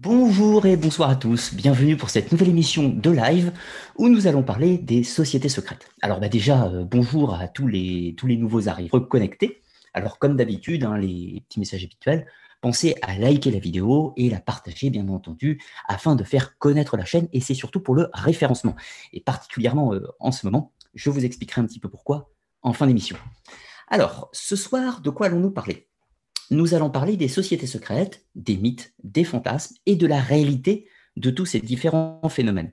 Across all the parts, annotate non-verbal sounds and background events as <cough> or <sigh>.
Bonjour et bonsoir à tous, bienvenue pour cette nouvelle émission de live où nous allons parler des sociétés secrètes. Alors bah déjà, euh, bonjour à tous les, nouveaux arrivants reconnectés. Alors comme d'habitude, hein, les petits messages habituels, pensez à liker la vidéo et la partager bien entendu afin de faire connaître la chaîne et c'est surtout pour le référencement. Et particulièrement euh, en ce moment, je vous expliquerai un petit peu pourquoi en fin d'émission. Alors, ce soir, de quoi allons-nous parler? Nous allons parler des sociétés secrètes, des mythes, des fantasmes et de la réalité de tous ces différents phénomènes.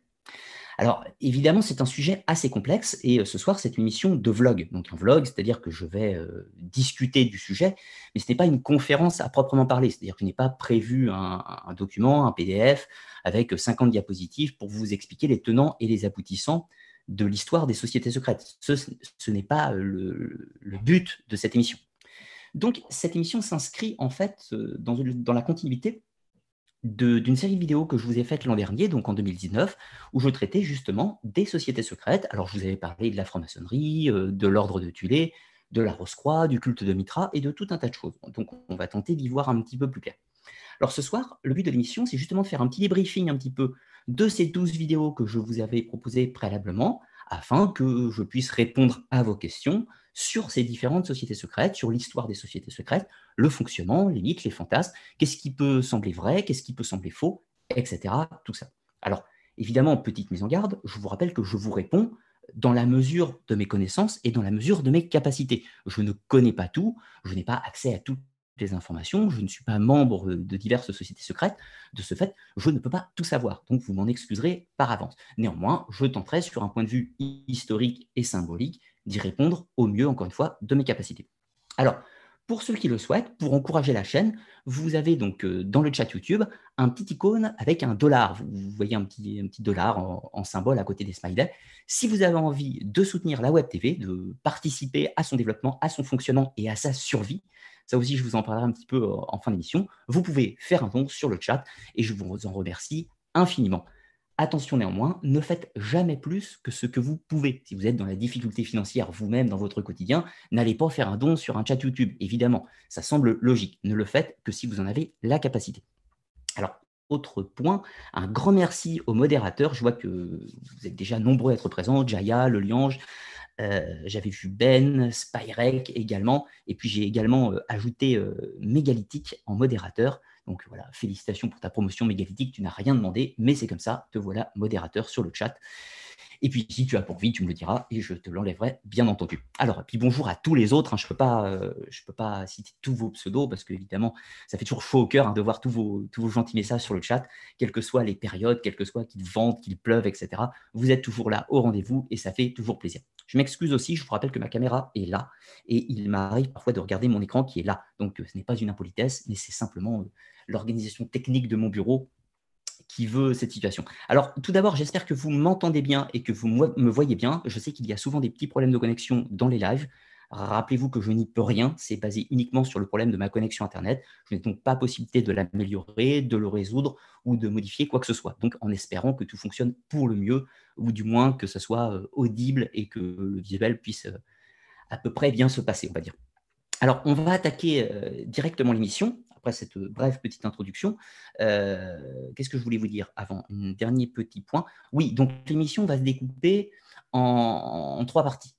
Alors, évidemment, c'est un sujet assez complexe et euh, ce soir, c'est une émission de vlog. Donc, un vlog, c'est-à-dire que je vais euh, discuter du sujet, mais ce n'est pas une conférence à proprement parler. C'est-à-dire que je n'ai pas prévu un, document, un PDF avec 50 diapositives pour vous expliquer les tenants et les aboutissants de l'histoire des sociétés secrètes. Ce, n'est pas le but de cette émission. Donc, cette émission s'inscrit en fait euh, dans, la continuité d'une série de vidéos que je vous ai faites l'an dernier, donc en 2019, où je traitais justement des sociétés secrètes. Alors, je vous avais parlé de la franc-maçonnerie, euh, de l'ordre de Tulé, de la Rose-Croix, du culte de Mitra et de tout un tas de choses. Donc, on va tenter d'y voir un petit peu plus clair. Alors, ce soir, le but de l'émission, c'est justement de faire un petit débriefing un petit peu de ces 12 vidéos que je vous avais proposées préalablement, afin que je puisse répondre à vos questions sur ces différentes sociétés secrètes, sur l'histoire des sociétés secrètes, le fonctionnement, les mythes, les fantasmes, qu'est-ce qui peut sembler vrai, qu'est-ce qui peut sembler faux, etc. Tout ça. Alors, évidemment, petite mise en garde, je vous rappelle que je vous réponds dans la mesure de mes connaissances et dans la mesure de mes capacités. Je ne connais pas tout, je n'ai pas accès à toutes les informations, je ne suis pas membre de diverses sociétés secrètes, de ce fait, je ne peux pas tout savoir, donc vous m'en excuserez par avance. Néanmoins, je tenterai sur un point de vue historique et symbolique d'y répondre au mieux, encore une fois, de mes capacités. Alors, pour ceux qui le souhaitent, pour encourager la chaîne, vous avez donc euh, dans le chat YouTube un petit icône avec un dollar. Vous voyez un petit, un petit dollar en, symbole à côté des smileys. Si vous avez envie de soutenir la Web TV, de participer à son développement, à son fonctionnement et à sa survie, ça aussi je vous en parlerai un petit peu euh, en fin d'émission, vous pouvez faire un don sur le chat et je vous en remercie infiniment. Attention néanmoins, ne faites jamais plus que ce que vous pouvez. Si vous êtes dans la difficulté financière vous-même dans votre quotidien, n'allez pas faire un don sur un chat YouTube, évidemment. Ça semble logique. Ne le faites que si vous en avez la capacité. Alors, autre point, un grand merci aux modérateurs. Je vois que vous êtes déjà nombreux à être présents. Jaya, Le Liange, euh, j'avais vu Ben, Spyrek également. Et puis j'ai également euh, ajouté euh, Mégalithique en modérateur. Donc voilà, félicitations pour ta promotion mégalithique, tu n'as rien demandé, mais c'est comme ça, te voilà modérateur sur le chat. Et puis si tu as pour vie, tu me le diras et je te l'enlèverai, bien entendu. Alors, puis bonjour à tous les autres. Hein, je ne peux, pas, euh, peux pas citer tous vos pseudos parce qu'évidemment, ça fait toujours chaud au cœur hein, de voir tous vos, tous vos gentils messages sur le chat, quelles que soient les périodes, quelles que soient qu'il vente, qu'il pleuve, etc. Vous êtes toujours là au rendez-vous et ça fait toujours plaisir. Je m'excuse aussi, je vous rappelle que ma caméra est là et il m'arrive parfois de regarder mon écran qui est là. Donc, euh, ce n'est pas une impolitesse, mais c'est simplement euh, l'organisation technique de mon bureau qui veut cette situation. Alors, tout d'abord, j'espère que vous m'entendez bien et que vous me voyez bien. Je sais qu'il y a souvent des petits problèmes de connexion dans les lives. Rappelez-vous que je n'y peux rien, c'est basé uniquement sur le problème de ma connexion Internet. Je n'ai donc pas possibilité de l'améliorer, de le résoudre ou de modifier quoi que ce soit. Donc en espérant que tout fonctionne pour le mieux, ou du moins que ce soit euh, audible et que le visuel puisse euh, à peu près bien se passer, on va dire. Alors on va attaquer euh, directement l'émission cette brève petite introduction, euh, qu'est-ce que je voulais vous dire avant? Un dernier petit point. Oui, donc l'émission va se découper en, trois parties.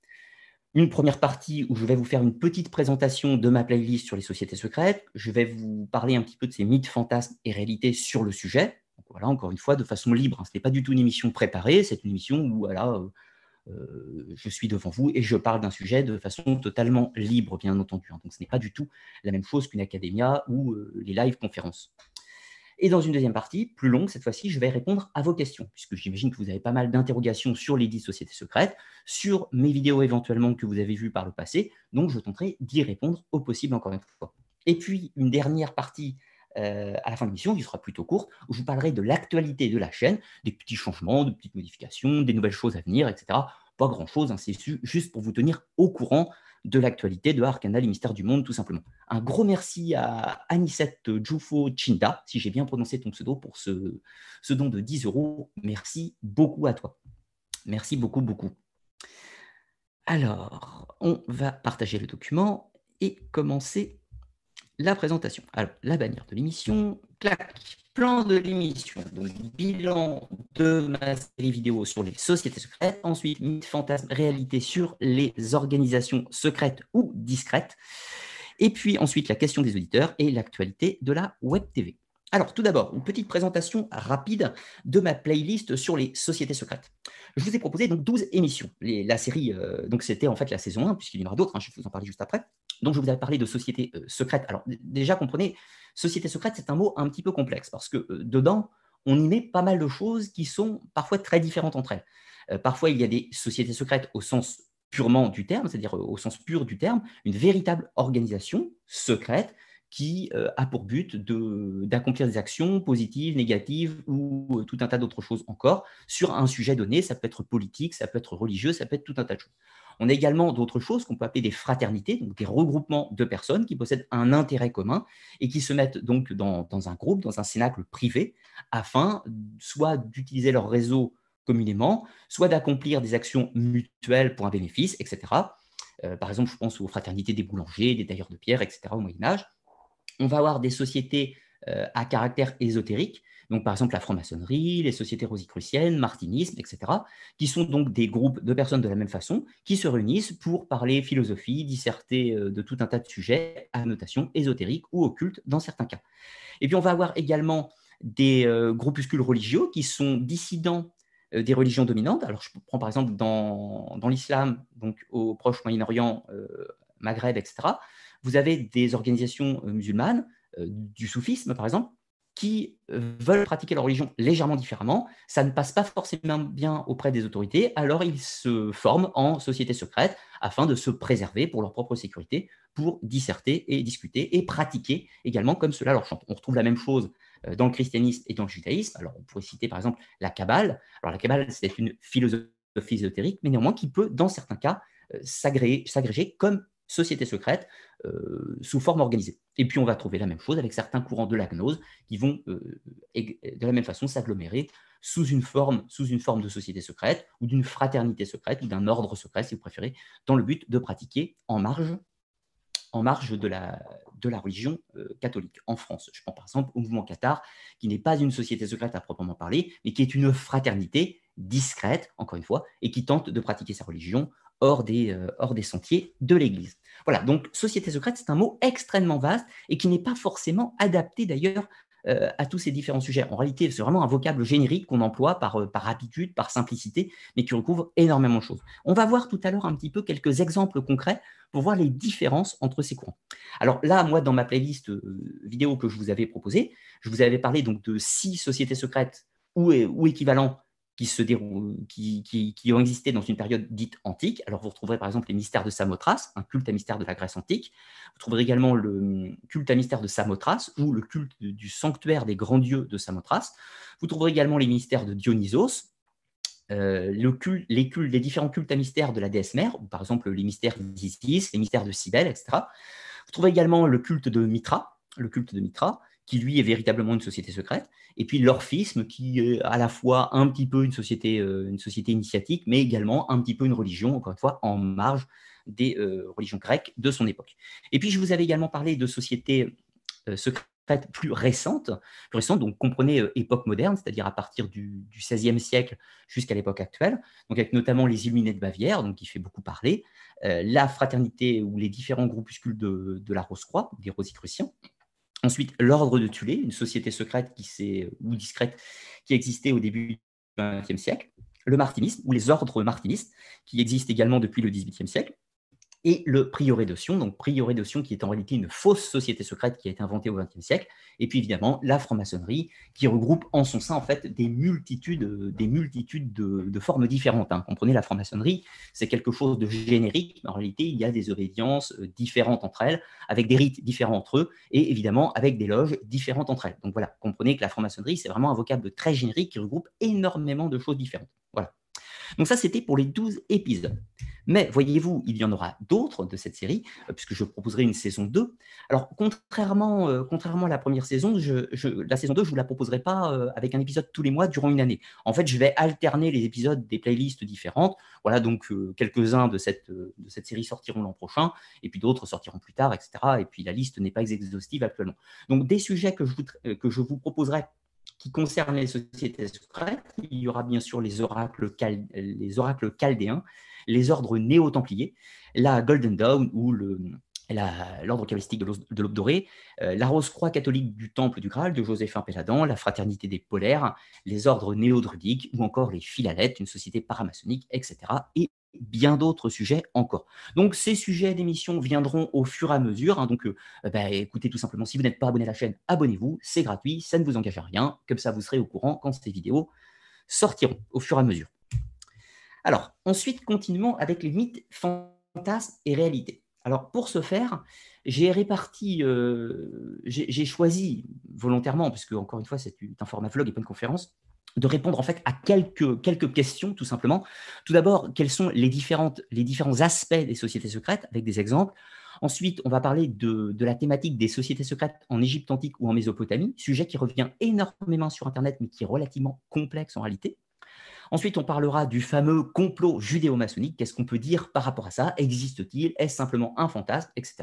Une première partie où je vais vous faire une petite présentation de ma playlist sur les sociétés secrètes. Je vais vous parler un petit peu de ces mythes, fantasmes et réalités sur le sujet. voilà, encore une fois, de façon libre. Hein. Ce n'est pas du tout une émission préparée, c'est une émission où voilà, euh, je suis devant vous et je parle d'un sujet de façon totalement libre, bien entendu. Hein. Donc ce n'est pas du tout la même chose qu'une académia ou euh, les live conférences. Et dans une deuxième partie, plus longue cette fois-ci, je vais répondre à vos questions, puisque j'imagine que vous avez pas mal d'interrogations sur les dix sociétés secrètes, sur mes vidéos éventuellement que vous avez vues par le passé, donc je tenterai d'y répondre au possible encore une fois. Et puis une dernière partie euh, à la fin de l'émission, qui sera plutôt courte, où je vous parlerai de l'actualité de la chaîne, des petits changements, de petites modifications, des nouvelles choses à venir, etc. Pas grand-chose, hein, c'est juste pour vous tenir au courant de l'actualité de Arcana, les mystères du monde, tout simplement. Un gros merci à Anisette Jufo Chinda, si j'ai bien prononcé ton pseudo, pour ce, ce don de 10 euros. Merci beaucoup à toi. Merci beaucoup, beaucoup. Alors, on va partager le document et commencer la présentation. Alors, la bannière de l'émission, clac, plan de l'émission, donc bilan de ma série vidéo sur les sociétés secrètes, ensuite mythe, fantasme, réalité sur les organisations secrètes ou discrètes, et puis ensuite la question des auditeurs et l'actualité de la Web TV. Alors, tout d'abord, une petite présentation rapide de ma playlist sur les sociétés secrètes. Je vous ai proposé donc 12 émissions. la série, euh, donc c'était en fait la saison 1, puisqu'il y en aura d'autres, hein, je vais vous en parler juste après. Donc, je vous avais parlé de sociétés euh, secrètes. Alors, déjà, comprenez, société secrète, c'est un mot un petit peu complexe, parce que euh, dedans, on y met pas mal de choses qui sont parfois très différentes entre elles. parfois, il y a des sociétés secrètes au sens purement du terme, c'est-à-dire au sens pur du terme, une véritable organisation secrète qui euh, a pour but d'accomplir des actions positives, négatives ou euh, tout un tas d'autres choses encore sur un sujet donné. Ça peut être politique, ça peut être religieux, ça peut être tout un tas de choses. On a également d'autres choses qu'on peut appeler des fraternités, des regroupements de personnes qui possèdent un intérêt commun et qui se mettent donc dans, dans un groupe, dans un cénacle privé, afin soit d'utiliser leur réseau communément, soit d'accomplir des actions mutuelles pour un bénéfice, etc. Euh, par exemple, je pense aux fraternités des boulangers, des tailleurs de pierre, etc. au Moyen Âge on va avoir des sociétés euh, à caractère ésotérique, donc par exemple la franc-maçonnerie, les sociétés rosicruciennes, martinisme, etc., qui sont donc des groupes de personnes de la même façon, qui se réunissent pour parler philosophie, disserter euh, de tout un tas de sujets à notation ésotérique ou occulte dans certains cas. Et puis on va avoir également des euh, groupuscules religieux qui sont dissidents des religions dominantes. Alors je prends par exemple dans, l'islam, donc au Proche Moyen-Orient, Maghreb, etc., vous avez des organisations euh, musulmanes, euh, du soufisme par exemple, qui euh, veulent pratiquer leur religion légèrement différemment. Ça ne passe pas forcément bien auprès des autorités, alors ils se forment en société secrète afin de se préserver pour leur propre sécurité, pour disserter et discuter et pratiquer également comme cela leur chante. On retrouve la même chose dans le christianisme et dans le judaïsme. Alors on pourrait citer par exemple la Kabbale. Alors la Kabbale, c'est une philosophie ésotérique, mais néanmoins qui peut, dans certains cas, s'agréger comme société secrète euh, sous forme organisée. Et puis on va trouver la même chose avec certains courants de la gnose qui vont euh, de la même façon s'agglomérer sous une forme, sous une forme de société secrète ou d'une fraternité secrète ou d'un ordre secret, si vous préférez, dans le but de pratiquer en marge, en marge de la, religion euh, catholique en France. Je prends par exemple au mouvement Qatar, qui n'est pas une société secrète à proprement parler, mais qui est une fraternité discrète, encore une fois, et qui tente de pratiquer sa religion hors des, euh, hors des sentiers de l'Église. Voilà, donc société secrète, c'est un mot extrêmement vaste et qui n'est pas forcément adapté d'ailleurs euh, à tous ces différents sujets. En réalité, c'est vraiment un vocable générique qu'on emploie par, euh, par habitude, par simplicité, mais qui recouvre énormément de choses. On va voir tout à l'heure un petit peu quelques exemples concrets pour voir les différences entre ces courants. Alors là, moi, dans ma playlist vidéo que je vous avais proposée, je vous avais parlé de six sociétés secrètes ou équivalents qui, ont existé dans une période dite antique. Alors vous retrouverez par exemple les mystères de Samothrace, un culte à mystère de la Grèce antique. Vous trouverez également le culte à mystère de Samothrace ou le culte du sanctuaire des grands dieux de Samothrace. Vous trouverez également les mystères de Dionysos, euh, les différents cultes à mystère de la déesse mère, par exemple les mystères d'Isis, les mystères de Cybèle, etc. Vous trouvez également le culte de Mitra, le culte de Mitra, qui lui est véritablement une société secrète, et puis l'orphisme, qui est à la fois un petit peu une société, euh, une société initiatique, mais également un petit peu une religion, encore une fois, en marge des euh, religions grecques de son époque. Et puis je vous avais également parlé de sociétés euh, secrètes plus récentes, récentes, donc comprenez époque moderne, c'est-à-dire à partir du, XVIe siècle jusqu'à l'époque actuelle, donc avec notamment les Illuminés de Bavière, donc qui fait beaucoup parler, la fraternité ou les différents groupuscules de, de la Rose-Croix, des Rosicruciens, Ensuite, l'ordre de Tulé, une société secrète qui ou discrète qui existait au début du XXe siècle. Le martinisme, ou les ordres martinistes, qui existent également depuis le XVIIIe siècle et le prieuré de Sion, donc prieuré de Sion qui est en réalité une fausse société secrète qui a été inventée au XXe siècle, et puis évidemment la franc-maçonnerie qui regroupe en son sein fait des multitudes, des multitudes de, formes différentes. Hein. Comprenez, la franc-maçonnerie, c'est quelque chose de générique, en réalité il y a des obédiences euh, différentes entre elles, avec des rites différents entre eux, et évidemment avec des loges différentes entre elles. Donc voilà, comprenez que la franc-maçonnerie, c'est vraiment un vocable très générique qui regroupe énormément de choses différentes. Voilà. Donc ça, c'était pour les 12 épisodes. Mais voyez-vous, il y en aura d'autres de cette série, euh, puisque je proposerai une saison 2. Alors, contrairement, euh, contrairement à la première saison, la saison 2, je ne vous la proposerai pas euh, avec un épisode tous les mois durant une année. En fait, je vais alterner les épisodes des playlists différentes. Voilà, donc quelques-uns de cette, de cette série sortiront l'an prochain, et puis d'autres sortiront plus tard, etc. Et puis la liste n'est pas exhaustive actuellement. Donc, des sujets que je que je vous proposerai qui les sociétés secrètes, il y aura bien sûr les oracles, les oracles chaldéens, les ordres néo-templiers, la Golden Dawn ou l'ordre cabalistique de l'Aube dorée, euh, la Rose-Croix catholique du Temple du Graal de Joséphin Péladan, la Fraternité des Polaires, les ordres néo-druidiques ou encore les Philalettes, une société paramaçonnique, etc. Et bien d'autres sujets encore. Donc ces sujets d'émission viendront au fur et à mesure. Hein. donc euh, bah, écoutez tout simplement, si vous n'êtes pas abonné à la chaîne, abonnez-vous, c'est gratuit, ça ne vous engage à rien, comme ça vous serez au courant quand ces vidéos sortiront au fur et à mesure. Alors, ensuite, continuons avec les mythes, fantasmes et réalités. Alors, pour ce faire, j'ai réparti, euh, j'ai choisi volontairement, puisque encore une fois, c'est un format vlog et pas une conférence, de répondre en fait à quelques, quelques questions, tout simplement. Tout d'abord, quels sont les, différents aspects des sociétés secrètes, avec des exemples. Ensuite, on va parler de, de, la thématique des sociétés secrètes en Égypte antique ou en Mésopotamie, sujet qui revient énormément sur Internet, mais qui est relativement complexe en réalité. Ensuite, on parlera du fameux complot judéo-maçonnique. Qu'est-ce qu'on peut dire par rapport à ça? Existe-t-il? Est-ce simplement un fantasme? Etc.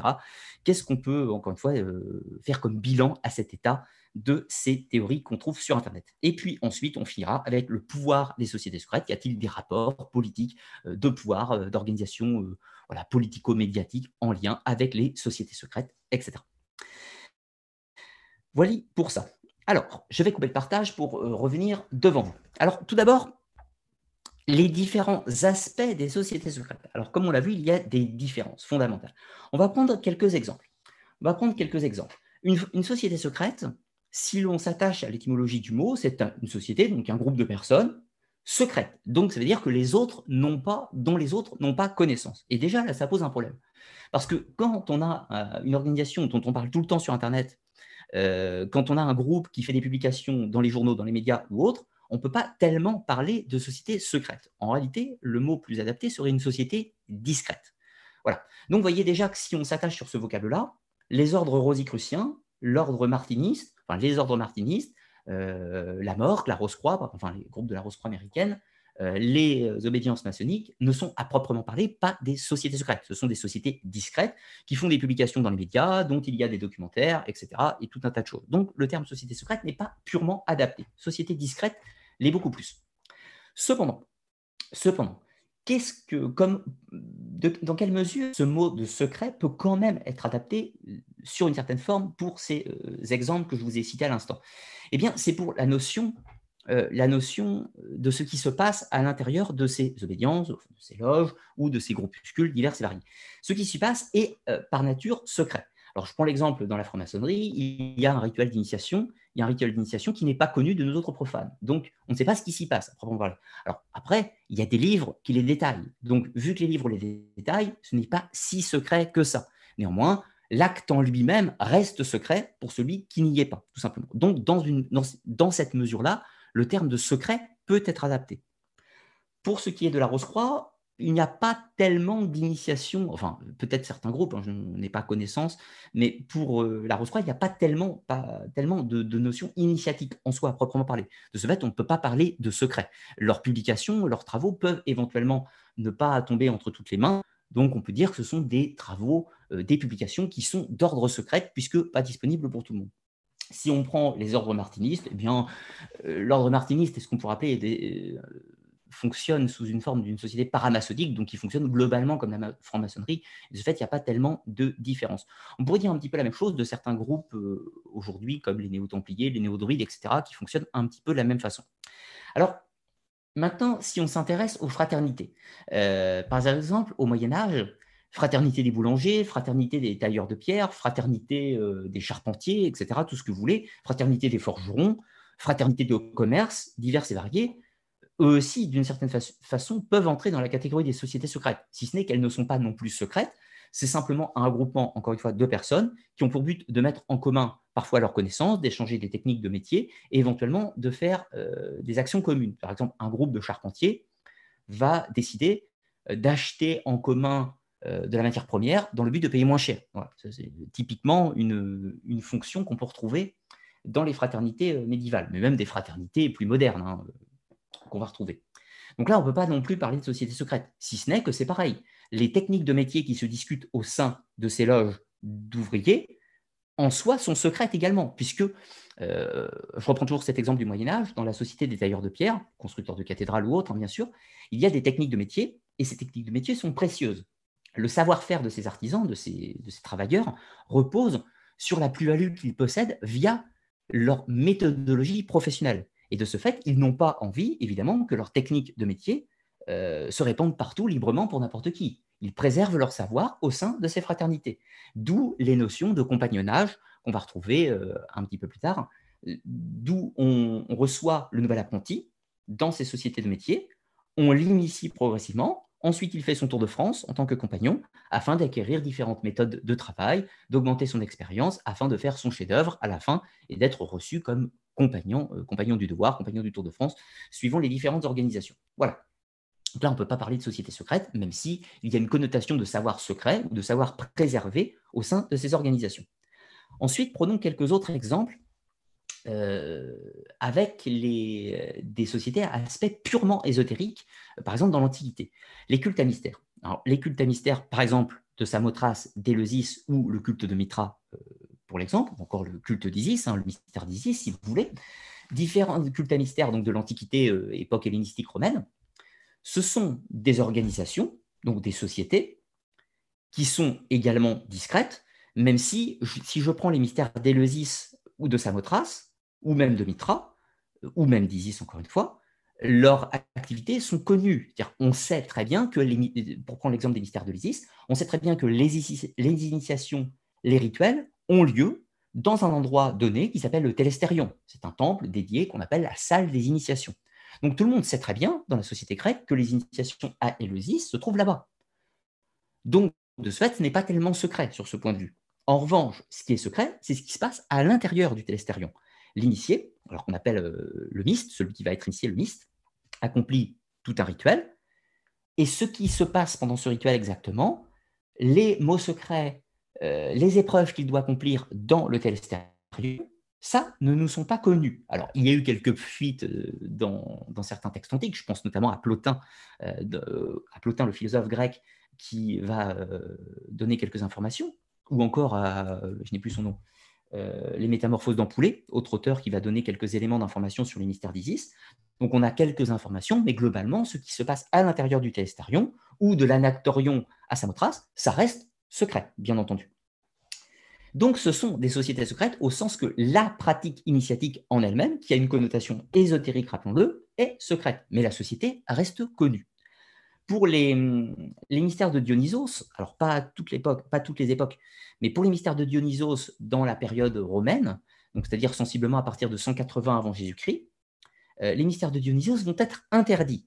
Qu'est-ce qu'on peut, encore une fois, euh, faire comme bilan à cet état de ces théories qu'on trouve sur Internet. Et puis ensuite, on finira avec le pouvoir des sociétés secrètes. Y a-t-il des rapports politiques euh, de pouvoir, euh, d'organisation voilà, politico-médiatique en lien avec les sociétés secrètes, etc. Voilà pour ça. Alors, je vais couper le partage pour revenir devant vous. Alors, tout d'abord, les différents aspects des sociétés secrètes. Alors, comme on l'a vu, il y a des différences fondamentales. On va prendre quelques exemples. On va prendre quelques exemples. Une, société secrète, si l'on s'attache à l'étymologie du mot, c'est une société, donc un groupe de personnes secrètes. Donc, ça veut dire que les autres n'ont pas, dont les autres n'ont pas connaissance. Et déjà, là, ça pose un problème. Parce que quand on a euh, une organisation dont on parle tout le temps sur Internet, euh, quand on a un groupe qui fait des publications dans les journaux, dans les médias ou autres, on ne peut pas tellement parler de société secrète. En réalité, le mot plus adapté serait une société discrète. Voilà. Donc, vous voyez déjà que si on s'attache sur ce vocable-là, les ordres rosicruciens, l'ordre martiniste, enfin les ordres martinistes, euh, la Morque, la Rose-Croix, enfin les groupes de la Rose-Croix américaine, euh, les euh, obédiences maçonniques ne sont à proprement parler pas des sociétés secrètes. Ce sont des sociétés discrètes qui font des publications dans les médias, dont il y a des documentaires, etc. et tout un tas de choses. Donc le terme société secrète n'est pas purement adapté. Société discrète l'est beaucoup plus. Cependant, cependant, qu'est-ce que, comme, dans quelle mesure ce mot de secret peut quand même être adapté sur une certaine forme pour ces euh, exemples que je vous ai cités à l'instant Eh bien, c'est pour la notion euh, la notion de ce qui se passe à l'intérieur de ces obédiences, de ces loges ou de ces groupuscules divers et variés. Ce qui s'y passe est euh, par nature secret. Alors, je prends l'exemple dans la franc-maçonnerie, il y a un rituel d'initiation, il y a un rituel d'initiation qui n'est pas connu de nos autres profanes. Donc, on ne sait pas ce qui s'y passe, à proprement parler. Alors, après, il y a des livres qui les détaillent. Donc, vu que les livres les détaillent, ce n'est pas si secret que ça. Néanmoins, l'acte en lui-même reste secret pour celui qui n'y est pas, tout simplement. Donc, dans, cette mesure-là, le terme de secret peut être adapté. Pour ce qui est de la Rose-Croix, il n'y a pas tellement d'initiation, enfin peut-être certains groupes, hein, je n'ai pas connaissance, mais pour euh, la Rose-Croix, il n'y a pas tellement, tellement de, notions initiatiques en soi, à proprement parler. De ce fait, on ne peut pas parler de secret. Leurs publications, leurs travaux peuvent éventuellement ne pas tomber entre toutes les mains, donc on peut dire que ce sont des travaux, des publications qui sont d'ordre secret, puisque pas disponibles pour tout le monde. Si on prend les ordres martinistes, eh bien, euh, l'ordre martiniste est ce qu'on pourrait appeler des, euh, fonctionne sous une forme d'une société paramaçonnique, donc qui fonctionne globalement comme la franc-maçonnerie. De ce fait, il n'y a pas tellement de différence. On pourrait dire un petit peu la même chose de certains groupes euh, aujourd'hui, comme les néo-templiers, les néo-druides, etc., qui fonctionnent un petit peu de la même façon. Alors, maintenant, si on s'intéresse aux fraternités, par exemple, au Moyen Âge, fraternité des boulangers, fraternité des tailleurs de pierre, fraternité euh, des charpentiers, etc., tout ce que vous voulez, fraternité des forgerons, fraternité de commerce, divers et variés, eux aussi, d'une certaine façon, peuvent entrer dans la catégorie des sociétés secrètes, si ce n'est qu'elles ne sont pas non plus secrètes, c'est simplement un regroupement, encore une fois, de personnes qui ont pour but de mettre en commun parfois leurs connaissances, d'échanger des techniques de métier et éventuellement de faire euh, des actions communes. Par exemple, un groupe de charpentiers va décider d'acheter en commun de la matière première dans le but de payer moins cher. c'est typiquement une, fonction qu'on peut retrouver dans les fraternités médiévales, mais même des fraternités plus modernes hein, qu'on va retrouver. Donc là, on ne peut pas non plus parler de société secrète, si ce n'est que c'est pareil. Les techniques de métier qui se discutent au sein de ces loges d'ouvriers, en soi, sont secrètes également, puisque, euh, je reprends toujours cet exemple du Moyen Âge, dans la société des tailleurs de pierre, constructeurs de cathédrales ou autres, hein, bien sûr, il y a des techniques de métier, et ces techniques de métier sont précieuses. Le savoir-faire de ces artisans, de ces, travailleurs, repose sur la plus-value qu'ils possèdent via leur méthodologie professionnelle. Et de ce fait, ils n'ont pas envie, évidemment, que leurs techniques de métier euh, se répandent partout librement pour n'importe qui. Ils préservent leur savoir au sein de ces fraternités. D'où les notions de compagnonnage qu'on va retrouver euh, un petit peu plus tard, d'où on, reçoit le nouvel apprenti dans ces sociétés de métier, on l'initie progressivement, ensuite il fait son tour de France en tant que compagnon afin d'acquérir différentes méthodes de travail, d'augmenter son expérience afin de faire son chef-d'œuvre à la fin et d'être reçu comme compagnon, euh, compagnon du devoir, compagnon du Tour de France, suivant les différentes organisations. Voilà. Donc là, on ne peut pas parler de société secrète, même s'il y a une connotation de savoir secret ou de savoir préservé au sein de ces organisations. Ensuite, prenons quelques autres exemples euh, avec les, des sociétés à aspect purement ésotérique, par exemple dans l'Antiquité. Les cultes à mystère. Alors, les cultes à mystère, par exemple, de Samothrace, d'Éleusis ou le culte de Mitra, euh, pour l'exemple, encore le culte d'Isis, hein, le mystère d'Isis, si vous voulez, différents cultes à mystère donc de l'Antiquité, euh, époque hellénistique romaine, ce sont des organisations, donc des sociétés, qui sont également discrètes, même si, si je prends les mystères d'Éleusis ou de Samothrace, ou même de Mitra, euh, ou même d'Isis encore une fois, leurs activités sont connues. On sait très bien que, les, pour prendre l'exemple des mystères de l'Isis, on sait très bien que les, les initiations, les rituels ont lieu dans un endroit donné qui s'appelle le Télestérion. C'est un temple dédié qu'on appelle la salle des initiations. Donc tout le monde sait très bien dans la société grecque que les initiations à Éleusis se trouvent là-bas. Donc de ce fait, ce n'est pas tellement secret sur ce point de vue. En revanche, ce qui est secret, c'est ce qui se passe à l'intérieur du Télestérion. L'initié, alors qu'on appelle euh, le myste, celui qui va être initié, le myste, accomplit tout un rituel. Et ce qui se passe pendant ce rituel exactement, les mots secrets euh, les épreuves qu'il doit accomplir dans le télestérium, ça ne nous sont pas connus. Alors, il y a eu quelques fuites euh, dans, certains textes antiques, je pense notamment à Plotin, à Plotin, le philosophe grec, qui va donner quelques informations, ou encore à, je n'ai plus son nom, Les Métamorphoses d'Ampoulet, autre auteur qui va donner quelques éléments d'information sur les mystères d'Isis. Donc, on a quelques informations, mais globalement, ce qui se passe à l'intérieur du Télestarion ou de l'Anactorion à Samothrace, ça reste secret, bien entendu. Donc ce sont des sociétés secrètes au sens que la pratique initiatique en elle-même, qui a une connotation ésotérique, rappelons-le, est secrète, mais la société reste connue. Pour les, les mystères de Dionysos, alors pas toute pas toutes les époques, mais pour les mystères de Dionysos dans la période romaine, c'est-à-dire sensiblement à partir de 180 avant Jésus-Christ, euh, les mystères de Dionysos vont être interdits,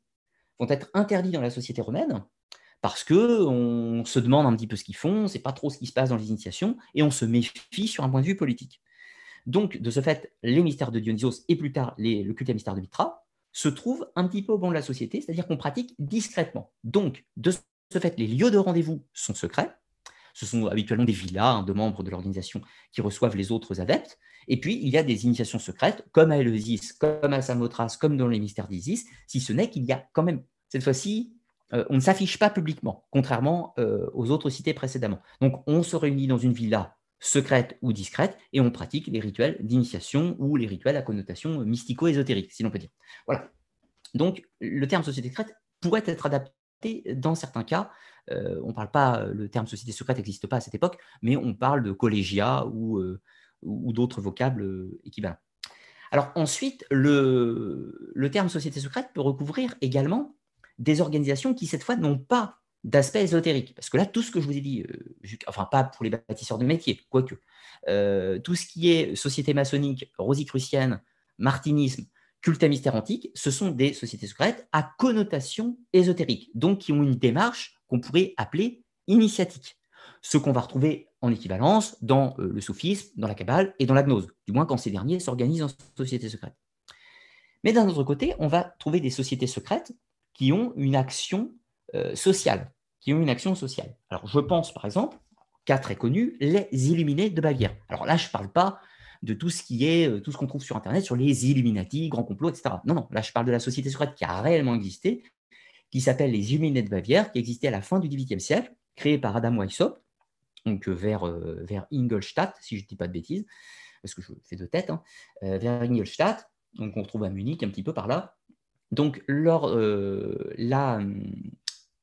vont être interdits dans la société romaine, parce qu'on se demande un petit peu ce qu'ils font, on sait pas trop ce qui se passe dans les initiations, et on se méfie sur un point de vue politique. Donc, de ce fait, les mystères de Dionysos et plus tard le culte à mystère de Mitra se trouvent un petit peu au banc de la société, c'est-à-dire qu'on pratique discrètement. Donc, de ce fait, les lieux de rendez-vous sont secrets. Ce sont habituellement des villas hein, de membres de l'organisation qui reçoivent les autres adeptes. Et puis, il y a des initiations secrètes, comme à Eleusis, comme à Samothrace, comme dans les mystères d'Isis, si ce n'est qu'il y a quand même, cette fois-ci, euh, on ne s'affiche pas publiquement, contrairement euh, aux autres cités précédemment. Donc, on se réunit dans une villa secrète ou discrète et on pratique les rituels d'initiation ou les rituels à connotation mystico-ésotérique, si l'on peut dire. Donc, le terme société secrète pourrait être adapté dans certains cas. Euh, on parle pas, le terme société secrète n'existe pas à cette époque, mais on parle de collégia ou, ou d'autres vocables équivalents. Alors ensuite, le terme société secrète peut recouvrir également des organisations qui, cette fois, n'ont pas d'aspect ésotérique. Parce que là, tout ce que je vous ai dit, euh, enfin pas pour les bâtisseurs de métier, quoique, euh, tout ce qui est société maçonnique, rosicrucienne, martinisme, culte à mystère antique, ce sont des sociétés secrètes à connotation ésotérique, donc qui ont une démarche qu'on pourrait appeler initiatique. Ce qu'on va retrouver en équivalence dans euh, le soufisme, dans la Kabbale et dans la gnose, du moins quand ces derniers s'organisent en sociétés secrètes. Mais d'un autre côté, on va trouver des sociétés secrètes qui ont une action sociale. Qui ont une action sociale. Alors, je pense, par exemple, cas très connu, les Illuminés de Bavière. Alors là, je ne parle pas de tout ce qui est, euh, tout ce qu'on trouve sur Internet sur les Illuminati, grands complots, etc. Non, non, là, je parle de la société secrète qui a réellement existé, qui s'appelle les Illuminés de Bavière, qui existait à la fin du XVIIIe siècle, créée par Adam Weishaupt, donc euh, vers, euh, vers Ingolstadt, si je ne dis pas de bêtises, parce que je fais de tête, hein, vers Ingolstadt, donc on retrouve à Munich, un petit peu par là. Donc,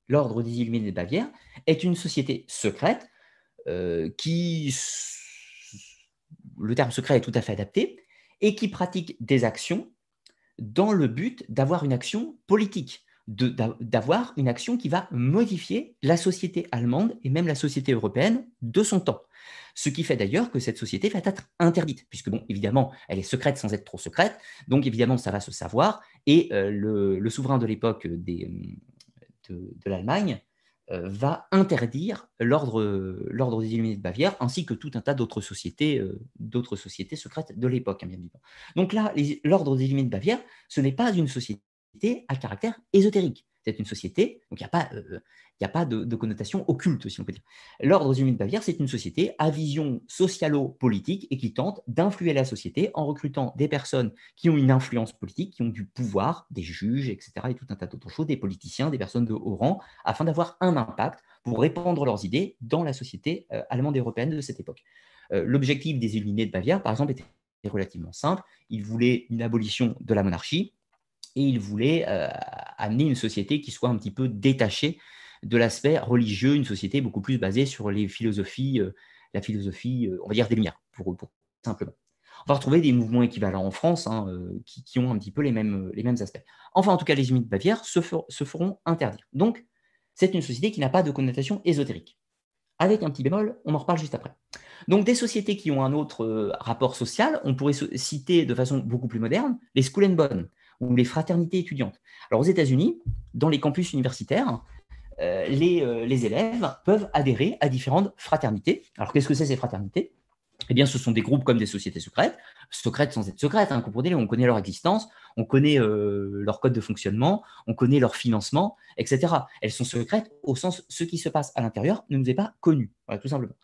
l'ordre des Illuminés de Bavière est une société secrète euh, qui, le terme secret est tout à fait adapté, et qui pratique des actions dans le but d'avoir une action politique, d'avoir une action qui va modifier la société allemande et même la société européenne de son temps. Ce qui fait d'ailleurs que cette société va être interdite, puisque, bon, évidemment, elle est secrète sans être trop secrète, donc évidemment, ça va se savoir, et euh, le, souverain de l'époque de, l'Allemagne euh, va interdire l'ordre des Illuminés de Bavière, ainsi que tout un tas d'autres sociétés, euh, sociétés secrètes de l'époque, hein. Donc là, l'ordre des Illuminés de Bavière, ce n'est pas une société à caractère ésotérique. C'est une société, donc il n'y a pas, euh, de, connotation occulte, si on peut dire. L'Ordre des de Bavière, c'est une société à vision socialo-politique et qui tente d'influer la société en recrutant des personnes qui ont une influence politique, qui ont du pouvoir, des juges, etc., et tout un tas d'autres choses, des politiciens, des personnes de haut rang, afin d'avoir un impact pour répandre leurs idées dans la société euh, allemande et européenne de cette époque. Euh, l'objectif des Illuminés de Bavière, par exemple, était relativement simple. Ils voulaient une abolition de la monarchie, et il voulait euh, amener une société qui soit un petit peu détachée de l'aspect religieux, une société beaucoup plus basée sur les philosophies, euh, la philosophie, euh, on va dire, des Lumières, pour, pour, simplement. On va retrouver des mouvements équivalents en France hein, qui, ont un petit peu les mêmes, les mêmes aspects. Enfin, en tout cas, les humides de Bavière se, se feront interdire. Donc, c'est une société qui n'a pas de connotation ésotérique. Avec un petit bémol, on en reparle juste après. Donc, des sociétés qui ont un autre rapport social, on pourrait citer de façon beaucoup plus moderne les School and Bond ou les fraternités étudiantes. Alors aux États-Unis, dans les campus universitaires, euh, les, euh, les, élèves peuvent adhérer à différentes fraternités. Alors qu'est-ce que c'est ces fraternités? Eh bien, ce sont des groupes comme des sociétés secrètes, secrètes sans être secrètes, hein, comprenez on connaît leur existence, on connaît euh, leur code de fonctionnement, on connaît leur financement, etc. Elles sont secrètes au sens ce qui se passe à l'intérieur ne nous est pas connu, tout simplement.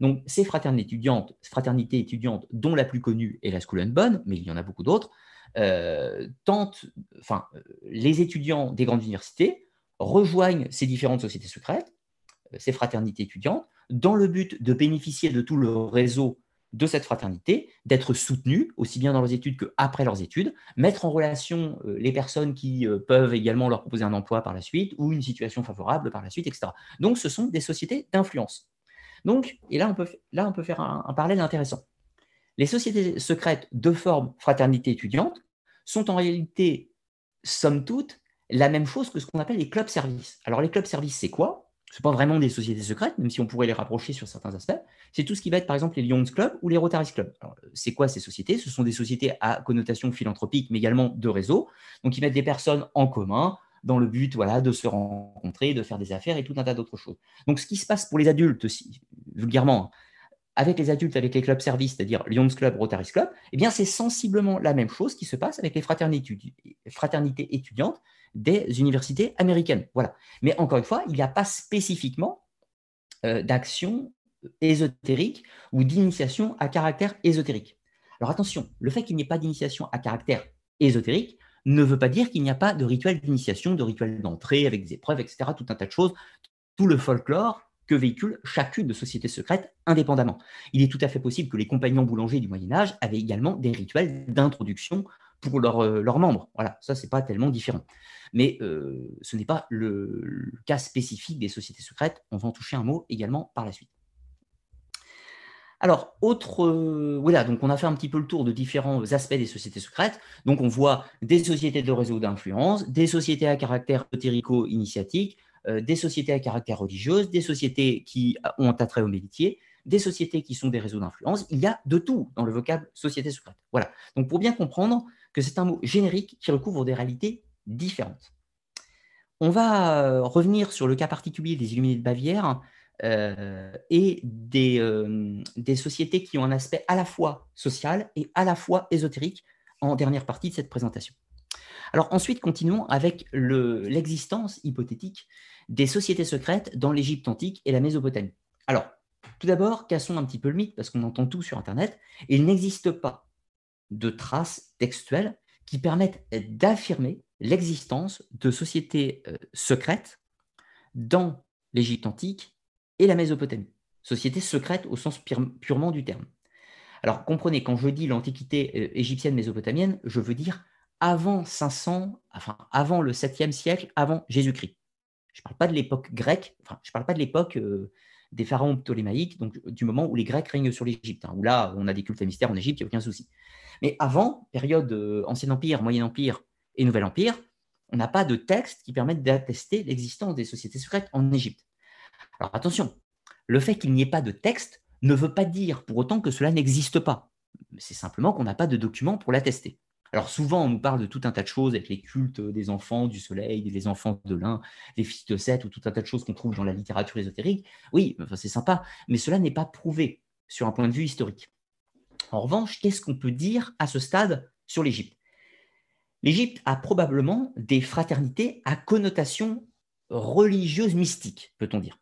Donc ces fraternités étudiantes, fraternités étudiantes dont la plus connue est la School and Bonn, mais il y en a beaucoup d'autres, euh, enfin, les étudiants des grandes universités rejoignent ces différentes sociétés secrètes, euh, ces fraternités étudiantes, dans le but de bénéficier de tout le réseau de cette fraternité, d'être soutenus aussi bien dans leurs études qu'après leurs études, mettre en relation euh, les personnes qui peuvent également leur proposer un emploi par la suite ou une situation favorable par la suite, etc. Donc, ce sont des sociétés d'influence. Donc, et là, on peut, là, on peut faire un parallèle intéressant. Les sociétés secrètes de forme fraternité étudiante sont en réalité, somme toute, la même chose que ce qu'on appelle les clubs services. Alors les clubs services, c'est quoi? Ce pas vraiment des sociétés secrètes, même si on pourrait les rapprocher sur certains aspects. C'est tout ce qui va être par exemple les Lions Club ou les Rotaries Club. C'est quoi ces sociétés? Ce sont des sociétés à connotation philanthropique, mais également de réseau. Donc ils mettent des personnes en commun dans le but voilà, de se rencontrer, de faire des affaires et tout un tas d'autres choses. Donc ce qui se passe pour les adultes, vulgairement, avec les adultes, avec les clubs services, c'est-à-dire Lions Club, Rotary Club, eh bien, c'est sensiblement la même chose qui se passe avec les fraternités, étudiantes des universités américaines. Voilà. Mais encore une fois, il n'y a pas spécifiquement euh, d'action ésotérique ou d'initiation à caractère ésotérique. Alors attention, le fait qu'il n'y ait pas d'initiation à caractère ésotérique ne veut pas dire qu'il n'y a pas de rituel d'initiation, de rituel d'entrée avec des épreuves, etc., tout un tas de choses, tout le folklore que véhicule chacune de sociétés secrètes indépendamment. Il est tout à fait possible que les compagnons boulangers du Moyen Âge avaient également des rituels d'introduction pour euh, leurs membres. Voilà, ça, c'est pas tellement différent. Mais euh, ce n'est pas le, cas spécifique des sociétés secrètes. On va en toucher un mot également par la suite. Alors, autre, euh, voilà, donc on a fait un petit peu le tour de différents aspects des sociétés secrètes. Donc, on voit des sociétés de réseau d'influence, des sociétés à caractère éthérico-initiatique, euh, des sociétés à caractère religieuse, des sociétés qui ont attrait au métier, des sociétés qui sont des réseaux d'influence. Il y a de tout dans le vocable société secrète. Voilà. Donc pour bien comprendre que c'est un mot générique qui recouvre des réalités différentes. On va euh, revenir sur le cas particulier des Illuminés de Bavière euh, et des, sociétés qui ont un aspect à la fois social et à la fois ésotérique en dernière partie de cette présentation. Alors ensuite, continuons avec l'existence hypothétique des sociétés secrètes dans l'Égypte antique et la Mésopotamie. Alors, tout d'abord, cassons un petit peu le mythe, parce qu'on entend tout sur Internet. Il n'existe pas de traces textuelles qui permettent d'affirmer l'existence de sociétés euh, secrètes dans l'Égypte antique et la Mésopotamie. Sociétés secrètes au sens purement du terme. Alors comprenez, quand je dis l'Antiquité euh, égyptienne mésopotamienne, je veux dire avant 500, enfin avant le 7e siècle, avant Jésus-Christ. Je ne parle pas de l'époque grecque, enfin je ne parle pas de l'époque euh, des pharaons ptolémaïques, donc du moment où les Grecs règnent sur l'Égypte, hein, où là on a des cultes à mystère en Égypte, il n'y a aucun souci. Mais avant, période euh, Ancien Empire, Moyen Empire et Nouvel Empire, on n'a pas de textes qui permettent d'attester l'existence des sociétés secrètes en Égypte. Alors attention, le fait qu'il n'y ait pas de texte ne veut pas dire pour autant que cela n'existe pas. C'est simplement qu'on n'a pas de documents pour l'attester. Alors souvent, on nous parle de tout un tas de choses avec les cultes des enfants du soleil, des enfants de l'un, des fils de Seth, ou tout un tas de choses qu'on trouve dans la littérature ésotérique. Oui, enfin, c'est sympa, mais cela n'est pas prouvé sur un point de vue historique. En revanche, qu'est-ce qu'on peut dire à ce stade sur l'Égypte? L'Égypte a probablement des fraternités à connotation religieuse mystique, peut-on dire.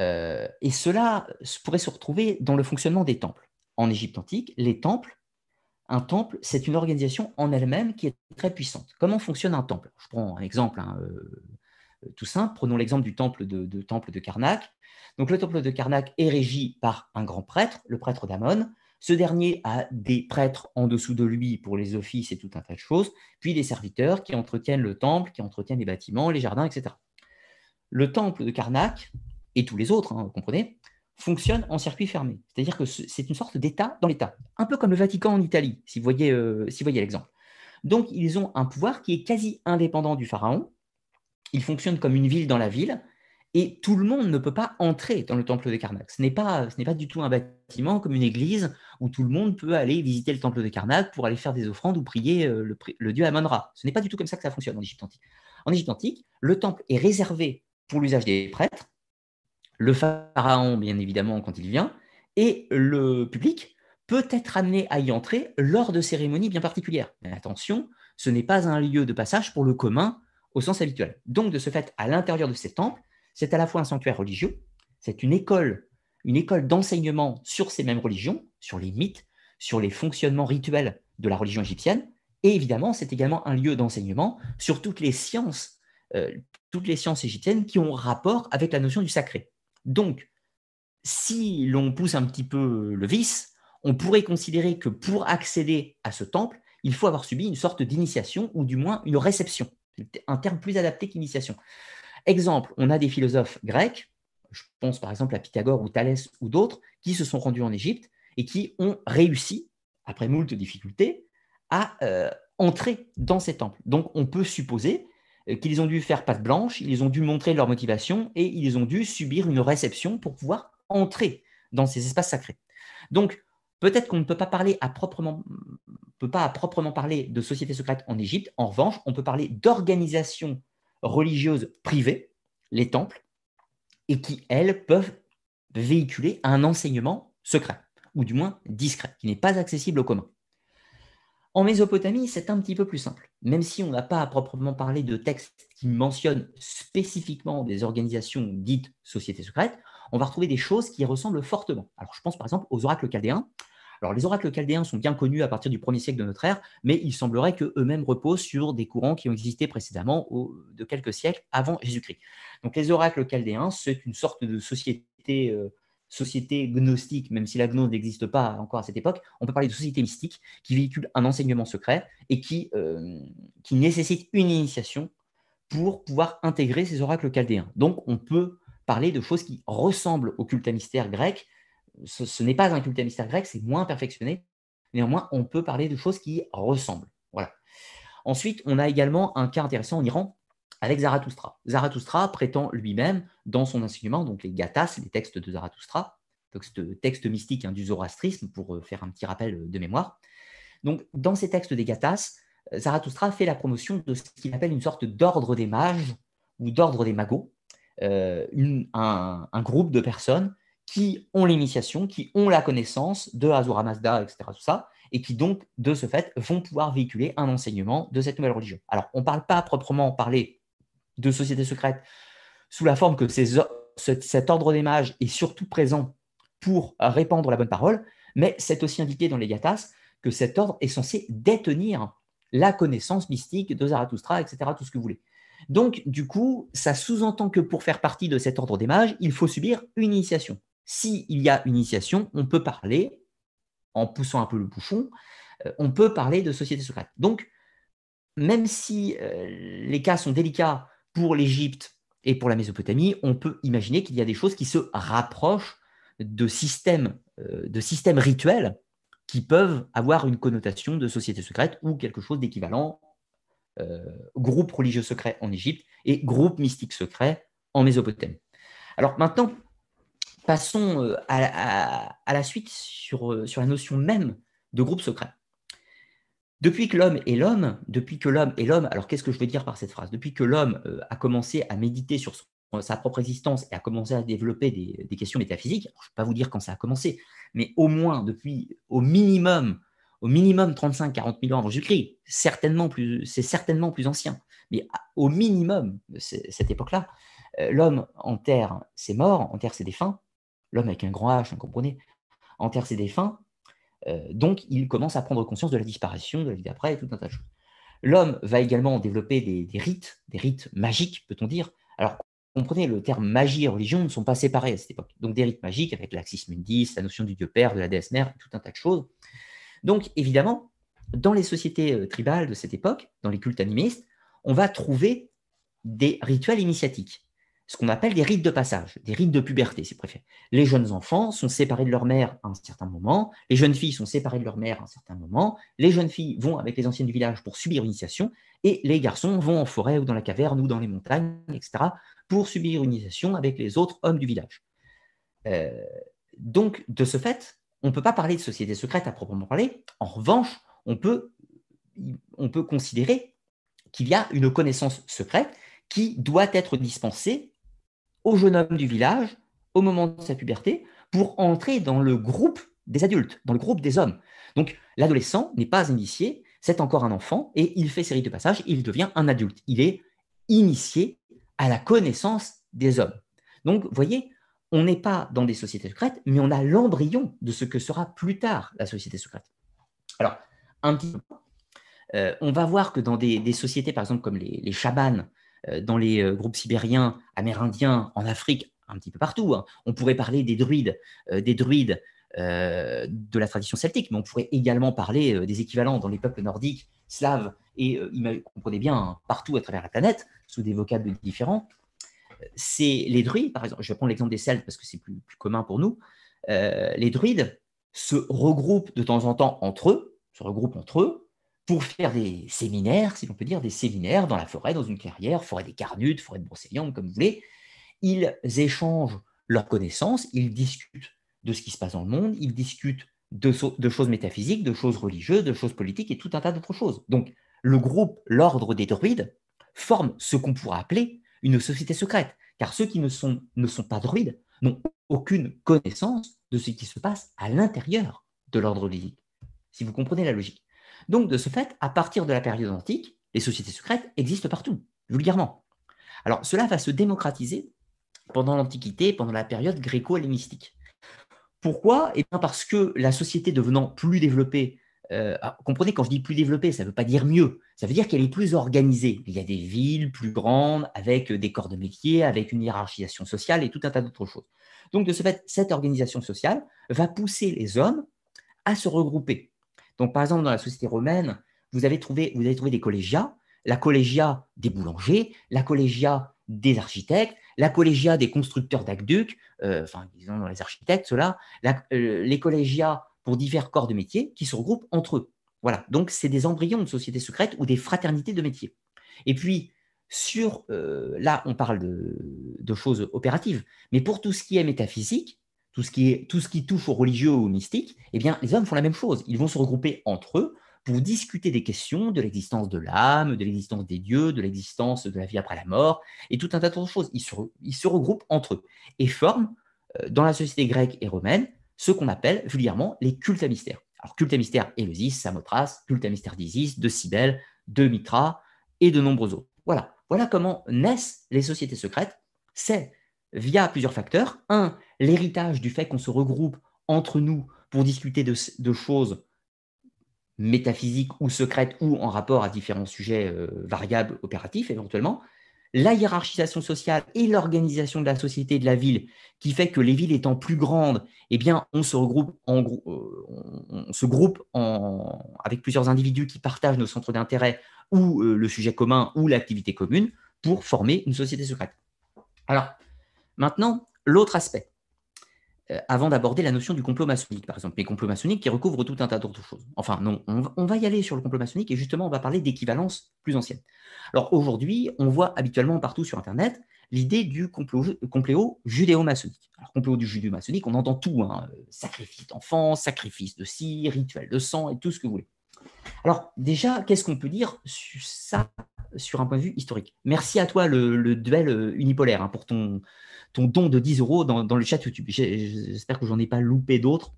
Euh, et cela pourrait se retrouver dans le fonctionnement des temples. En Égypte antique, les temples, un temple, c'est une organisation en elle-même qui est très puissante. Comment fonctionne un temple? Je prends un exemple hein, euh, tout simple. Prenons l'exemple du temple de, Karnak. Donc le temple de Karnak est régi par un grand prêtre, le prêtre d'Amon. Ce dernier a des prêtres en dessous de lui pour les offices et tout un tas de choses, puis des serviteurs qui entretiennent le temple, qui entretiennent les bâtiments, les jardins, etc. Le temple de Karnak et tous les autres, hein, vous comprenez, fonctionnent en circuit fermé. C'est-à-dire que c'est une sorte d'État dans l'État, un peu comme le Vatican en Italie, si vous voyez, euh, l'exemple. Donc, ils ont un pouvoir qui est quasi indépendant du pharaon. Ils fonctionnent comme une ville dans la ville, et tout le monde ne peut pas entrer dans le temple de Karnak. Ce n'est pas, pas du tout un bâtiment comme une église où tout le monde peut aller visiter le temple de Karnak pour aller faire des offrandes ou prier euh, le, le dieu Amon-Ra. Ce n'est pas du tout comme ça que ça fonctionne en Égypte antique. En Égypte antique, le temple est réservé pour l'usage des prêtres, le pharaon, bien évidemment, quand il vient, et le public peut être amené à y entrer lors de cérémonies bien particulières. Mais attention, ce n'est pas un lieu de passage pour le commun au sens habituel. Donc, de ce fait, à l'intérieur de ces temples, c'est à la fois un sanctuaire religieux, c'est une école, une école d'enseignement sur ces mêmes religions, sur les mythes, sur les fonctionnements rituels de la religion égyptienne, et évidemment, c'est également un lieu d'enseignement sur toutes les sciences, euh, toutes les sciences égyptiennes qui ont rapport avec la notion du sacré. Donc, si l'on pousse un petit peu le vice, on pourrait considérer que pour accéder à ce temple, il faut avoir subi une sorte d'initiation ou du moins une réception. Un terme plus adapté qu'initiation. Exemple, on a des philosophes grecs, je pense par exemple à Pythagore ou Thalès ou d'autres, qui se sont rendus en Égypte et qui ont réussi, après moult difficultés, à euh, entrer dans ces temples. Donc on peut supposer qu'ils ont dû faire patte blanche, ils ont dû montrer leur motivation et ils ont dû subir une réception pour pouvoir entrer dans ces espaces sacrés. Donc, peut-être qu'on ne peut pas parler à proprement, parler de sociétés secrètes en Égypte. En revanche, on peut parler d'organisations religieuses privées, les temples, et qui, elles, peuvent véhiculer un enseignement secret, ou du moins discret, qui n'est pas accessible au commun. En Mésopotamie, c'est un petit peu plus simple. Même si on n'a pas à proprement parler de textes qui mentionnent spécifiquement des organisations dites sociétés secrètes, on va retrouver des choses qui ressemblent fortement. Alors, je pense par exemple aux oracles chaldéens. Alors, les oracles chaldéens sont bien connus à partir du 1er siècle de notre ère, mais il semblerait qu'eux-mêmes reposent sur des courants qui ont existé précédemment de quelques siècles avant Jésus-Christ. Donc, les oracles chaldéens, c'est une sorte de société euh, société gnostique, même si la gnose n'existe pas encore à cette époque, on peut parler de société mystique qui véhicule un enseignement secret et qui, euh, nécessite une initiation pour pouvoir intégrer ces oracles chaldéens. Donc on peut parler de choses qui ressemblent au culte à mystère grec. Ce, n'est pas un culte à mystère grec, c'est moins perfectionné. Néanmoins, on peut parler de choses qui ressemblent. Voilà. Ensuite, on a également un cas intéressant en Iran avec Zarathustra. Zarathustra prétend lui-même, dans son enseignement, donc les Gathas, les textes de Zarathustra, texte, texte mystique hein, du zoroastrisme, pour euh, faire un petit rappel euh, de mémoire. Donc, dans ces textes des Gathas, euh, Zarathustra fait la promotion de ce qu'il appelle une sorte d'ordre des mages ou d'ordre des magos, un, groupe de personnes qui ont l'initiation, qui ont la connaissance de Azura Mazda, etc., tout ça, et qui donc, de ce fait, vont pouvoir véhiculer un enseignement de cette nouvelle religion. Alors, on ne parle pas proprement parler de société secrète sous la forme que cet ordre des mages est surtout présent pour répandre la bonne parole, mais c'est aussi indiqué dans les Gathas que cet ordre est censé détenir la connaissance mystique de Zarathustra, etc., tout ce que vous voulez. Donc, du coup, ça sous-entend que pour faire partie de cet ordre des mages, il faut subir une initiation. S'il y a une initiation, on peut parler, en poussant un peu le bouchon, euh, on peut parler de société secrète. Donc, même si euh, les cas sont délicats pour l'Égypte et pour la Mésopotamie, on peut imaginer qu'il y a des choses qui se rapprochent de systèmes, euh, rituels qui peuvent avoir une connotation de société secrète ou quelque chose d'équivalent euh, groupe religieux secret en Égypte et groupe mystique secret en Mésopotamie. Alors maintenant, passons euh, à, la suite sur, sur la notion même de groupe secret. Depuis que l'homme est l'homme, depuis que l'homme est l'homme, alors qu'est-ce que je veux dire par cette phrase? Depuis que l'homme a commencé à méditer sur sa propre existence et a commencé à développer des, questions métaphysiques, je ne vais pas vous dire quand ça a commencé, mais au moins depuis au minimum, au minimum 35-40 000 ans avant Jésus-Christ, certainement plus, c'est certainement plus ancien, mais au minimum, cette époque-là, euh, l'homme enterre ses morts, enterre ses défunts, l'homme avec un grand H, vous comprenez, enterre ses défunts, euh, donc il commence à prendre conscience de la disparition, de la vie d'après et tout un tas de choses. L'homme va également développer des, des rites, des rites magiques, peut-on dire. Alors, comprenez, le terme magie et religion ne sont pas séparés à cette époque. Donc des rites magiques avec l'axis mundis, la notion du dieu père, de la déesse mère, tout un tas de choses. Donc évidemment, dans les sociétés euh, tribales de cette époque, dans les cultes animistes, on va trouver des rituels initiatiques, ce qu'on appelle des rites de passage, des rites de puberté, si vous préférez. Les jeunes enfants sont séparés de leur mère à un certain moment, les jeunes filles sont séparées de leur mère à un certain moment, les jeunes filles vont avec les anciennes du village pour subir l'initiation, et les garçons vont en forêt ou dans la caverne ou dans les montagnes, etc., pour subir une initiation avec les autres hommes du village. Euh, donc, de ce fait, on ne peut pas parler de société secrète à proprement parler. En revanche, on peut, on peut considérer qu'il y a une connaissance secrète qui doit être dispensée au jeune homme du village au moment de sa puberté pour entrer dans le groupe des adultes, dans le groupe des hommes. Donc l'adolescent n'est pas initié, c'est encore un enfant et il fait série de passages, il devient un adulte. Il est initié à la connaissance des hommes. Donc, vous voyez, on n'est pas dans des sociétés secrètes, mais on a l'embryon de ce que sera plus tard la société secrète. Alors, un petit peu, euh, on va voir que dans des, sociétés, par exemple, comme les, les euh, dans les euh, groupes sibériens, amérindiens, en Afrique, un petit peu partout, hein, on pourrait parler des druides, des druides de la tradition celtique, mais on pourrait également parler des équivalents dans les peuples nordiques, slaves et, comprenez bien, hein, partout à travers la planète, sous des vocables différents. C'est les druides, par exemple, je vais prendre l'exemple des Celtes parce que c'est plus, commun pour nous. Euh, les druides se regroupent de temps en temps entre eux, se regroupent entre eux faire des séminaires, si l'on peut dire, des séminaires dans la forêt, dans une clairière, forêt des Carnutes, forêt de Brocéliande, comme vous voulez. Ils échangent leurs connaissances, ils discutent de ce qui se passe dans le monde, ils discutent de, choses métaphysiques, de choses religieuses, de choses politiques et tout un tas d'autres choses. Donc, le groupe, l'ordre des druides, forment ce qu'on pourrait appeler une société secrète, car ceux qui ne sont, ne sont pas druides n'ont aucune connaissance de ce qui se passe à l'intérieur de l'ordre lyrique, si vous comprenez la logique. Donc, de ce fait, à partir de la période antique, les sociétés secrètes existent partout, vulgairement. Alors, cela va se démocratiser pendant l'Antiquité, pendant la période gréco-hellénistique. Pourquoi? Eh bien parce que la société devenant plus développée euh, ah, comprenez, quand je dis plus développée, ça ne veut pas dire mieux. Ça veut dire qu'elle est plus organisée. Il y a des villes plus grandes, avec des corps de métier, avec une hiérarchisation sociale et tout un tas d'autres choses. Donc, de ce fait, cette organisation sociale va pousser les hommes à se regrouper. Donc, par exemple, dans la société romaine, vous avez trouvé, vous avez trouvé des collégias, la collégia des boulangers, la collégia des architectes, la collégia des constructeurs d'aqueducs, euh, enfin, disons dans les architectes, cela, euh, les collégias pour divers corps de métier qui se regroupent entre eux. Voilà, donc c'est des embryons de sociétés secrètes ou des fraternités de métiers. Et puis, sur, euh, là, on parle de, choses opératives, mais pour tout ce qui est métaphysique, tout ce qui, est, tout ce qui touche au religieux ou au mystique, eh bien, les hommes font la même chose. Ils vont se regrouper entre eux pour discuter des questions de l'existence de l'âme, de l'existence des dieux, de l'existence de la vie après la mort, et tout un tas d'autres choses. Ils se, ils se regroupent entre eux et forment, euh, dans la société grecque et romaine, ce qu'on appelle vulgairement les cultes à mystère. Alors, culte à mystère Éleusis, Samothrace, culte à mystère d'Isis, de Cybèle, de Mitra et de nombreux autres. Voilà. Voilà comment naissent les sociétés secrètes. C'est via plusieurs facteurs. Un, l'héritage du fait qu'on se regroupe entre nous pour discuter de, choses métaphysiques ou secrètes ou en rapport à différents sujets euh, variables, opératifs éventuellement la hiérarchisation sociale et l'organisation de la société de la ville, qui fait que les villes étant plus grandes, eh bien, on se regroupe, euh, on se groupe avec plusieurs individus qui partagent nos centres d'intérêt ou euh, le sujet commun ou l'activité commune pour former une société secrète. Alors, maintenant, l'autre aspect. Euh, avant d'aborder la notion du complot maçonnique, par exemple, les complots maçonniques qui recouvrent tout un tas d'autres choses. Enfin, non, on va, y aller sur le complot maçonnique et justement, on va parler d'équivalence plus ancienne. Alors aujourd'hui, on voit habituellement partout sur Internet l'idée du complot, judéo-maçonnique. Alors, complot du judéo-maçonnique, on entend tout, hein, sacrifice d'enfants, sacrifice de cire, rituel de sang et tout ce que vous voulez. Alors déjà, qu'est-ce qu'on peut dire sur ça sur un point de vue historique? Merci à toi, le, duel euh, unipolaire, hein, pour ton, ton don de 10 euros dans, le chat YouTube. J'espère que j'en ai pas loupé d'autres.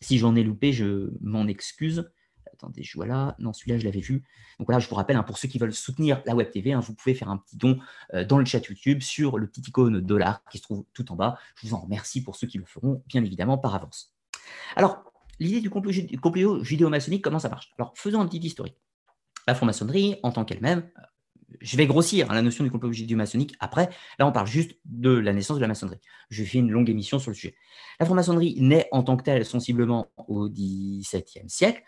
Si j'en ai loupé, je m'en excuse. Attendez, je vois là. Non, celui-là, je l'avais vu. Donc voilà, je vous rappelle, hein, pour ceux qui veulent soutenir la Web TV, hein, vous pouvez faire un petit don euh, dans le chat YouTube sur le petit icône dollar qui se trouve tout en bas. Je vous en remercie pour ceux qui le feront, bien évidemment, par avance. Alors, l'idée du complot judéo-maçonnique, comment ça marche? Alors, faisons un petit historique. La franc-maçonnerie, en tant qu'elle-même, je vais grossir hein, la notion du complot du maçonnique après. Là, on parle juste de la naissance de la maçonnerie. Je fais une longue émission sur le sujet. La franc-maçonnerie naît en tant que telle sensiblement au XVIIe siècle,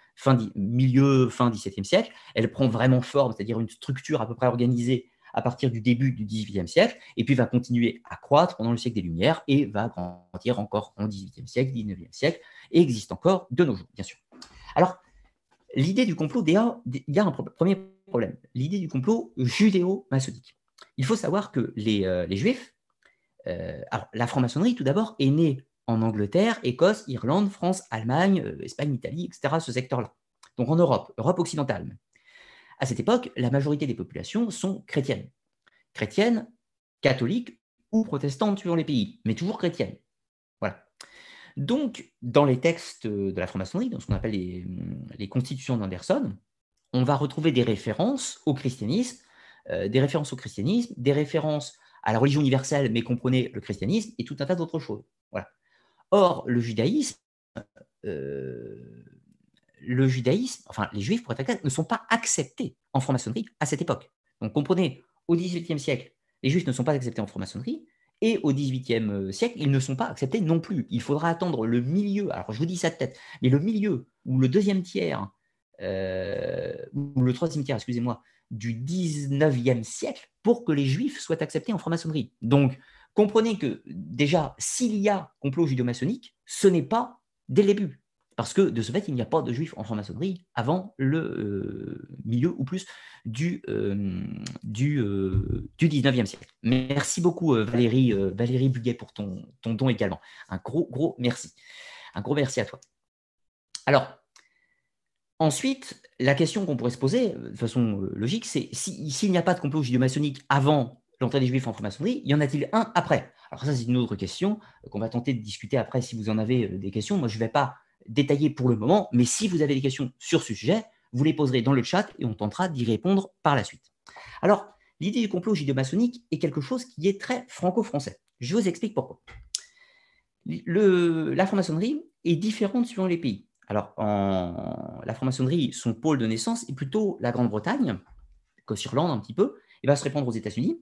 milieu, fin XVIIe siècle. Elle prend vraiment forme, c'est-à-dire une structure à peu près organisée à partir du début du XVIIIe siècle, et puis va continuer à croître pendant le siècle des Lumières et va grandir encore en XVIIIe siècle, XIXe siècle, et existe encore de nos jours, bien sûr. Alors, l'idée du complot, il y a un premier L'idée du complot judéo-maçonnique. Il faut savoir que les, euh, Juifs, euh, la franc-maçonnerie tout d'abord est née en Angleterre, Écosse, Irlande, France, Allemagne, euh, Espagne, Italie, etc., ce secteur-là. Donc en Europe, Europe occidentale. À cette époque, la majorité des populations sont chrétiennes. Chrétiennes, catholiques ou protestantes suivant les pays, mais toujours chrétiennes. Voilà. Donc, dans les textes de la franc-maçonnerie, dans ce qu'on appelle les constitutions d'Anderson, on va retrouver des références au christianisme, euh, des références au christianisme, des références à la religion universelle, mais comprenez le christianisme et tout un tas d'autres choses. Voilà. Or, le judaïsme, euh, le judaïsme, enfin les juifs pour être exact, ne sont pas acceptés en franc-maçonnerie à cette époque. Donc comprenez, au XVIIIe siècle, les juifs ne sont pas acceptés en franc-maçonnerie, et au XVIIIe siècle, ils ne sont pas acceptés non plus. Il faudra attendre le milieu, alors je vous dis ça de tête, mais le milieu ou le deuxième tiers euh, le troisième tiers, excusez-moi, du 19e siècle pour que les juifs soient acceptés en franc-maçonnerie. Donc, comprenez que déjà, s'il y a complot judéo-maçonnique, ce n'est pas dès le début. Parce que de ce fait, il n'y a pas de juifs en franc-maçonnerie avant le euh, milieu ou plus du, euh, du 19e siècle. Merci beaucoup Valérie, Valérie Buguet pour ton, ton don également. Un gros, gros merci. Un gros merci à toi. Alors, Ensuite, la question qu'on pourrait se poser euh, de façon euh, logique, c'est s'il n'y a pas de complot judéo-maçonnique avant l'entrée des Juifs en franc-maçonnerie, y en a-t-il un après? Alors ça, c'est une autre question euh, qu'on va tenter de discuter après si vous en avez des questions. Moi, je ne vais pas détailler pour le moment, mais si vous avez des questions sur ce sujet, vous les poserez dans le chat et on tentera d'y répondre par la suite. Alors, l'idée du complot judéo-maçonnique est quelque chose qui est très franco-français. Je vous explique pourquoi. la franc-maçonnerie est différente suivant les pays. Alors, en, la franc-maçonnerie, son pôle de naissance est plutôt la Grande-Bretagne, Irlande un petit peu, et va se répandre aux États-Unis.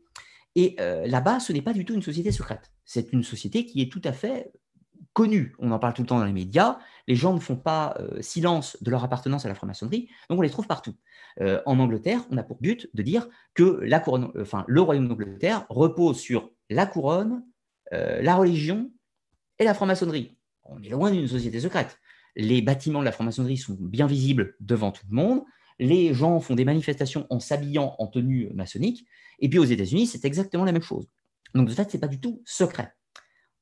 Et euh, là-bas, ce n'est pas du tout une société secrète. C'est une société qui est tout à fait connue. On en parle tout le temps dans les médias. Les gens ne font pas euh, silence de leur appartenance à la franc-maçonnerie, donc on les trouve partout. Euh, en Angleterre, on a pour but de dire que la couronne, enfin, le royaume d'Angleterre repose sur la couronne, la religion et la franc-maçonnerie. On est loin d'une société secrète les bâtiments de la franc-maçonnerie sont bien visibles devant tout le monde, les gens font des manifestations en s'habillant en tenue maçonnique, et puis aux États-Unis, c'est exactement la même chose. Donc de fait, ce n'est pas du tout secret.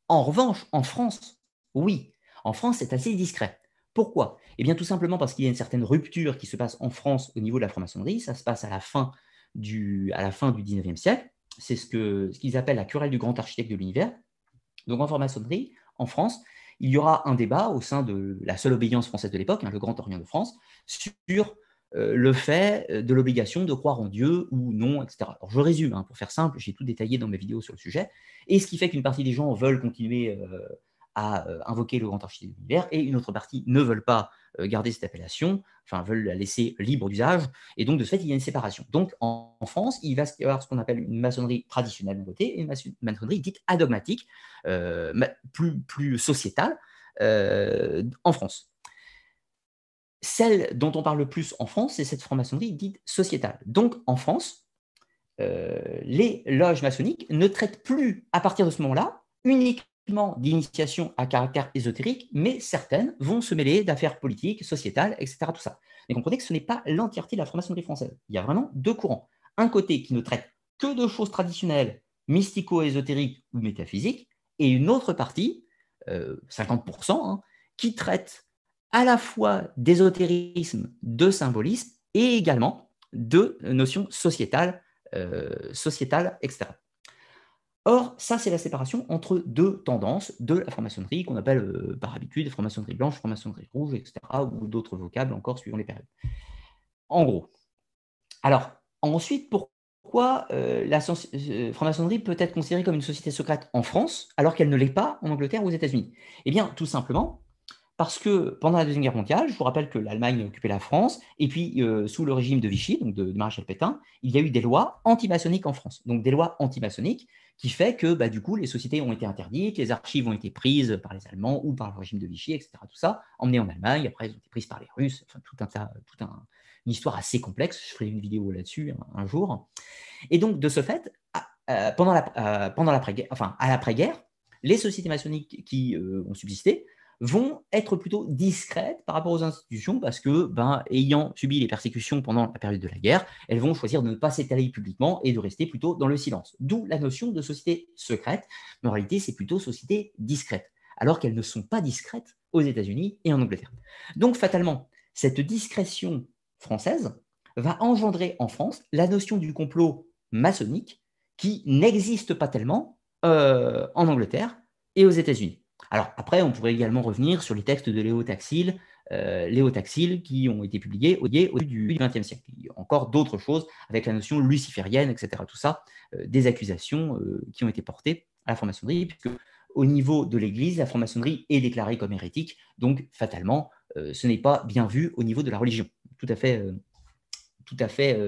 En revanche, en France, oui, en France, c'est assez discret. Pourquoi? Eh bien, tout simplement parce qu'il y a une certaine rupture qui se passe en France au niveau de la franc-maçonnerie. Ça se passe à la fin du, à la fin du 19e siècle. C'est ce qu'ils ce appellent la querelle du grand architecte de l'univers. Donc, en franc-maçonnerie, en France, il y aura un débat au sein de la seule obéissance française de l'époque, hein, le Grand Orient de France, sur euh, le fait euh, de l'obligation de croire en Dieu ou non, etc. Alors je résume, hein, pour faire simple, j'ai tout détaillé dans mes vidéos sur le sujet, et ce qui fait qu'une partie des gens veulent continuer euh, à invoquer le grand architecte de l'univers, et une autre partie ne veulent pas garder cette appellation, enfin veulent la laisser libre d'usage, et donc de ce fait il y a une séparation. Donc en, France, il va y avoir ce qu'on appelle une maçonnerie traditionnelle de côté, et une maçonnerie dite adogmatique, plus, plus sociétale, en France. Celle dont on parle le plus en France, c'est cette franc-maçonnerie dite sociétale. Donc, en France, euh, les loges maçonniques ne traitent plus, à partir de ce moment-là, uniquement d'initiation à caractère ésotérique, mais certaines vont se mêler d'affaires politiques, sociétales, etc. Tout ça. Mais comprenez que ce n'est pas l'entièreté de la franc-maçonnerie française. Il y a vraiment deux courants. Un côté qui ne traite que de choses traditionnelles, mystico-ésotériques ou métaphysiques, et une autre partie, 50%, euh, hein, qui traite à la fois d'ésotérisme, de symbolisme et également de notions sociétales, euh, sociétales etc. Or, ça, c'est la séparation entre deux tendances de la franc-maçonnerie qu'on appelle euh, par habitude franc-maçonnerie blanche, franc-maçonnerie rouge, etc., ou d'autres vocables encore suivant les périodes. En gros. Alors, ensuite, pourquoi euh, la franc-maçonnerie peut être considérée comme une société secrète en France alors qu'elle ne l'est pas en Angleterre ou aux États-Unis? Eh bien, tout simplement parce que pendant la Deuxième Guerre mondiale, je vous rappelle que l'Allemagne occupait la France, et puis euh, sous le régime de Vichy, donc de, Maréchal Pétain, il y a eu des lois anti-maçonniques en France. Donc des lois anti-maçonniques qui fait que bah, du coup les sociétés ont été interdites, les archives ont été prises par les Allemands ou par le régime de Vichy, etc. Tout ça, emmenées en Allemagne, après elles ont été prises par les Russes, enfin tout un tas, toute un, une histoire assez complexe, je ferai une vidéo là-dessus un, jour. Et donc de ce fait, euh, pendant la, euh, l'après-guerre, enfin à l'après-guerre, les sociétés maçonniques qui ont subsisté vont être plutôt discrètes par rapport aux institutions parce que, ben, ayant subi les persécutions pendant la période de la guerre, elles vont choisir de ne pas s'étaler publiquement et de rester plutôt dans le silence. D'où la notion de société secrète, mais en réalité, c'est plutôt société discrète, alors qu'elles ne sont pas discrètes aux États-Unis et en Angleterre. Donc, fatalement, cette discrétion française va engendrer en France la notion du complot maçonnique qui n'existe pas tellement euh, en Angleterre et aux États-Unis. Alors après, on pourrait également revenir sur les textes de Léo Taxil, euh, qui ont été publiés au début du XXe siècle. Il y a encore d'autres choses avec la notion luciférienne, etc. Tout ça, euh, des accusations euh, qui ont été portées à la franc-maçonnerie, puisque au niveau de l'Église, la franc-maçonnerie est déclarée comme hérétique, donc fatalement, ce n'est pas bien vu au niveau de la religion. Tout à fait, tout à fait.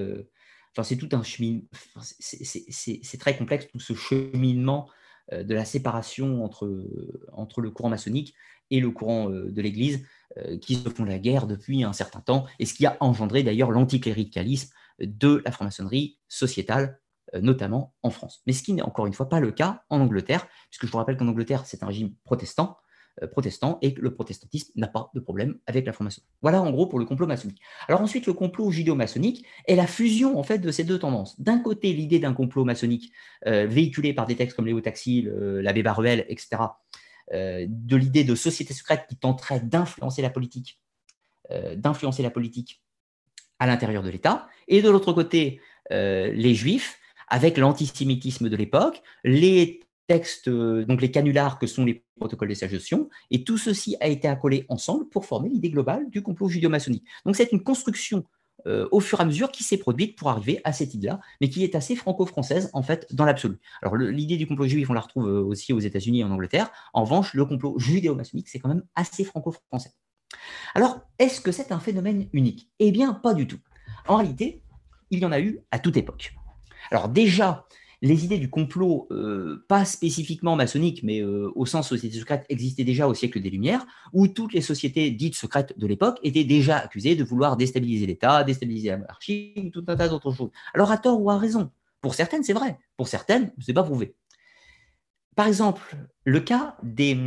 Enfin, c'est tout un chemin. c'est très complexe tout ce cheminement de la séparation entre, entre le courant maçonnique et le courant euh, de l'Église, euh, qui se font la guerre depuis un certain temps, et ce qui a engendré d'ailleurs l'anticléricalisme de la franc-maçonnerie sociétale, notamment en France. Mais ce qui n'est encore une fois pas le cas en Angleterre, puisque je vous rappelle qu'en Angleterre, c'est un régime protestant, euh, protestant et que le protestantisme n'a pas de problème avec la franc-maçonnerie. Voilà en gros pour le complot maçonnique. Alors ensuite, le complot judéo-maçonnique est la fusion en fait de ces deux tendances. D'un côté, l'idée d'un complot maçonnique euh, véhiculé par des textes comme Léo Taxil, euh, l'abbé Baruel, etc., de l'idée de société secrète qui tenterait la politique, d'influencer la politique à l'intérieur de l'État, et de l'autre côté, les juifs avec l'antisémitisme de l'époque, les textes, euh, donc les canulars que sont les protocoles des sagestions, et tout ceci a été accolé ensemble pour former l'idée globale du complot judéo-maçonnique. Donc c'est une construction euh, au fur et à mesure qui s'est produite pour arriver à cette idée-là, mais qui est assez franco-française en fait dans l'absolu. Alors l'idée du complot juif, on la retrouve euh, aussi aux États-Unis et en Angleterre. En revanche, le complot judéo-maçonnique, c'est quand même assez franco-français. Alors, est-ce que c'est un phénomène unique? Eh bien, pas du tout. En réalité, il y en a eu à toute époque. Alors déjà, les idées du complot, euh, pas spécifiquement maçonniques, mais euh, au sens société secrète, existaient déjà au siècle des Lumières, où toutes les sociétés dites secrètes de l'époque étaient déjà accusées de vouloir déstabiliser l'État, déstabiliser la monarchie, tout un tas d'autres choses. Alors à tort ou à raison Pour certaines, c'est vrai. Pour certaines, ce n'est pas prouvé. Par exemple, le cas des,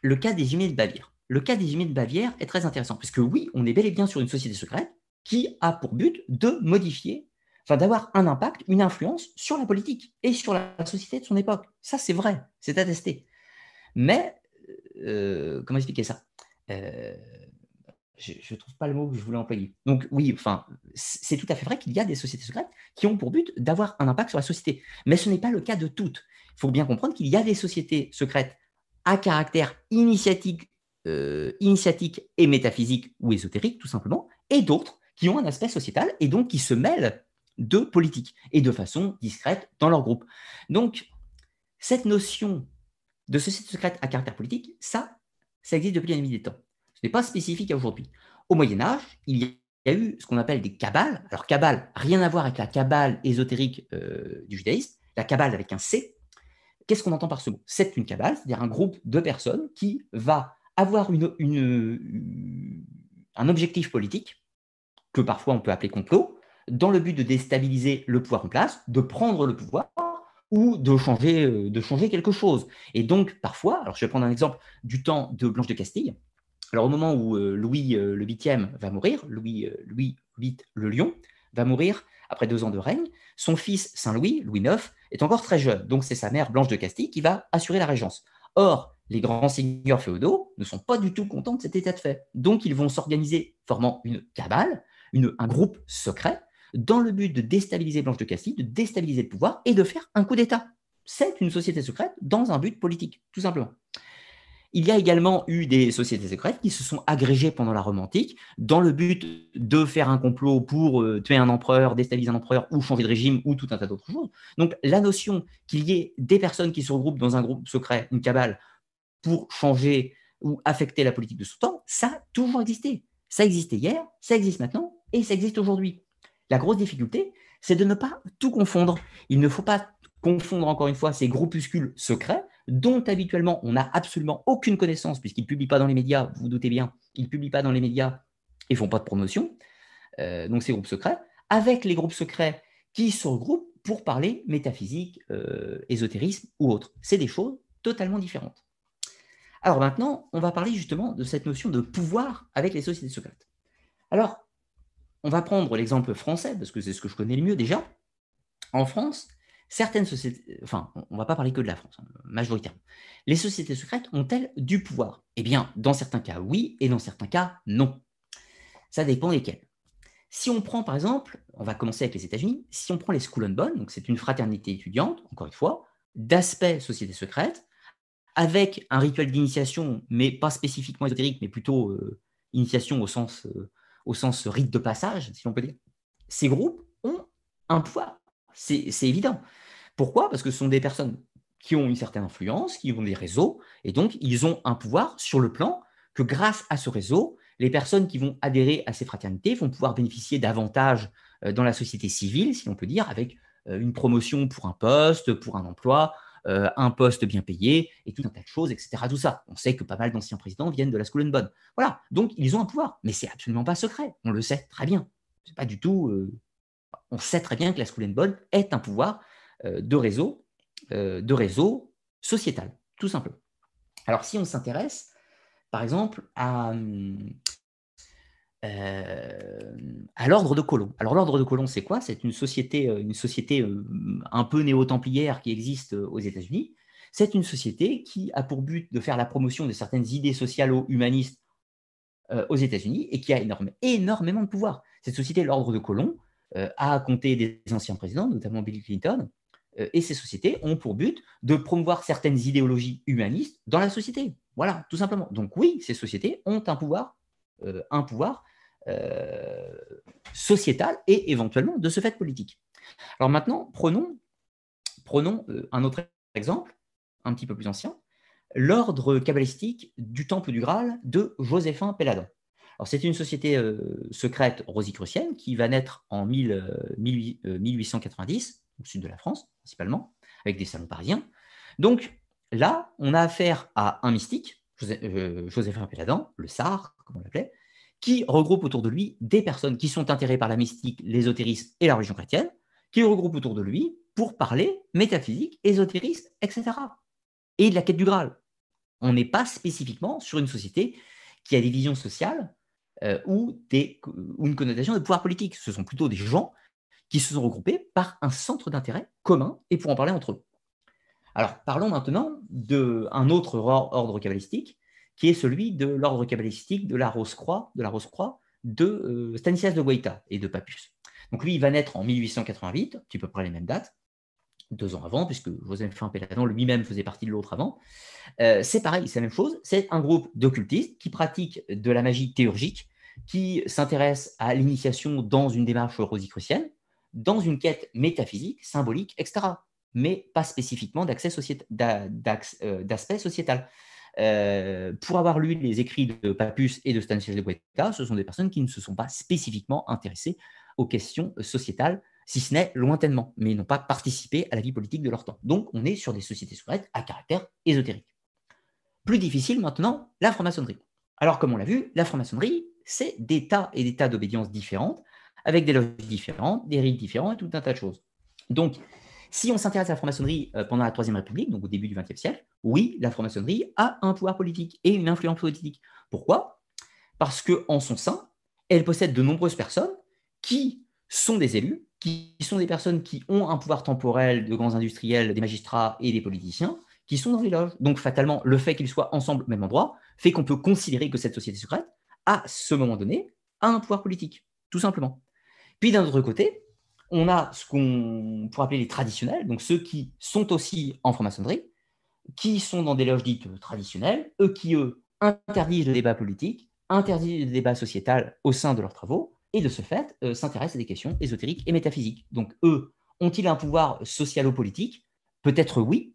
le cas des de Bavière. Le cas des humains de Bavière est très intéressant, puisque oui, on est bel et bien sur une société secrète qui a pour but de modifier enfin, d'avoir un impact, une influence sur la politique et sur la société de son époque. Ça, c'est vrai, c'est attesté. Mais, euh, comment expliquer ça? Euh, Je ne trouve pas le mot que je voulais employer. Donc oui, enfin, c'est tout à fait vrai qu'il y a des sociétés secrètes qui ont pour but d'avoir un impact sur la société. Mais ce n'est pas le cas de toutes. Il faut bien comprendre qu'il y a des sociétés secrètes à caractère initiatique, euh, initiatique et métaphysique ou ésotérique, tout simplement, et d'autres qui ont un aspect sociétal et donc qui se mêlent de politique et de façon discrète dans leur groupe. Donc, cette notion de société secrète à caractère politique, ça, ça existe depuis la nuit des temps. Ce n'est pas spécifique à aujourd'hui. Au Moyen Âge, il y a eu ce qu'on appelle des cabales. Alors, cabale, rien à voir avec la cabale ésotérique euh, du judaïsme. La cabale avec un C. Qu'est-ce qu'on entend par ce mot? C'est une cabale, c'est-à-dire un groupe de personnes qui va avoir un objectif politique, que parfois on peut appeler complot, dans le but de déstabiliser le pouvoir en place, de prendre le pouvoir ou de changer, euh, de changer quelque chose. Et donc, parfois, alors je vais prendre un exemple du temps de Blanche de Castille. Alors, au moment où euh, Louis euh, le 8e va mourir, Louis, Louis VIII le Lion va mourir après deux ans de règne, son fils Saint-Louis, Louis IX, est encore très jeune. Donc, c'est sa mère Blanche de Castille qui va assurer la régence. Or, les grands seigneurs féodaux ne sont pas du tout contents de cet état de fait. Donc, ils vont s'organiser formant une cabale, un groupe secret, dans le but de déstabiliser Blanche de Castille, de déstabiliser le pouvoir et de faire un coup d'État. C'est une société secrète dans un but politique, tout simplement. Il y a également eu des sociétés secrètes qui se sont agrégées pendant la Rome antique dans le but de faire un complot pour euh, tuer un empereur, déstabiliser un empereur ou changer de régime ou tout un tas d'autres choses. Donc la notion qu'il y ait des personnes qui se regroupent dans un groupe secret, une cabale, pour changer ou affecter la politique de son temps, ça a toujours existé. Ça existait hier, ça existe maintenant et ça existe aujourd'hui. La grosse difficulté, c'est de ne pas tout confondre. Il ne faut pas confondre encore une fois ces groupuscules secrets dont habituellement on n'a absolument aucune connaissance puisqu'ils ne publient pas dans les médias, vous vous doutez bien, ils ne publient pas dans les médias et font pas de promotion, euh, donc ces groupes secrets, avec les groupes secrets qui se regroupent pour parler métaphysique, euh, ésotérisme ou autre. C'est des choses totalement différentes. Alors maintenant, on va parler justement de cette notion de pouvoir avec les sociétés secrètes. Alors, on va prendre l'exemple français, parce que c'est ce que je connais le mieux déjà. En France, certaines sociétés, enfin, on ne va pas parler que de la France, hein, majoritairement. Les sociétés secrètes ont-elles du pouvoir? Eh bien, dans certains cas, oui, et dans certains cas, non. Ça dépend desquels. Si on prend par exemple, on va commencer avec les États-Unis, si on prend les School and Bond, donc c'est une fraternité étudiante, encore une fois, d'aspect société secrète, avec un rituel d'initiation, mais pas spécifiquement ésotérique, mais plutôt euh, initiation au sens euh, au sens rite de passage, si l'on peut dire, ces groupes ont un pouvoir. C'est évident. Pourquoi? Parce que ce sont des personnes qui ont une certaine influence, qui ont des réseaux, et donc ils ont un pouvoir sur le plan que grâce à ce réseau, les personnes qui vont adhérer à ces fraternités vont pouvoir bénéficier davantage euh, dans la société civile, si l'on peut dire, avec euh, une promotion pour un poste, pour un emploi, euh, un poste bien payé et tout un tas de choses, etc. Tout ça. On sait que pas mal d'anciens présidents viennent de la School and Bond. Voilà. Donc, ils ont un pouvoir, mais c'est absolument pas secret. On le sait très bien. C'est pas du tout. Euh, on sait très bien que la School and Bond est un pouvoir euh, de réseau, de réseau sociétal, tout simplement. Alors, si on s'intéresse, par exemple, à, hum, euh, à l'ordre de Colomb. Alors l'ordre de Colomb, c'est quoi? C'est une société, euh, une société euh, un peu néo-templière qui existe aux États-Unis. C'est une société qui a pour but de faire la promotion de certaines idées socialo-humanistes aux États-Unis et qui a énormément de pouvoir. Cette société, l'ordre de Colomb, a compté des anciens présidents, notamment Bill Clinton, et ces sociétés ont pour but de promouvoir certaines idéologies humanistes dans la société. Voilà, tout simplement. Donc oui, ces sociétés ont un pouvoir, un pouvoir euh, sociétale et éventuellement de ce fait politique. Alors maintenant, prenons, euh, un autre exemple, un petit peu plus ancien, l'ordre cabalistique du Temple du Graal de Joséphin Péladan. C'est une société euh, secrète rosicrucienne qui va naître en 1890, au sud de la France principalement, avec des salons parisiens. Donc là, on a affaire à un mystique, Joséphin Péladan, le Sar, comme on l'appelait, qui regroupe autour de lui des personnes qui sont intéressées par la mystique, l'ésotérisme et la religion chrétienne, qui regroupe autour de lui pour parler métaphysique, ésotérisme, etc. Et de la quête du Graal. On n'est pas spécifiquement sur une société qui a des visions sociales euh, ou une connotation de pouvoir politique. Ce sont plutôt des gens qui se sont regroupés par un centre d'intérêt commun et pour en parler entre eux. Alors, parlons maintenant d'un autre ordre cabalistique qui est celui de l'ordre cabalistique de la Rose-Croix, de la Rose-Croix de euh, Stanislas de Guaita et de Papus. Donc lui, il va naître en 1888, à peu près les mêmes dates, deux ans avant, puisque Joseph Péladan lui-même faisait partie de l'autre avant. Euh, c'est pareil, c'est la même chose. C'est un groupe d'occultistes qui pratiquent de la magie théurgique, qui s'intéressent à l'initiation dans une démarche rosicrucienne, dans une quête métaphysique, symbolique, etc. Mais pas spécifiquement euh, d'aspect sociétal. Euh, pour avoir lu les écrits de Papus et de Stanislas de Guetta, ce sont des personnes qui ne se sont pas spécifiquement intéressées aux questions sociétales si ce n'est lointainement, mais n'ont pas participé à la vie politique de leur temps. Donc on est sur des sociétés secrètes à caractère ésotérique. Plus difficile maintenant, la franc-maçonnerie. Alors comme on l'a vu, la franc-maçonnerie, c'est des tas et des tas d'obédiences différentes, avec des logiques différentes, des rites différents et tout un tas de choses. Donc, si on s'intéresse à la franc-maçonnerie euh, pendant la Troisième République, donc au début du XXe siècle, oui, la franc-maçonnerie a un pouvoir politique et une influence politique. Pourquoi? Parce qu'en son sein, elle possède de nombreuses personnes qui sont des élus, qui sont des personnes qui ont un pouvoir temporel de grands industriels, des magistrats et des politiciens, qui sont dans les loges. Donc fatalement, le fait qu'ils soient ensemble au même endroit fait qu'on peut considérer que cette société secrète, à ce moment donné, a un pouvoir politique, tout simplement. Puis d'un autre côté, on a ce qu'on pourrait appeler les traditionnels, donc ceux qui sont aussi en franc-maçonnerie, qui sont dans des loges dites traditionnelles, eux qui, eux, interdisent le débat politique, interdisent le débat sociétal au sein de leurs travaux, et de ce fait euh, s'intéressent à des questions ésotériques et métaphysiques. Donc eux, ont-ils un pouvoir socialo-politique? Peut-être oui,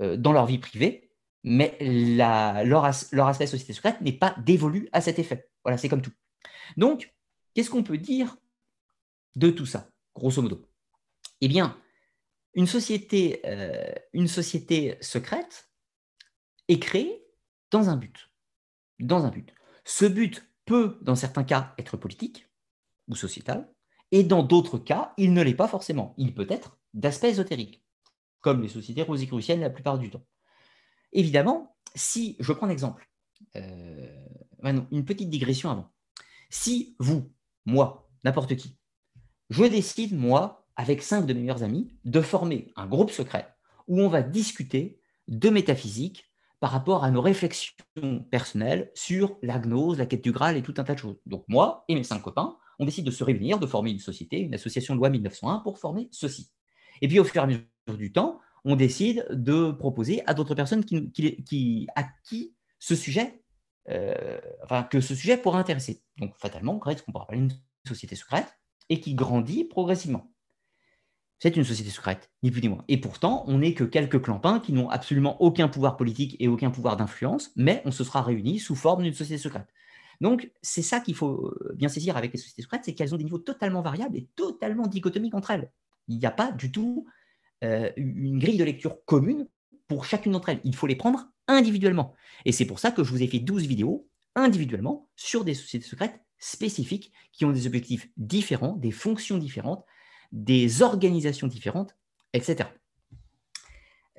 euh, dans leur vie privée, mais leur, aspect société secrète n'est pas dévolu à cet effet. Voilà, c'est comme tout. Donc, qu'est-ce qu'on peut dire de tout ça, grosso modo Eh bien, une société, euh, une société secrète est créée dans un but. Dans un but. Ce but peut, dans certains cas, être politique, ou sociétal, et dans d'autres cas, il ne l'est pas forcément. Il peut être d'aspect ésotérique, comme les sociétés rosicruciennes la plupart du temps. Évidemment, si, je prends un exemple, euh, une petite digression avant. Si vous, moi, n'importe qui, je décide, moi, avec cinq de mes meilleurs amis, de former un groupe secret où on va discuter de métaphysique par rapport à nos réflexions personnelles sur la gnose, la quête du Graal et tout un tas de choses. Donc moi et mes cinq copains, on décide de se réunir, de former une société, une association de loi 1901 pour former ceci. Et puis au fur et à mesure du temps, on décide de proposer à d'autres personnes qui, à qui ce sujet, euh, que ce sujet pourrait intéresser. Donc fatalement, on crée ce qu'on pourrait appeler une société secrète? Et qui grandit progressivement. C'est une société secrète, ni plus ni moins. Et pourtant, on n'est que quelques clampins qui n'ont absolument aucun pouvoir politique et aucun pouvoir d'influence, mais on se sera réunis sous forme d'une société secrète. Donc, c'est ça qu'il faut euh, bien saisir avec les sociétés secrètes, c'est qu'elles ont des niveaux totalement variables et totalement dichotomiques entre elles. Il n'y a pas du tout euh, une grille de lecture commune pour chacune d'entre elles. Il faut les prendre individuellement. Et c'est pour ça que je vous ai fait 12 vidéos individuellement sur des sociétés secrètes spécifiques qui ont des objectifs différents, des fonctions différentes, des organisations différentes, etc.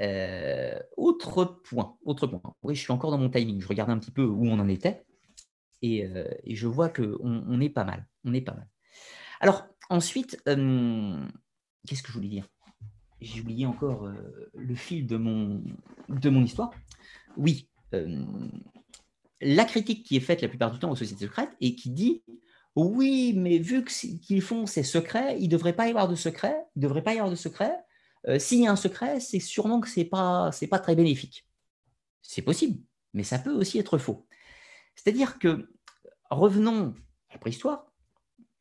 Euh, autre point, autre point. Oui, je suis encore dans mon timing. Je regardais un petit peu où on en était. Euh, et, je vois qu'on on est pas mal. On est pas mal. Alors, ensuite, euh, qu'est-ce que je voulais dire? J'ai oublié encore euh, le fil de mon, de mon histoire. Oui, la critique qui est faite la plupart du temps aux sociétés secrètes et qui dit oui, mais vu qu'ils font ces secrets, il ne devrait pas y avoir de secret. Il devrait pas y avoir de secret. S'il y a un secret, c'est sûrement que ce n'est pas, pas très bénéfique. C'est possible, mais ça peut aussi être faux. C'est-à-dire que, revenons à la préhistoire,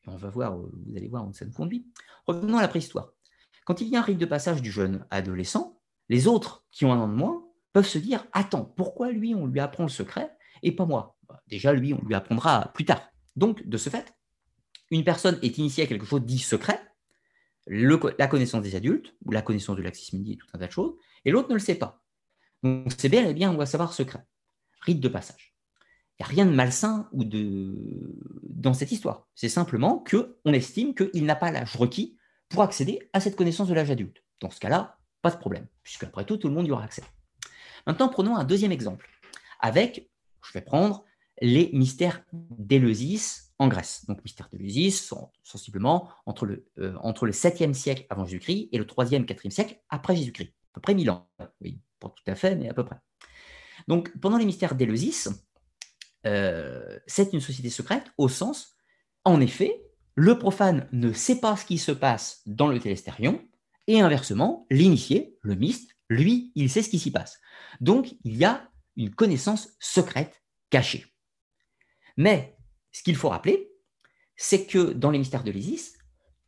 on va voir, vous allez voir où ça nous conduit. Revenons à la préhistoire. Quand il y a un rite de passage du jeune adolescent, les autres qui ont un an de moins peuvent se dire Attends, pourquoi lui on lui apprend le secret et pas moi bah, Déjà, lui, on lui apprendra plus tard. Donc, de ce fait, une personne est initiée à quelque chose dit secret, la connaissance des adultes, ou la connaissance de l'axis midi et tout un tas de choses, et l'autre ne le sait pas. Donc, c'est bien et bien, on doit savoir secret. Rite de passage. Il n'y a rien de malsain ou de... dans cette histoire. C'est simplement qu'on estime qu'il n'a pas l'âge requis pour accéder à cette connaissance de l'âge adulte. Dans ce cas-là, pas de problème, puisque après tout, tout le monde y aura accès. Maintenant, prenons un deuxième exemple, avec, je vais prendre les mystères d'Éleusis en Grèce. Donc, mystères d'Éleusis sont sensiblement entre le, euh, entre le 7e siècle avant Jésus-Christ et le 3e, 4e siècle après Jésus-Christ. À peu près 1000 ans. Oui, pas tout à fait, mais à peu près. Donc, pendant les mystères d'Éleusis, euh, c'est une société secrète au sens, en effet, le profane ne sait pas ce qui se passe dans le télestérion Et inversement, l'initié, le myste, lui, il sait ce qui s'y passe. Donc, il y a une connaissance secrète cachée. Mais ce qu'il faut rappeler, c'est que dans les mystères de l'Isis,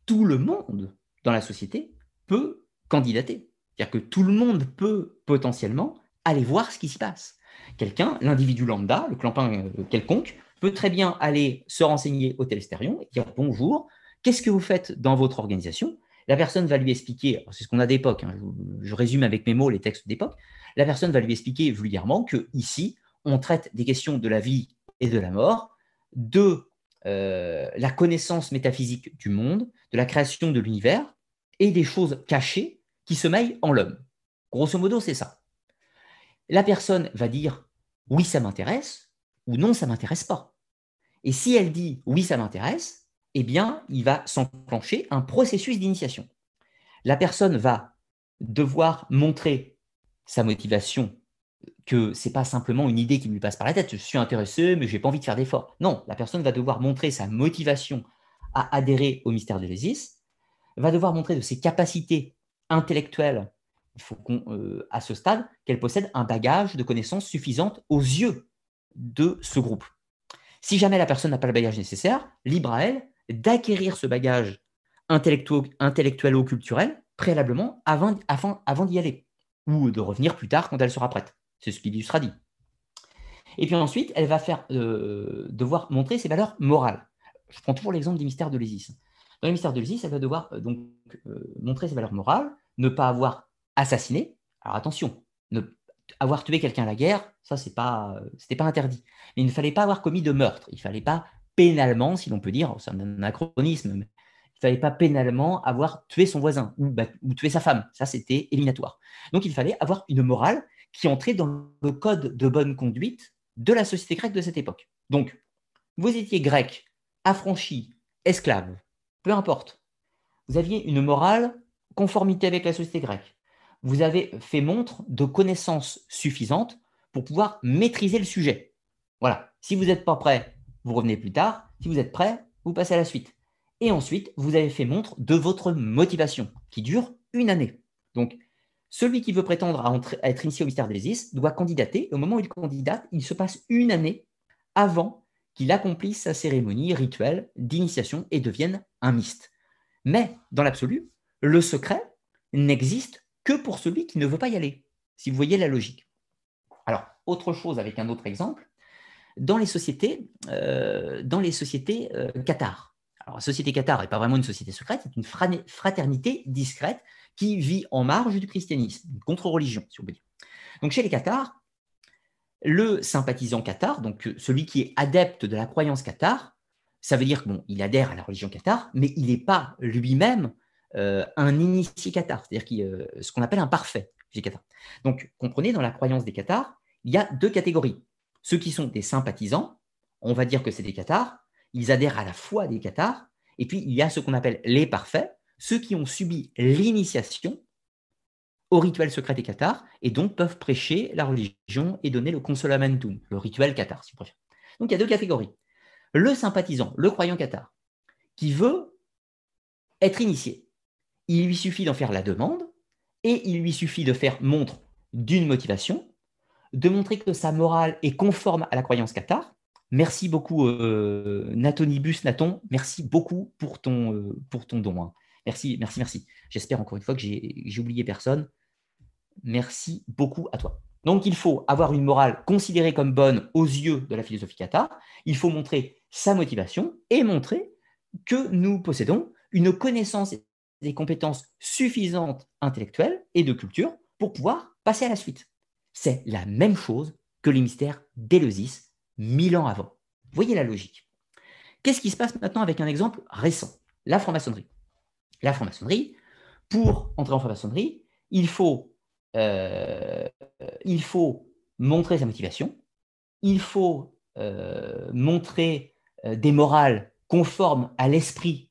tout le monde dans la société peut candidater. C'est-à-dire que tout le monde peut potentiellement aller voir ce qui s'y passe. Quelqu'un, l'individu lambda, le clampin euh, quelconque, peut très bien aller se renseigner au télestérion et dire bonjour, qu'est-ce que vous faites dans votre organisation? La personne va lui expliquer, c'est ce qu'on a d'époque, hein, je, résume avec mes mots les textes d'époque, la personne va lui expliquer vulgairement que ici, on traite des questions de la vie et de la mort, de euh, la connaissance métaphysique du monde, de la création de l'univers et des choses cachées qui se mêlent en l'homme. Grosso modo, c'est ça. La personne va dire oui, ça m'intéresse ou non, ça m'intéresse pas. Et si elle dit oui, ça m'intéresse, eh bien, il va s'enclencher un processus d'initiation. La personne va devoir montrer sa motivation que c'est pas simplement une idée qui lui passe par la tête, je suis intéressé, mais j'ai pas envie de faire d'efforts. Non, la personne va devoir montrer sa motivation à adhérer au mystère de l'Ésis, va devoir montrer de ses capacités intellectuelles, il faut euh, à ce stade, qu'elle possède un bagage de connaissances suffisantes aux yeux de ce groupe. Si jamais la personne n'a pas le bagage nécessaire, libre à elle d'acquérir ce bagage intellectuel ou culturel préalablement avant, d'y aller, ou de revenir plus tard quand elle sera prête. C'est ce qu'il sera dit. Et puis ensuite, elle va faire, euh, devoir montrer ses valeurs morales. Je prends toujours l'exemple du mystère de l'Isis. Dans le mystère de l'Isis, elle va devoir euh, donc euh, montrer ses valeurs morales, ne pas avoir assassiné. Alors attention, ne avoir tué quelqu'un à la guerre, ça c'est pas, pas interdit. Mais il ne fallait pas avoir commis de meurtre. Il fallait pas pénalement, si l'on peut dire, c'est un anachronisme, il fallait pas pénalement avoir tué son voisin ou, ou tué sa femme. Ça c'était éliminatoire. Donc il fallait avoir une morale qui entrait dans le code de bonne conduite de la société grecque de cette époque. Donc, vous étiez grec, affranchi, esclave, peu importe. Vous aviez une morale conformité avec la société grecque. Vous avez fait montre de connaissances suffisantes pour pouvoir maîtriser le sujet. Voilà. Si vous n'êtes pas prêt, vous revenez plus tard. Si vous êtes prêt, vous passez à la suite. Et ensuite, vous avez fait montre de votre motivation, qui dure une année. Donc, celui qui veut prétendre être initié au mystère d'Élésis doit candidater. Au moment où il candidate, il se passe une année avant qu'il accomplisse sa cérémonie rituelle d'initiation et devienne un myste. Mais, dans l'absolu, le secret n'existe que pour celui qui ne veut pas y aller, si vous voyez la logique. Alors, autre chose avec un autre exemple, dans les sociétés, euh, dans les sociétés euh, Qatar. Alors, la société Qatar n'est pas vraiment une société secrète, c'est une fraternité discrète qui vit en marge du christianisme, une contre-religion, si on peut dire. Donc chez les Cathares, le sympathisant cathare, donc euh, celui qui est adepte de la croyance cathare, ça veut dire qu'il adhère à la religion cathare, mais il n'est pas lui-même euh, un initié cathare, c'est-à-dire ce qu'on appelle un parfait chez Donc comprenez, dans la croyance des cathares, il y a deux catégories. Ceux qui sont des sympathisants, on va dire que c'est des cathares, ils adhèrent à la foi des cathares, et puis il y a ce qu'on appelle les parfaits, ceux qui ont subi l'initiation au rituel secret des cathares et donc peuvent prêcher la religion et donner le consolamentum, le rituel cathare, si vous préférez. Donc il y a deux catégories. Le sympathisant, le croyant cathare, qui veut être initié. Il lui suffit d'en faire la demande et il lui suffit de faire montre d'une motivation, de montrer que sa morale est conforme à la croyance cathare. Merci beaucoup, euh, Natonibus Naton. Merci beaucoup pour ton, euh, don. Hein. Merci, merci, merci. J'espère encore une fois que j'ai oublié personne. Merci beaucoup à toi. Donc, il faut avoir une morale considérée comme bonne aux yeux de la philosophie kata. Il faut montrer sa motivation et montrer que nous possédons une connaissance et des compétences suffisantes intellectuelles et de culture pour pouvoir passer à la suite. C'est la même chose que les mystères d'Éleusis, mille ans avant. Voyez la logique. Qu'est-ce qui se passe maintenant avec un exemple récent? La franc-maçonnerie la franc-maçonnerie, pour entrer en franc-maçonnerie, il faut, euh, montrer sa motivation, il faut euh, montrer euh, des morales conformes à l'esprit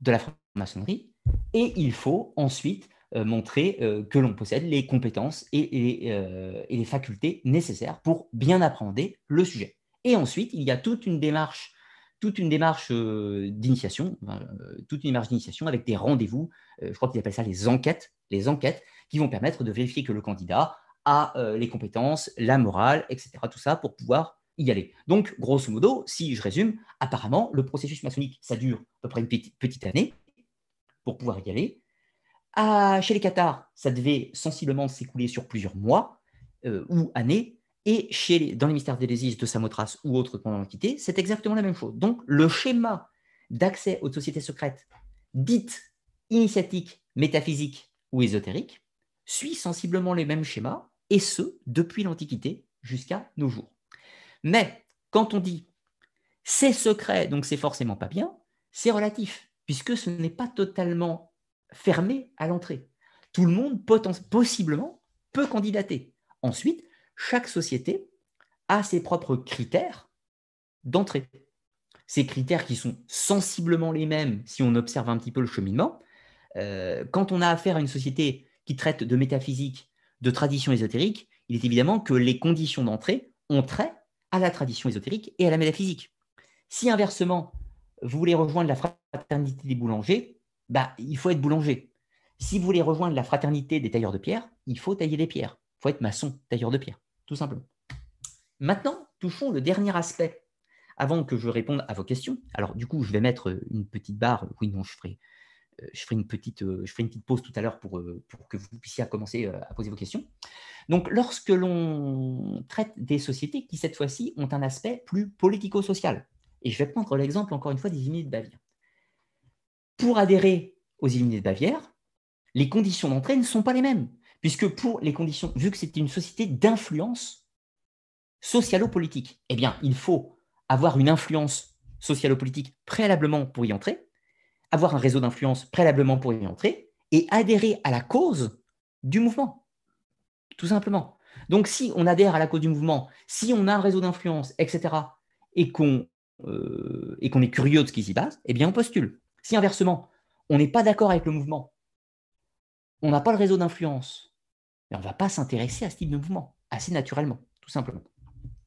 de la franc-maçonnerie, et il faut ensuite montrer que l'on possède les compétences et, et, les facultés nécessaires pour bien appréhender le sujet. Et ensuite, il y a toute une démarche toute une démarche d'initiation, toute une démarche d'initiation avec des rendez-vous, je crois qu'ils appellent ça les enquêtes, les enquêtes qui vont permettre de vérifier que le candidat a les compétences, la morale, etc. Tout ça pour pouvoir y aller. Donc, grosso modo, si je résume, apparemment, le processus maçonnique, ça dure à peu près une petite, année pour pouvoir y aller. Chez les Qatars, ça devait sensiblement s'écouler sur plusieurs mois ou années. Et chez, dans les mystères d'Élésis, de Samothrace ou autres pendant l'Antiquité, c'est exactement la même chose. Donc, le schéma d'accès aux sociétés secrètes dites initiatiques, métaphysiques ou ésotériques suit sensiblement les mêmes schémas, et ce, depuis l'Antiquité jusqu'à nos jours. Mais quand on dit c'est secret, donc c'est forcément pas bien, c'est relatif, puisque ce n'est pas totalement fermé à l'entrée. Tout le monde, possiblement, peut candidater. Ensuite, chaque société a ses propres critères d'entrée. Ces critères qui sont sensiblement les mêmes si on observe un petit peu le cheminement. Euh, quand on a affaire à une société qui traite de métaphysique, de tradition ésotérique, il est évidemment que les conditions d'entrée ont trait à la tradition ésotérique et à la métaphysique. Si inversement, vous voulez rejoindre la fraternité des boulangers, bah, il faut être boulanger. Si vous voulez rejoindre la fraternité des tailleurs de pierre, il faut tailler des pierres. Il faut être maçon, tailleur de pierre tout simplement. Maintenant, touchons le dernier aspect avant que je réponde à vos questions. Alors, du coup, je vais mettre une petite barre. Oui, non, je ferai, euh, je ferai, une, petite, euh, je ferai une petite pause tout à l'heure pour, euh, que vous puissiez commencer à poser vos questions. Donc, lorsque l'on traite des sociétés qui, cette fois-ci, ont un aspect plus politico-social, et je vais prendre l'exemple, encore une fois, des Illuminés de Bavière. Pour adhérer aux Illuminés de Bavière, les conditions d'entrée ne sont pas les mêmes. Puisque pour les conditions, vu que c'est une société d'influence socialo-politique, eh bien, il faut avoir une influence socialo-politique préalablement pour y entrer, avoir un réseau d'influence préalablement pour y entrer, et adhérer à la cause du mouvement. Tout simplement. Donc, si on adhère à la cause du mouvement, si on a un réseau d'influence, etc., et qu'on euh, qu'on est curieux de ce qui s'y passe, eh bien, on postule. Si inversement, on n'est pas d'accord avec le mouvement, on n'a pas le réseau d'influence, on ne va pas s'intéresser à ce type de mouvement, assez naturellement, tout simplement.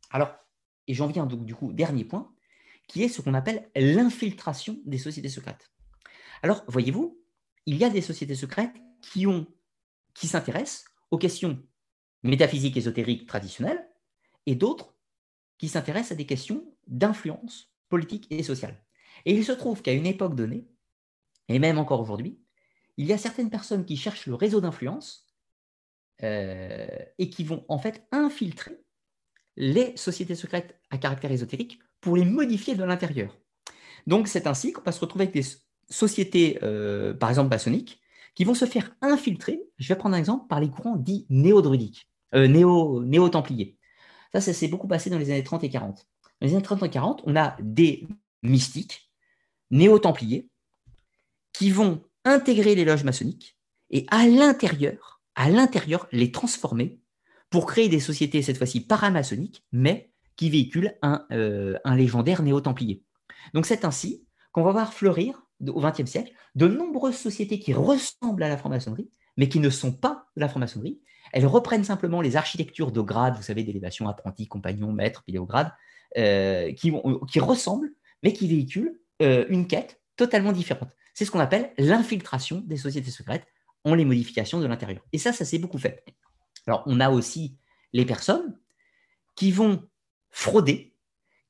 Alors, et j'en viens donc du coup, dernier point, qui est ce qu'on appelle l'infiltration des sociétés secrètes. Alors, voyez-vous, il y a des sociétés secrètes qui, qui s'intéressent aux questions métaphysiques, ésotériques, traditionnelles, et d'autres qui s'intéressent à des questions d'influence politique et sociale. Et il se trouve qu'à une époque donnée, et même encore aujourd'hui, il y a certaines personnes qui cherchent le réseau d'influence euh, et qui vont en fait infiltrer les sociétés secrètes à caractère ésotérique pour les modifier de l'intérieur. Donc c'est ainsi qu'on va se retrouver avec des sociétés, euh, par exemple maçonniques, qui vont se faire infiltrer, je vais prendre un exemple, par les courants dits néo-druidiques, euh, néo-templiers. Ça, ça s'est beaucoup passé dans les années 30 et 40. Dans les années 30 et 40, on a des mystiques néo-templiers qui vont intégrer les loges maçonniques et à l'intérieur, à l'intérieur, les transformer pour créer des sociétés, cette fois-ci paramaçonniques, mais qui véhiculent un, euh, légendaire néo-templier. Donc c'est ainsi qu'on va voir fleurir au XXe siècle de nombreuses sociétés qui ressemblent à la franc-maçonnerie, mais qui ne sont pas la franc-maçonnerie. Elles reprennent simplement les architectures de grades, vous savez, d'élévation, apprenti, compagnon, maître, piléograde, euh, qui, qui ressemblent, mais qui véhiculent euh, une quête totalement différente. C'est ce qu'on appelle l'infiltration des sociétés secrètes en les modifications de l'intérieur. Et ça, ça s'est beaucoup fait. Alors, on a aussi les personnes qui vont frauder,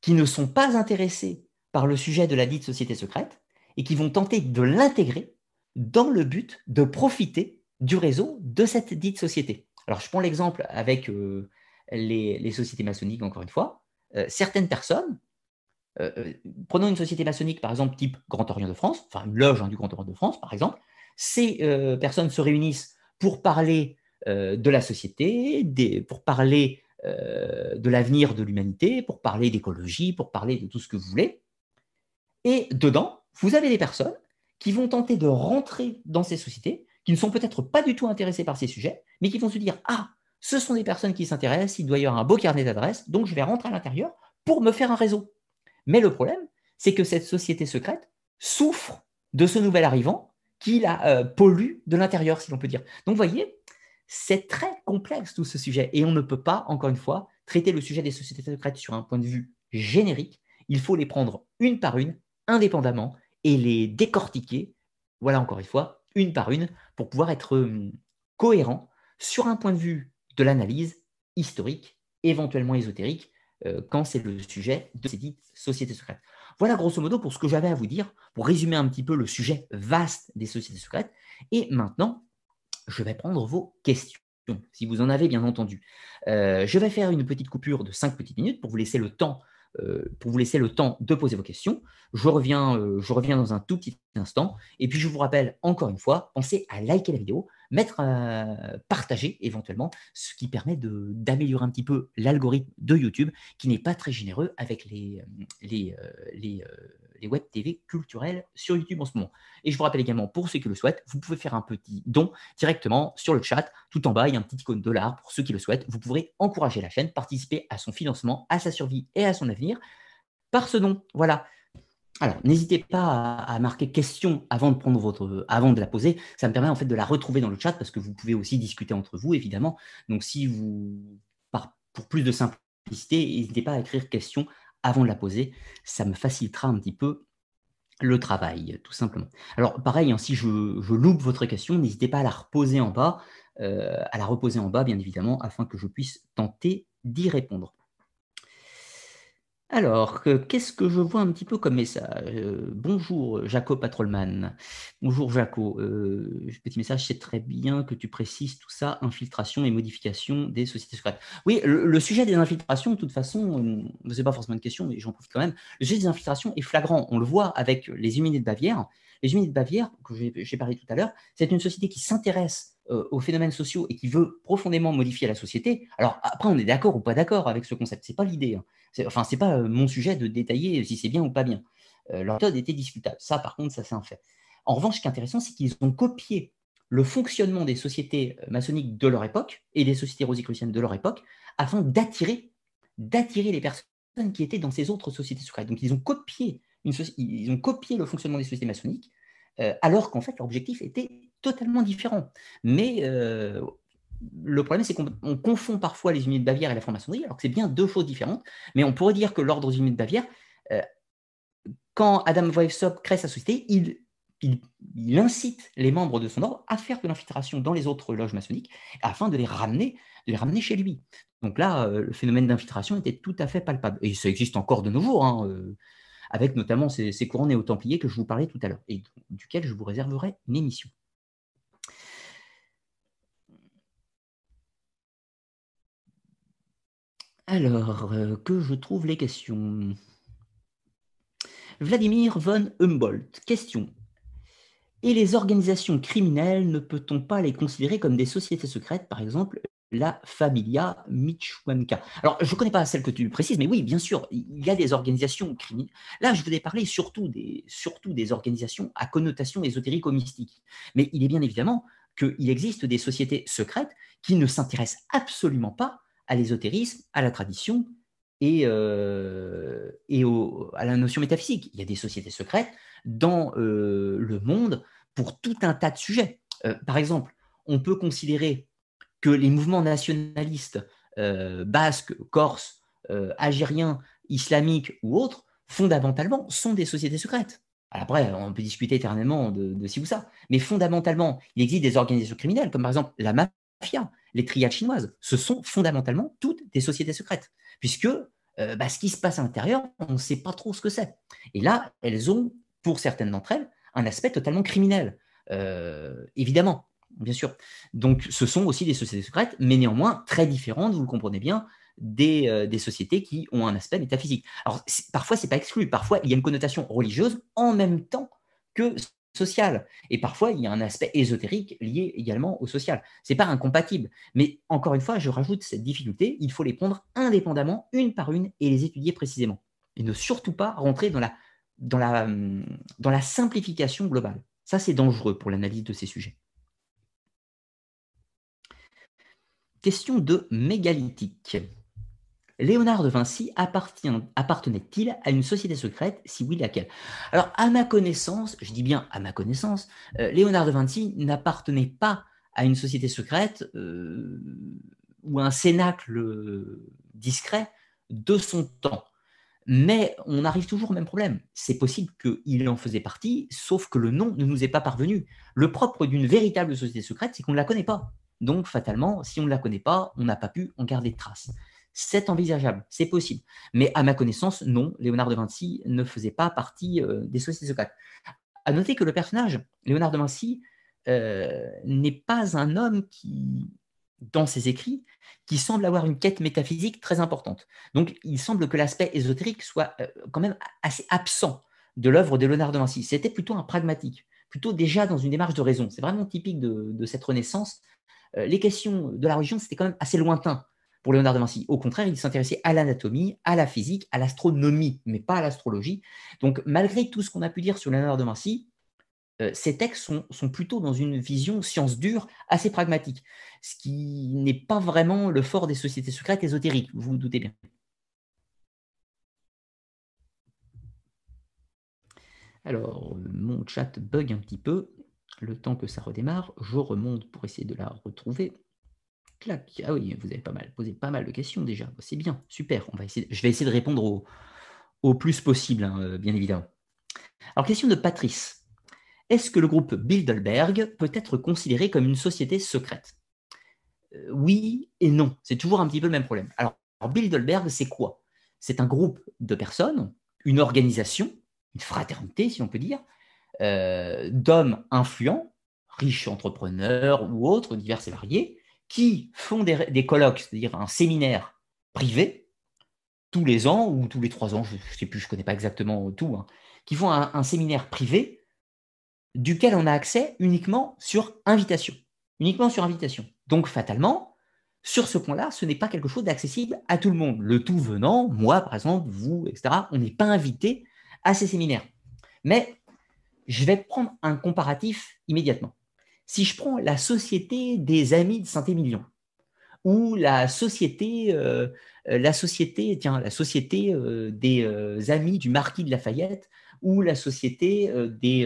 qui ne sont pas intéressées par le sujet de la dite société secrète et qui vont tenter de l'intégrer dans le but de profiter du réseau de cette dite société. Alors, je prends l'exemple avec euh, les, sociétés maçonniques, encore une fois. Euh, certaines personnes euh, euh, prenons une société maçonnique, par exemple, type Grand Orient de France, enfin une loge hein, du Grand Orient de France, par exemple. Ces euh, personnes se réunissent pour parler de la société, pour parler de l'avenir de l'humanité, pour parler d'écologie, pour parler de tout ce que vous voulez. Et dedans, vous avez des personnes qui vont tenter de rentrer dans ces sociétés, qui ne sont peut-être pas du tout intéressées par ces sujets, mais qui vont se dire Ah, ce sont des personnes qui s'intéressent, il doit y avoir un beau carnet d'adresses, donc je vais rentrer à l'intérieur pour me faire un réseau. Mais le problème, c'est que cette société secrète souffre de ce nouvel arrivant qui la euh, pollue de l'intérieur, si l'on peut dire. Donc, vous voyez, c'est très complexe tout ce sujet. Et on ne peut pas, encore une fois, traiter le sujet des sociétés secrètes sur un point de vue générique. il faut les prendre une par une, indépendamment, et les décortiquer, voilà encore une fois, une par une, pour pouvoir être hum, cohérent sur un point de vue de l'analyse historique, éventuellement ésotérique, euh, quand c'est le sujet de ces dites sociétés secrètes. Voilà grosso modo pour ce que j'avais à vous dire, pour résumer un petit peu le sujet vaste des sociétés secrètes. Et maintenant, je vais prendre vos questions, si vous en avez bien entendu. Euh, je vais faire une petite coupure de 5 petites minutes pour vous laisser le temps euh, pour vous laisser le temps de poser vos questions. Je reviens, je reviens dans un tout petit instant. Et puis, je vous rappelle encore une fois, pensez à liker la vidéo, mettre à partager éventuellement, ce qui permet d'améliorer un petit peu l'algorithme de YouTube, qui n'est pas très généreux avec les, les, les, les web TV culturels sur YouTube en ce moment. Et je vous rappelle également, pour ceux qui le souhaitent, vous pouvez faire un petit don directement sur le chat. Tout en bas, il y a un petit icône dollar pour ceux qui le souhaitent. Vous pourrez encourager la chaîne, participer à son financement, à sa survie et à son avenir par ce don. Voilà. Alors, n'hésitez pas à, marquer question avant de prendre votre, avant de la poser. Ça me permet en fait de la retrouver dans le chat parce que vous pouvez aussi discuter entre vous, évidemment. Donc, si vous, pour plus de simplicité, n'hésitez pas à écrire question avant de la poser. Ça me facilitera un petit peu le travail, tout simplement. Alors, pareil, hein, si je, loupe votre question, n'hésitez pas à la reposer en bas, euh, à la reposer en bas, bien évidemment, afin que je puisse tenter d'y répondre. Alors, qu'est-ce que je vois un petit peu comme message? Euh, Bonjour Jaco Patrolman. Bonjour Jaco. Euh, petit message, c'est très bien que tu précises tout ça, infiltration et modification des sociétés secrètes. Oui, le, sujet des infiltrations, de toute façon, euh, ce n'est pas forcément une question, mais j'en profite quand même. Le sujet des infiltrations est flagrant. On le voit avec les Humiliés de Bavière. Les Humiliés de Bavière, que j'ai parlé tout à l'heure, c'est une société qui s'intéresse euh, aux phénomènes sociaux et qui veut profondément modifier la société, alors après, on est d'accord ou pas d'accord avec ce concept. Ce n'est pas l'idée. Hein. Enfin, ce n'est pas euh, mon sujet de détailler si c'est bien ou pas bien. Euh, leur méthode était discutable. Ça, par contre, ça, c'est un fait. En revanche, ce qui est intéressant, c'est qu'ils ont copié le fonctionnement des sociétés maçonniques de leur époque et des sociétés rosicruciennes de leur époque afin d'attirer d'attirer les personnes qui étaient dans ces autres sociétés secrètes. Donc, ils ont copié, ils ont copié le fonctionnement des sociétés maçonniques alors qu'en fait, leur objectif était totalement différent. Mais euh, le problème, c'est qu'on confond parfois les unités de Bavière et la franc-maçonnerie, alors que c'est bien deux choses différentes. Mais on pourrait dire que l'ordre des unités de Bavière, euh, quand Adam Weishaupt crée sa société, il, incite les membres de son ordre à faire de l'infiltration dans les autres loges maçonniques afin de les ramener, de les ramener chez lui. Donc là, euh, le phénomène d'infiltration était tout à fait palpable. Et ça existe encore de nos hein, avec notamment ces, ces courants néo-templiers que je vous parlais tout à l'heure, et duquel je vous réserverai une émission. Alors, euh, que je trouve les questions. Vladimir von Humboldt, question. Et les organisations criminelles, ne peut-on pas les considérer comme des sociétés secrètes, par exemple la Familia Michwanka Alors, je ne connais pas celle que tu précises, mais oui, bien sûr, il y a des organisations criminelles. Là, je voulais parler surtout des, surtout des organisations à connotation ésotérique ou mystique. Mais il est bien évidemment qu'il existe des sociétés secrètes qui ne s'intéressent absolument pas à l'ésotérisme, à la tradition et, euh, et à la notion métaphysique. Il y a des sociétés secrètes dans euh, le monde pour tout un tas de sujets. Euh, par exemple, on peut considérer que les mouvements nationalistes basques, corses, algériens, islamiques ou autres, fondamentalement, sont des sociétés secrètes. après, on peut discuter éternellement de, de ci ou ça, mais fondamentalement, il existe des organisations criminelles, comme par exemple la mafia, les triades chinoises, ce sont fondamentalement toutes des sociétés secrètes, puisque euh, bah, ce qui se passe à l'intérieur, on ne sait pas trop ce que c'est. Et là, elles ont, pour certaines d'entre elles, un aspect totalement criminel, euh, évidemment, bien sûr. Donc, ce sont aussi des sociétés secrètes, mais néanmoins très différentes, vous le comprenez bien, des, euh, sociétés qui ont un aspect métaphysique. Alors, parfois, ce n'est pas exclu, parfois, il y a une connotation religieuse en même temps que social. Et parfois, il y a un aspect ésotérique lié également au social. Ce n'est pas incompatible. Mais encore une fois, je rajoute cette difficulté, il faut les prendre indépendamment, une par une, et les étudier précisément. Et ne surtout pas rentrer dans la, la simplification globale. Ça, c'est dangereux pour l'analyse de ces sujets. Question de mégalithique. Léonard de Vinci appartenait-il à une société secrète? Si oui, laquelle? Alors, à ma connaissance, je dis bien à ma connaissance, euh, Léonard de Vinci n'appartenait pas à une société secrète euh, ou un cénacle discret de son temps. Mais on arrive toujours au même problème. C'est possible qu'il en faisait partie, sauf que le nom ne nous est pas parvenu. Le propre d'une véritable société secrète, c'est qu'on ne la connaît pas. Donc, fatalement, si on ne la connaît pas, on n'a pas pu en garder trace. C'est envisageable, c'est possible. Mais à ma connaissance, non, Léonard de Vinci ne faisait pas partie euh, des sociétés. À noter que le personnage, Léonard de Vinci, euh, n'est pas un homme qui, dans ses écrits, qui semble avoir une quête métaphysique très importante. Donc, il semble que l'aspect ésotérique soit euh, quand même assez absent de l'œuvre de Léonard de Vinci. C'était plutôt un pragmatique, plutôt déjà dans une démarche de raison. C'est vraiment typique de, cette Renaissance. Euh, les questions de la religion, c'était quand même assez lointain pour Léonard de Vinci. Au contraire, il s'intéressait à l'anatomie, à la physique, à l'astronomie, mais pas à l'astrologie. Donc, malgré tout ce qu'on a pu dire sur Léonard de Vinci, euh, ces textes sont, plutôt dans une vision science dure, assez pragmatique, ce qui n'est pas vraiment le fort des sociétés secrètes ésotériques, vous vous doutez bien. Alors, mon chat bug un petit peu. Le temps que ça redémarre, je remonte pour essayer de la retrouver. Clac. Ah oui, vous avez pas mal posé pas mal de questions déjà. C'est bien, super. On va essayer, je vais essayer de répondre au, plus possible, hein, bien évidemment. Alors, question de Patrice. Est-ce que le groupe Bilderberg peut être considéré comme une société secrète? Euh, Oui et non. C'est toujours un petit peu le même problème. Alors, Bilderberg, c'est quoi? C'est un groupe de personnes, une organisation, une fraternité, si on peut dire, euh, d'hommes influents, riches entrepreneurs ou autres, divers et variés, qui font des, colloques, c'est-à-dire un séminaire privé, tous les ans ou tous les trois ans, je ne sais plus, je ne connais pas exactement tout, hein, qui font un séminaire privé duquel on a accès uniquement sur invitation. Uniquement sur invitation. Donc, fatalement, sur ce point-là, ce n'est pas quelque chose d'accessible à tout le monde. Le tout venant, moi par exemple, vous, etc., on n'est pas invité à ces séminaires. Mais je vais prendre un comparatif immédiatement. Si je prends la société des amis de Saint-Émilion, ou la société, euh, la société, tiens, la société euh, des euh, amis du marquis de Lafayette, ou la société des,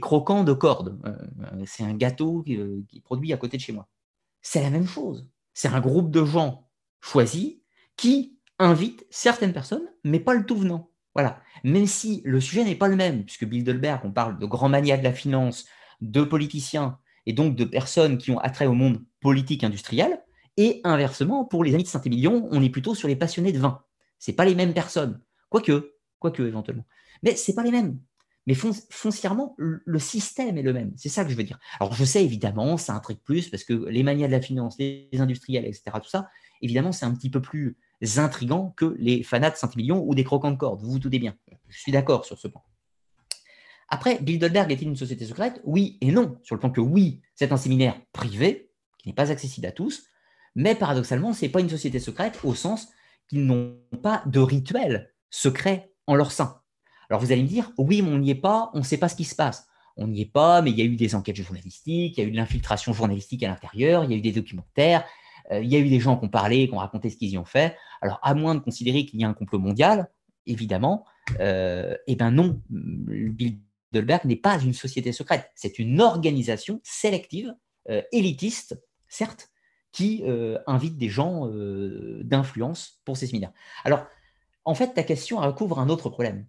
croquants de cordes. Euh, c'est un gâteau qui, est produit à côté de chez moi. C'est la même chose. C'est un groupe de gens choisis qui invitent certaines personnes, mais pas le tout venant. Voilà. Même si le sujet n'est pas le même, puisque Bilderberg, on parle de grands manias de la finance, de politiciens, et donc de personnes qui ont attrait au monde politique industriel, et inversement, pour les amis de Saint-Émilion, on est plutôt sur les passionnés de vin. Ce pas les mêmes personnes, quoique, quoique éventuellement. Mais ce pas les mêmes mais foncièrement, le système est le même. C'est ça que je veux dire. Alors, je sais, évidemment, c'est un truc plus, parce que les manias de la finance, les industriels, etc., tout ça, évidemment, c'est un petit peu plus intrigant que les fanats de Saint-Émilion ou des croquants de cordes. Vous vous doutez bien. Je suis d'accord sur ce point. Après, Bilderberg est-il une société secrète? Oui et non. Sur le point que oui, c'est un séminaire privé, qui n'est pas accessible à tous, mais paradoxalement, ce n'est pas une société secrète au sens qu'ils n'ont pas de rituel secret en leur sein. Alors vous allez me dire, oui, mais on n'y est pas, on ne sait pas ce qui se passe. On n'y est pas, mais il y a eu des enquêtes journalistiques, il y a eu de l'infiltration journalistique à l'intérieur, il y a eu des documentaires, il y a eu des gens qui ont parlé, qui ont raconté ce qu'ils y ont fait. Alors à moins de considérer qu'il y a un complot mondial, évidemment, euh, eh bien non, Bilderberg n'est pas une société secrète, c'est une organisation sélective, euh, élitiste, certes, qui invite des gens d'influence pour ces séminaires. Alors, en fait, ta question recouvre un autre problème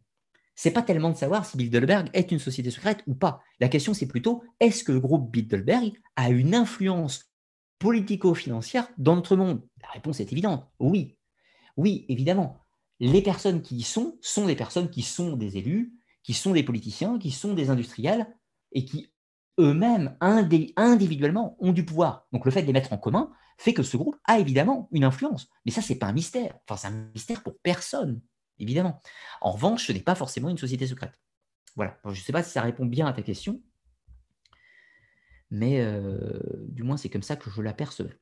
c'est pas tellement de savoir si Bilderberg est une société secrète ou pas. La question, c'est plutôt est-ce que le groupe Bilderberg a une influence politico-financière dans notre monde? La réponse est évidente. Oui. Oui, évidemment. Les personnes qui y sont sont des personnes qui sont des élus, qui sont des politiciens, qui sont des industriels et qui eux-mêmes, individuellement, ont du pouvoir. Donc le fait de les mettre en commun fait que ce groupe a évidemment une influence. Mais ça, ce n'est pas un mystère. Enfin, c'est un mystère pour personne évidemment. En revanche, ce n'est pas forcément une société secrète. Voilà. je ne sais pas si ça répond bien à ta question, mais du moins c'est comme ça que je l'apercevais.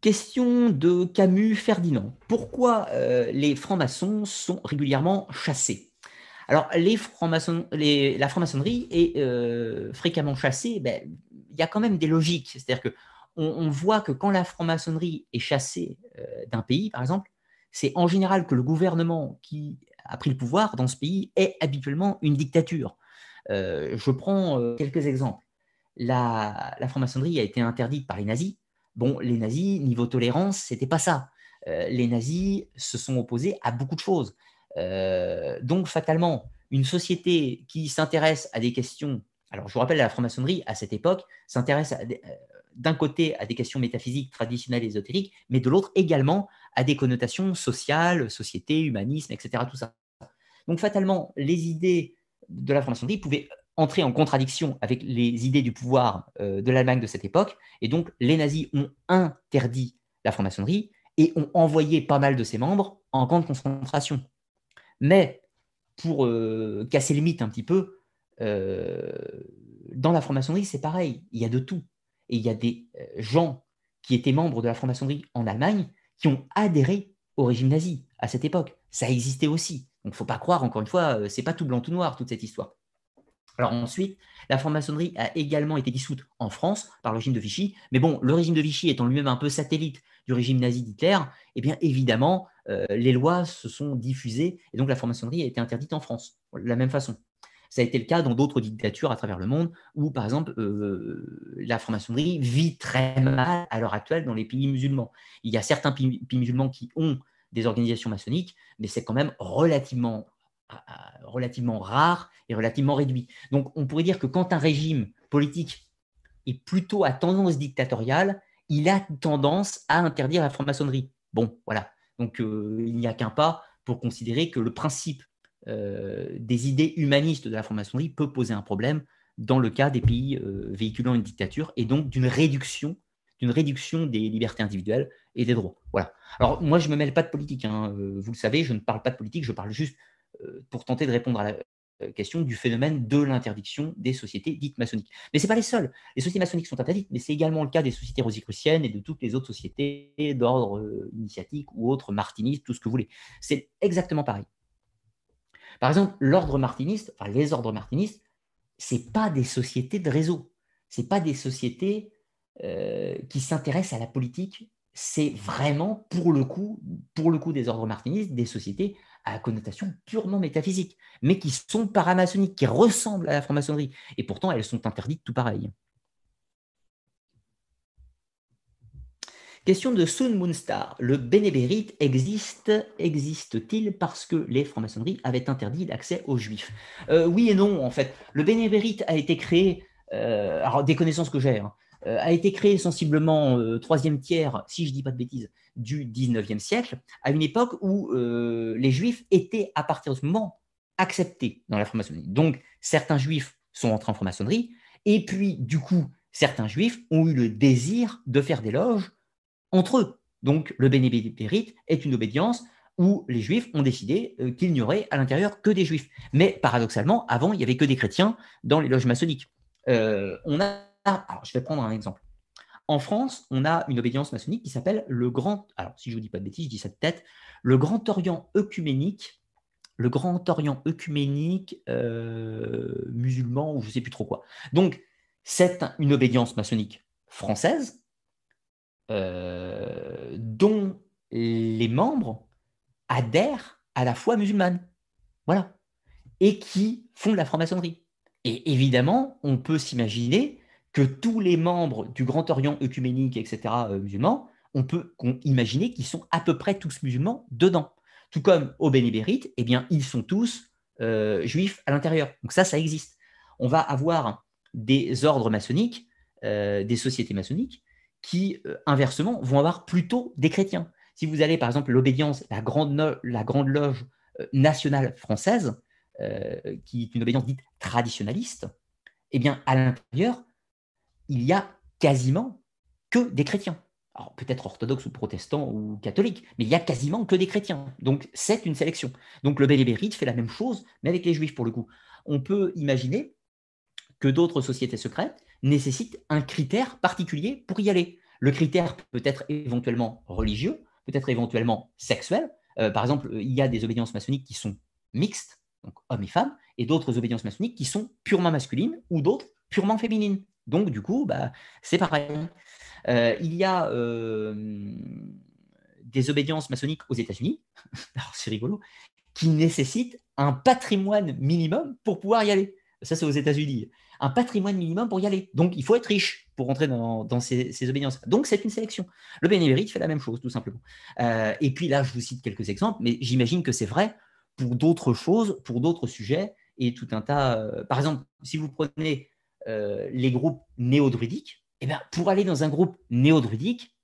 Question de Camus Ferdinand. Pourquoi les francs-maçons sont régulièrement chassés? Alors, la franc-maçonnerie est fréquemment chassée. Ben, il y a quand même des logiques. C'est-à-dire que on, voit que quand la franc-maçonnerie est chassée d'un pays, par exemple, c'est en général que le gouvernement qui a pris le pouvoir dans ce pays est habituellement une dictature. Euh, je prends euh, quelques exemples. La, franc-maçonnerie a été interdite par les nazis Bon, les nazis, niveau tolérance, c'était pas ça. les nazis se sont opposés à beaucoup de choses. donc, fatalement, une société qui s'intéresse à des questions, alors je vous rappelle, la franc-maçonnerie, à cette époque, s'intéresse d'un côté à des questions métaphysiques traditionnelles et ésotériques, mais de l'autre également à des connotations sociales, société, humanisme, etc. Tout ça. Donc fatalement, les idées de la franc-maçonnerie pouvaient entrer en contradiction avec les idées du pouvoir euh, de l'Allemagne de cette époque, et donc les nazis ont interdit la franc-maçonnerie et ont envoyé pas mal de ses membres en camp de concentration. Mais pour euh, casser le mythe un petit peu, euh, dans la franc-maçonnerie, c'est pareil, il y a de tout. Et il y a des gens qui étaient membres de la franc-maçonnerie en Allemagne qui ont adhéré au régime nazi à cette époque. Ça existait aussi. Donc, faut pas croire, encore une fois, euh, c'est pas tout blanc, tout noir, toute cette histoire. Alors ensuite, la franc-maçonnerie a également été dissoute en France par le régime de Vichy. Mais bon, le régime de Vichy étant lui-même un peu satellite du régime nazi d'Hitler, eh bien évidemment, euh, les lois se sont diffusées et donc la franc-maçonnerie a été interdite en France, de la même façon. Ça a été le cas dans d'autres dictatures à travers le monde où, par exemple, euh, la franc-maçonnerie vit très mal à l'heure actuelle dans les pays musulmans. Il y a certains pays, musulmans qui ont des organisations maçonniques, mais c'est quand même relativement, relativement rare et relativement réduit. Donc, on pourrait dire que quand un régime politique est plutôt à tendance dictatoriale, il a tendance à interdire la franc-maçonnerie. Bon, voilà. Donc, euh, il n'y a qu'un pas pour considérer que le principe euh, des idées humanistes de la franc-maçonnerie peut poser un problème dans le cas des pays euh, véhiculant une dictature et donc d'une réduction, d'une réduction des libertés individuelles et des droits. Voilà. Alors moi, je ne me mêle pas de politique, hein. euh, vous le savez, je ne parle pas de politique, je parle juste pour tenter de répondre à la question du phénomène de l'interdiction des sociétés dites maçonniques. Mais ce n'est pas les seules. Les sociétés maçonniques sont interdites, mais c'est également le cas des sociétés rosicruciennes et de toutes les autres sociétés d'ordre initiatique ou autres, martinistes, tout ce que vous voulez. C'est exactement pareil. Par exemple, l'ordre martiniste, enfin les ordres martinistes, c'est pas des sociétés de réseau, c'est pas des sociétés euh, qui s'intéressent à la politique. C'est vraiment pour le coup, pour le coup des ordres martinistes, des sociétés à connotation purement métaphysique, mais qui sont paramaçonniques, qui ressemblent à la franc-maçonnerie, et pourtant elles sont interdites tout pareil. Question de Sun Moonstar. Le bénébérite existe, existe-t-il parce que les francs-maçonneries avaient interdit l'accès aux juifs? Euh, Oui et non, en fait. Le bénébérite a été créé, euh, alors des connaissances que j'ai, hein, a été créé sensiblement troisième tiers, si je ne dis pas de bêtises, du 19e siècle, à une époque où les juifs étaient, à partir de ce moment, acceptés dans la franc-maçonnerie. Donc, certains juifs sont entrés en franc-maçonnerie, et puis, du coup, certains juifs ont eu le désir de faire des loges entre eux. Donc le bénébérite est une obédience où les juifs ont décidé euh, qu'il n'y aurait à l'intérieur que des juifs. Mais paradoxalement, avant, il n'y avait que des chrétiens dans les loges maçonniques. Euh, on a, alors, je vais prendre un exemple. En France, on a une obédience maçonnique qui s'appelle le Grand, alors si je vous dis pas de bêtises, je dis ça de tête, le Grand Orient œcuménique, le Grand Orient œcuménique euh, musulman, ou je sais plus trop quoi. Donc, c'est une obédience maçonnique française, euh, dont les membres adhèrent à la foi musulmane. Voilà. Et qui font de la franc-maçonnerie. Et évidemment, on peut s'imaginer que tous les membres du Grand Orient œcuménique, etc., euh, musulmans, on peut imaginer qu'ils sont à peu près tous musulmans dedans. Tout comme au Bénébérite, eh bien, ils sont tous euh, juifs à l'intérieur. Donc ça, ça existe. On va avoir des ordres maçonniques, des sociétés maçonniques, qui, euh, inversement, vont avoir plutôt des chrétiens. Si vous allez, par exemple, l'obédience, la grande, loge euh, nationale française, euh, qui est une obédience dite traditionnaliste, eh bien, à l'intérieur, il y a quasiment que des chrétiens. Alors, peut-être orthodoxes ou protestants ou catholiques, mais il y a quasiment que des chrétiens. Donc, c'est une sélection. Donc, le Bélébérite fait la même chose, mais avec les juifs, pour le coup. On peut imaginer que d'autres sociétés secrètes nécessite un critère particulier pour y aller. Le critère peut être éventuellement religieux, peut-être éventuellement sexuel. Euh, par exemple, il y a des obédiences maçonniques qui sont mixtes, donc hommes et femmes, et d'autres obédiences maçonniques qui sont purement masculines ou d'autres purement féminines. Donc, du coup, bah, c'est pareil. Euh, il y a euh, des obédiences maçonniques aux États-Unis, <laughs> alors c'est rigolo, qui nécessitent un patrimoine minimum pour pouvoir y aller. Ça, c'est aux États-Unis un patrimoine minimum pour y aller. Donc, il faut être riche. pour rentrer dans, ces, obédiences. Donc, c'est une sélection. Le bénévérite fait la même chose, tout simplement. Euh, et puis là, je vous cite quelques exemples, mais j'imagine que c'est vrai pour d'autres choses, pour d'autres sujets, et tout un tas. Par exemple, si vous prenez euh, les groupes néo-druidiques, eh bien, pour aller dans un groupe néo-druidique,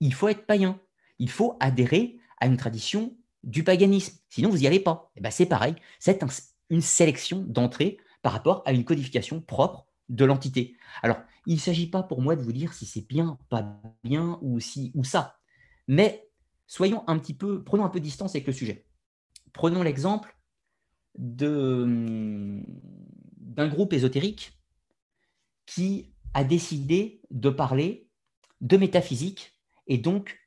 il faut être païen. Il faut adhérer à une tradition du paganisme. Sinon, vous n'y allez pas. Eh bien, c'est pareil. C'est une sélection d'entrée par rapport à une codification propre de l'entité. Alors, il ne s'agit pas pour moi de vous dire si c'est bien, pas bien ou si ou ça. Mais soyons un petit peu, prenons un peu de distance avec le sujet. Prenons l'exemple d'un groupe ésotérique qui a décidé de parler de métaphysique et donc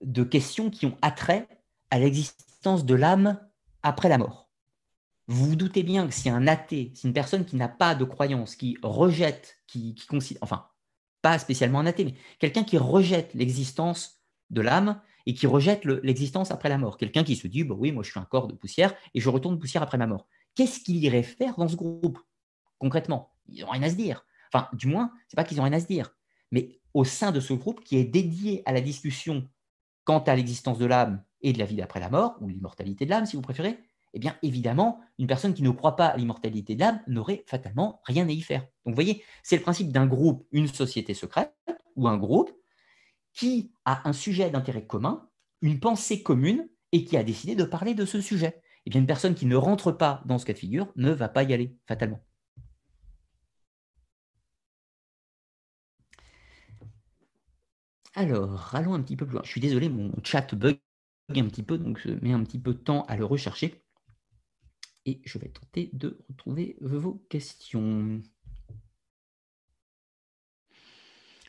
de questions qui ont attrait à l'existence de l'âme après la mort. Vous vous doutez bien que si un athée, si une personne qui n'a pas de croyance, qui rejette, qui, considère, enfin, pas spécialement un athée, mais quelqu'un qui rejette l'existence de l'âme et qui rejette l'existence après la mort, quelqu'un qui se dit, bah oui, moi je suis un corps de poussière et je retourne poussière après ma mort. Qu'est-ce qu'il irait faire dans ce groupe concrètement? Ils n'ont rien à se dire. Enfin, du moins, c'est pas qu'ils n'ont rien à se dire, mais au sein de ce groupe qui est dédié à la discussion quant à l'existence de l'âme et de la vie d'après la mort, ou l'immortalité de l'âme si vous préférez, eh bien évidemment, une personne qui ne croit pas à l'immortalité de l'âme n'aurait fatalement rien à y faire. Donc vous voyez, c'est le principe d'un groupe, une société secrète, ou un groupe qui a un sujet d'intérêt commun, une pensée commune, et qui a décidé de parler de ce sujet. Eh bien une personne qui ne rentre pas dans ce cas de figure ne va pas y aller, fatalement. Alors, allons un petit peu plus loin. Je suis désolé, mon chat bug un petit peu, donc je mets un petit peu de temps à le rechercher et je vais tenter de retrouver vos questions.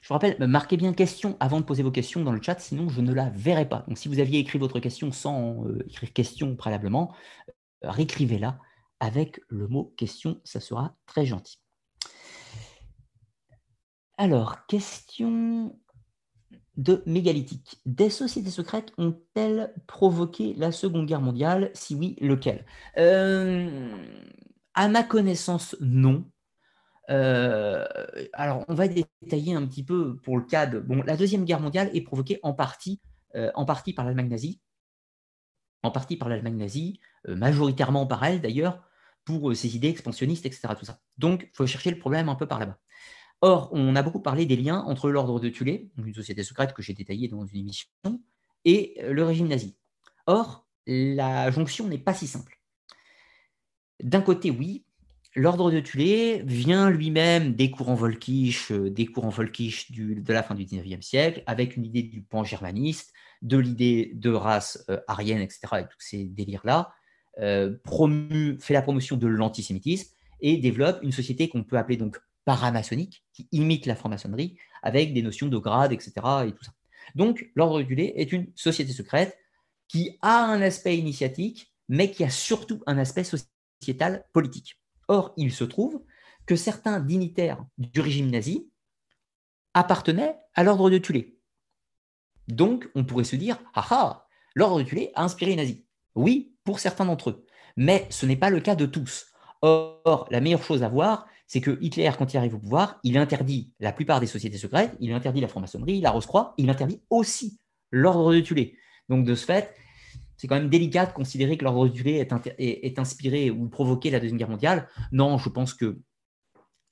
Je vous rappelle, marquez bien question avant de poser vos questions dans le chat, sinon je ne la verrai pas. Donc si vous aviez écrit votre question sans euh, écrire question préalablement, euh, réécrivez-la avec le mot question, ça sera très gentil. Alors, question de mégalithique. Des sociétés secrètes ont-elles provoqué la Seconde Guerre mondiale? Si oui, lequel? Euh, À ma connaissance, non. Euh, alors, on va détailler un petit peu pour le cas de... Bon, la Deuxième Guerre mondiale est provoquée en partie, euh, en partie par l'Allemagne nazie, en partie par l'Allemagne nazie, majoritairement par elle d'ailleurs, pour ses idées expansionnistes, etc. Tout ça. Donc, il faut chercher le problème un peu par là-bas. Or, on a beaucoup parlé des liens entre l'ordre de Thulé, une société secrète que j'ai détaillée dans une émission, et euh, le régime nazi. Or, la jonction n'est pas si simple. D'un côté, oui, l'ordre de Thulé vient lui-même des courants volkisch, euh, des courants volkisch de la fin du XIXe siècle, avec une idée du pan-germaniste, de l'idée de race euh, arienne, etc., et tous ces délires-là, fait la promotion de l'antisémitisme et développe une société qu'on peut appeler donc paramaçonnique qui imite la franc-maçonnerie avec des notions de grade, etc. Et tout ça. Donc, l'ordre lait est une société secrète qui a un aspect initiatique, mais qui a surtout un aspect sociétal politique. Or, il se trouve que certains dignitaires du régime nazi appartenaient à l'ordre de Tulé. Donc, on pourrait se dire, ah ah, l'ordre de Tulé a inspiré les nazis. Oui, pour certains d'entre eux, mais ce n'est pas le cas de tous. Or, la meilleure chose à voir, c'est que Hitler, quand il arrive au pouvoir, il interdit la plupart des sociétés secrètes, il interdit la franc-maçonnerie, la Rose-Croix, il interdit aussi l'ordre de Tulé. Donc de ce fait, c'est quand même délicat de considérer que l'ordre de Tulé est, inspiré ou provoqué la Deuxième Guerre mondiale. Non, je pense que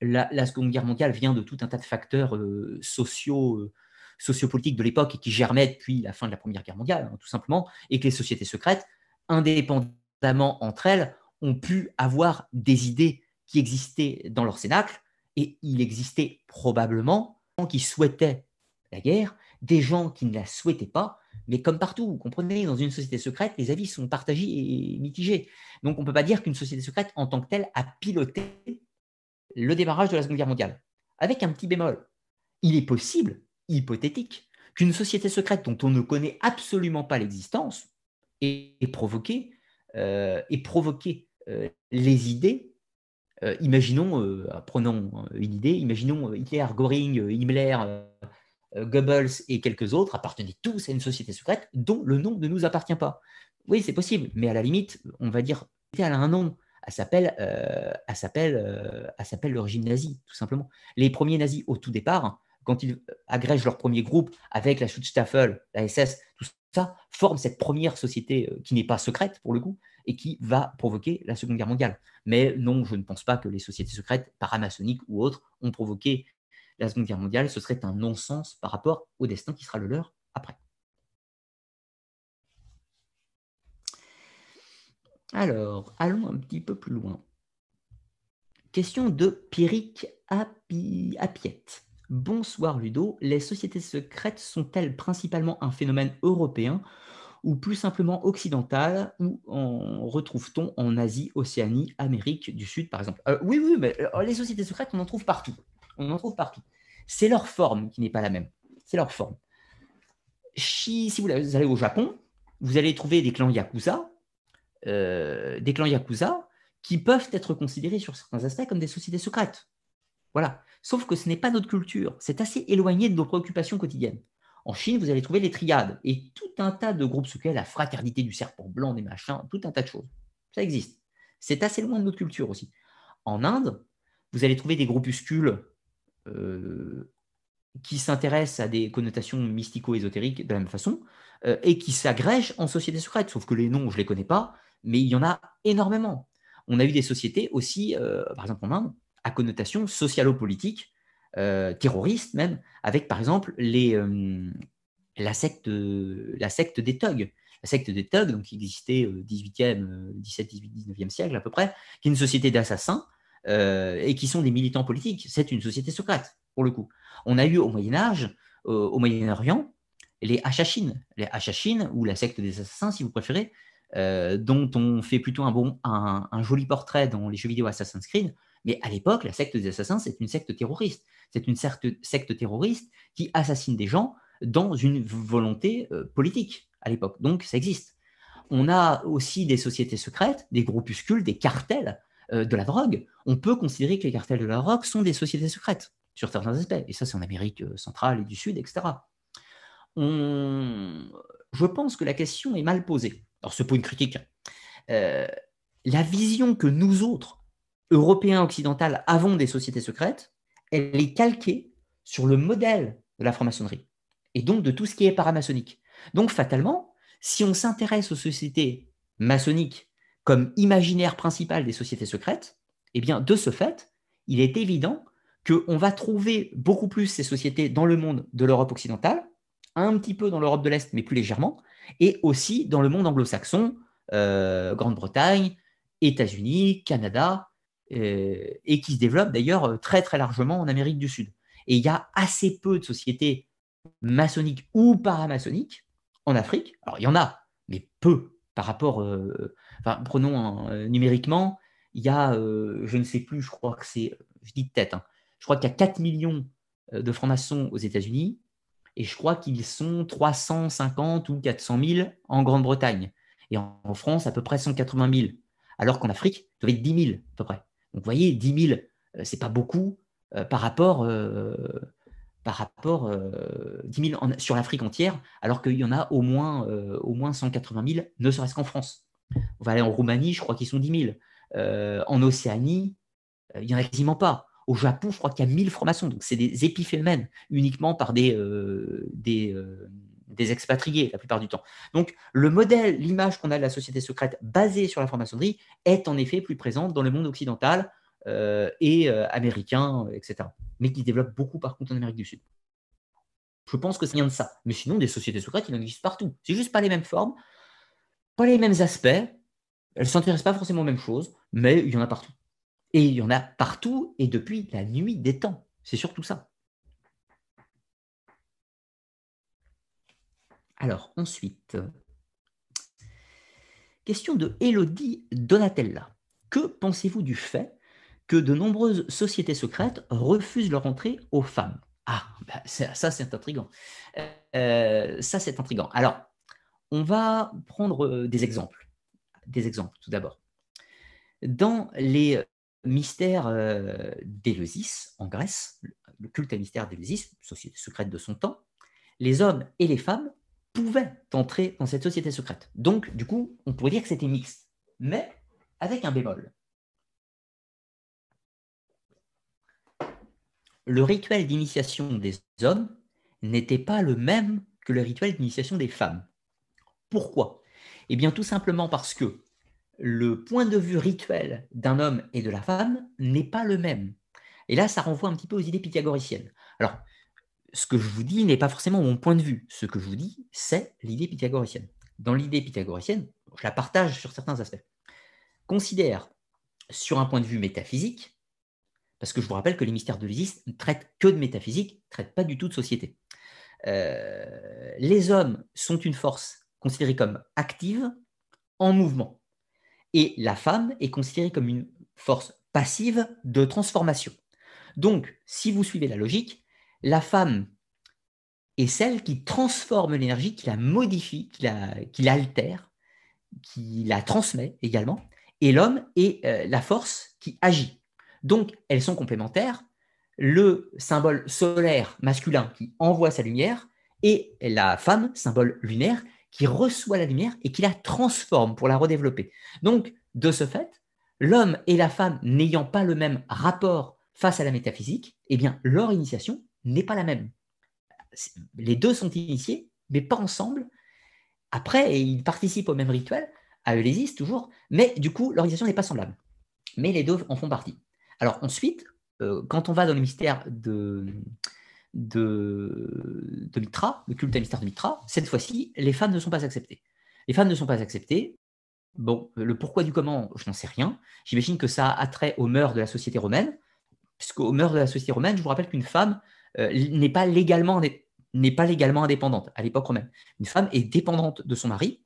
la, Seconde Guerre mondiale vient de tout un tas de facteurs euh, euh, sociopolitiques de l'époque et qui germaient depuis la fin de la Première Guerre mondiale, hein, tout simplement, et que les sociétés secrètes, indépendamment entre elles, ont pu avoir des idées qui existaient dans leur cénacle, et il existait probablement des gens qui souhaitaient la guerre, des gens qui ne la souhaitaient pas, mais comme partout, vous comprenez, dans une société secrète, les avis sont partagés et mitigés. Donc on ne peut pas dire qu'une société secrète en tant que telle a piloté le démarrage de la Seconde Guerre mondiale. Avec un petit bémol, il est possible, hypothétique, qu'une société secrète dont on ne connaît absolument pas l'existence ait, provoqué, euh, euh, les idées euh, imaginons, euh, prenons euh, une idée, imaginons Hitler, Göring, Himmler, Goebbels et quelques autres appartenaient tous à une société secrète dont le nom ne nous appartient pas. Oui, c'est possible, mais à la limite, on va dire, elle a un nom, elle s'appelle, elle s'appelle, elle s'appelle le régime nazi, tout simplement. Les premiers nazis, au tout départ, quand ils agrègent leur premier groupe avec la Schutzstaffel, la SS, tout ça, forment cette première société qui n'est pas secrète pour le coup et qui va provoquer la Seconde Guerre mondiale. Mais non, je ne pense pas que les sociétés secrètes, paramaçonniques ou autres, ont provoqué la Seconde Guerre mondiale. Ce serait un non-sens par rapport au destin qui sera le leur après. Alors, allons un petit peu plus loin. Question de Pierrick Apiette. Bonsoir Ludo, les sociétés secrètes sont-elles principalement un phénomène européen ou plus simplement occidentale, ou en retrouve-t-on en Asie, Océanie, Amérique du Sud, par exemple? Euh, Oui, oui, mais euh, les sociétés secrètes, on en trouve partout. On en trouve partout. C'est leur forme qui n'est pas la même. C'est leur forme. Si, vous allez au Japon, vous allez trouver des clans Yakuza, euh, des clans Yakuza qui peuvent être considérés sur certains aspects comme des sociétés secrètes. Voilà. Sauf que ce n'est pas notre culture. C'est assez éloigné de nos préoccupations quotidiennes. En Chine, vous allez trouver les triades et tout un tas de groupes secrets, la fraternité du serpent blanc, des machins, tout un tas de choses. Ça existe. C'est assez loin de notre culture aussi. En Inde, vous allez trouver des groupuscules euh, qui s'intéressent à des connotations mystico-ésotériques de la même façon euh, et qui s'agrègent en sociétés secrètes. Sauf que les noms, je ne les connais pas, mais il y en a énormément. On a eu des sociétés aussi, euh, par exemple en Inde, à connotation socialo-politique euh, terroristes même, avec par exemple les, euh, la, secte, la secte des thugs. La secte des thugs, qui existait au 18e, 17, 18, 19e siècle à peu près, qui est une société d'assassins euh, et qui sont des militants politiques. C'est une société secrète, pour le coup. On a eu au Moyen-Âge, au Moyen-Orient, les Hachachines, les Hachachines, ou la secte des assassins, si vous préférez, dont on fait plutôt un, bon, un, joli portrait dans les jeux vidéo Assassin's Creed. Mais à l'époque, la secte des assassins, c'est une secte terroriste. C'est une secte terroriste qui assassine des gens dans une volonté euh, politique à l'époque. Donc, ça existe. On a aussi des sociétés secrètes, des groupuscules, des cartels euh, de la drogue. On peut considérer que les cartels de la drogue sont des sociétés secrètes sur certains aspects. Et ça, c'est en Amérique euh, centrale et du Sud, etc. Je pense que la question est mal posée. Alors, ce pas une critique. la vision que nous autres, Européens occidentaux, avons des sociétés secrètes, elle est calquée sur le modèle de la franc-maçonnerie et donc de tout ce qui est paramaçonnique. Donc fatalement, si on s'intéresse aux sociétés maçonniques comme imaginaire principal des sociétés secrètes, eh bien de ce fait, il est évident qu'on va trouver beaucoup plus ces sociétés dans le monde de l'Europe occidentale, un petit peu dans l'Europe de l'Est, mais plus légèrement, et aussi dans le monde anglo-saxon, euh, Grande-Bretagne, États-Unis, Canada, et qui se développe d'ailleurs euh, très très largement en Amérique du Sud. Et il y a assez peu de sociétés maçonniques ou paramaçonniques en Afrique. Alors il y en a, mais peu par rapport. Euh, enfin, prenons numériquement, il y a, je ne sais plus, je crois que c'est, je dis de tête, hein, je crois qu'il y a 4 millions de francs-maçons aux États-Unis et je crois qu'ils sont 350 ou 400 000 en Grande-Bretagne. Et en, France, à peu près 180 000. Alors qu'en Afrique, ça doit être 10 000 à peu près. Donc, vous voyez, 10 000, ce n'est pas beaucoup euh, par rapport, euh, par rapport 10 euh, 000 sur l'Afrique entière, alors qu'il y en a au moins, au moins 180 000, ne serait-ce qu'en France. On va aller en Roumanie, je crois qu'ils sont 10 000. en Océanie, il n'y en a quasiment pas. Au Japon, je crois qu'il y a 1000 francs-maçons. Donc, c'est des épiphénomènes uniquement par des, des, expatriés la plupart du temps. Donc, le modèle, l'image qu'on a de la société secrète basée sur la franc-maçonnerie est en effet plus présente dans le monde occidental euh, et euh, américain, etc. Mais qui développe beaucoup par contre en Amérique du Sud. Je pense que ça vient de ça. Mais sinon, des sociétés secrètes, il en existe partout. C'est juste pas les mêmes formes, pas les mêmes aspects. Elles ne s'intéressent pas forcément aux mêmes choses, mais il y en a partout. Et il y en a partout et depuis la nuit des temps. C'est surtout ça. Alors, ensuite, question de Elodie Donatella. Que pensez-vous du fait que de nombreuses sociétés secrètes refusent leur entrée aux femmes? Ah, bah, ça c'est intriguant. Euh, ça c'est intriguant. Alors, on va prendre euh, des exemples. Des exemples, tout d'abord. Dans les mystères euh, d'Éleusis, en Grèce, le culte à mystère d'Éleusis, société secrète de son temps, les hommes et les femmes pouvaient entrer dans cette société secrète. Donc, du coup, on pourrait dire que c'était mixte, mais avec un bémol. Le rituel d'initiation des hommes n'était pas le même que le rituel d'initiation des femmes. Pourquoi? Eh bien, tout simplement parce que le point de vue rituel d'un homme et de la femme n'est pas le même. Et là, ça renvoie un petit peu aux idées pythagoriciennes. Alors, ce que je vous dis n'est pas forcément mon point de vue. Ce que je vous dis, c'est l'idée pythagoricienne. Dans l'idée pythagoricienne, je la partage sur certains aspects. Considère, sur un point de vue métaphysique, parce que je vous rappelle que les mystères de l'Isis ne traitent que de métaphysique, ne traitent pas du tout de société. Euh, les hommes sont une force considérée comme active, en mouvement. Et la femme est considérée comme une force passive de transformation. Donc, si vous suivez la logique, la femme est celle qui transforme l'énergie, qui la modifie, qui l'altère, qui la transmet également, et l'homme est euh, la force qui agit. Donc, elles sont complémentaires. Le symbole solaire masculin qui envoie sa lumière et la femme, symbole lunaire, qui reçoit la lumière et qui la transforme pour la redévelopper. Donc, de ce fait, l'homme et la femme n'ayant pas le même rapport face à la métaphysique, eh bien, leur initiation n'est pas la même. Les deux sont initiés, mais pas ensemble. Après, ils participent au même rituel, à Eulésis toujours, mais du coup, l'organisation n'est pas semblable. Mais les deux en font partie. Alors ensuite, euh, quand on va dans le mystère de, de, Mitra, le culte à mystère de Mitra, cette fois-ci, les femmes ne sont pas acceptées. Les femmes ne sont pas acceptées. Bon, le pourquoi du comment, je n'en sais rien. J'imagine que ça a trait aux mœurs de la société romaine, puisqu'aux mœurs de la société romaine, je vous rappelle qu'une femme n'est pas légalement n'est pas légalement indépendante à l'époque romaine. Une femme est dépendante de son mari,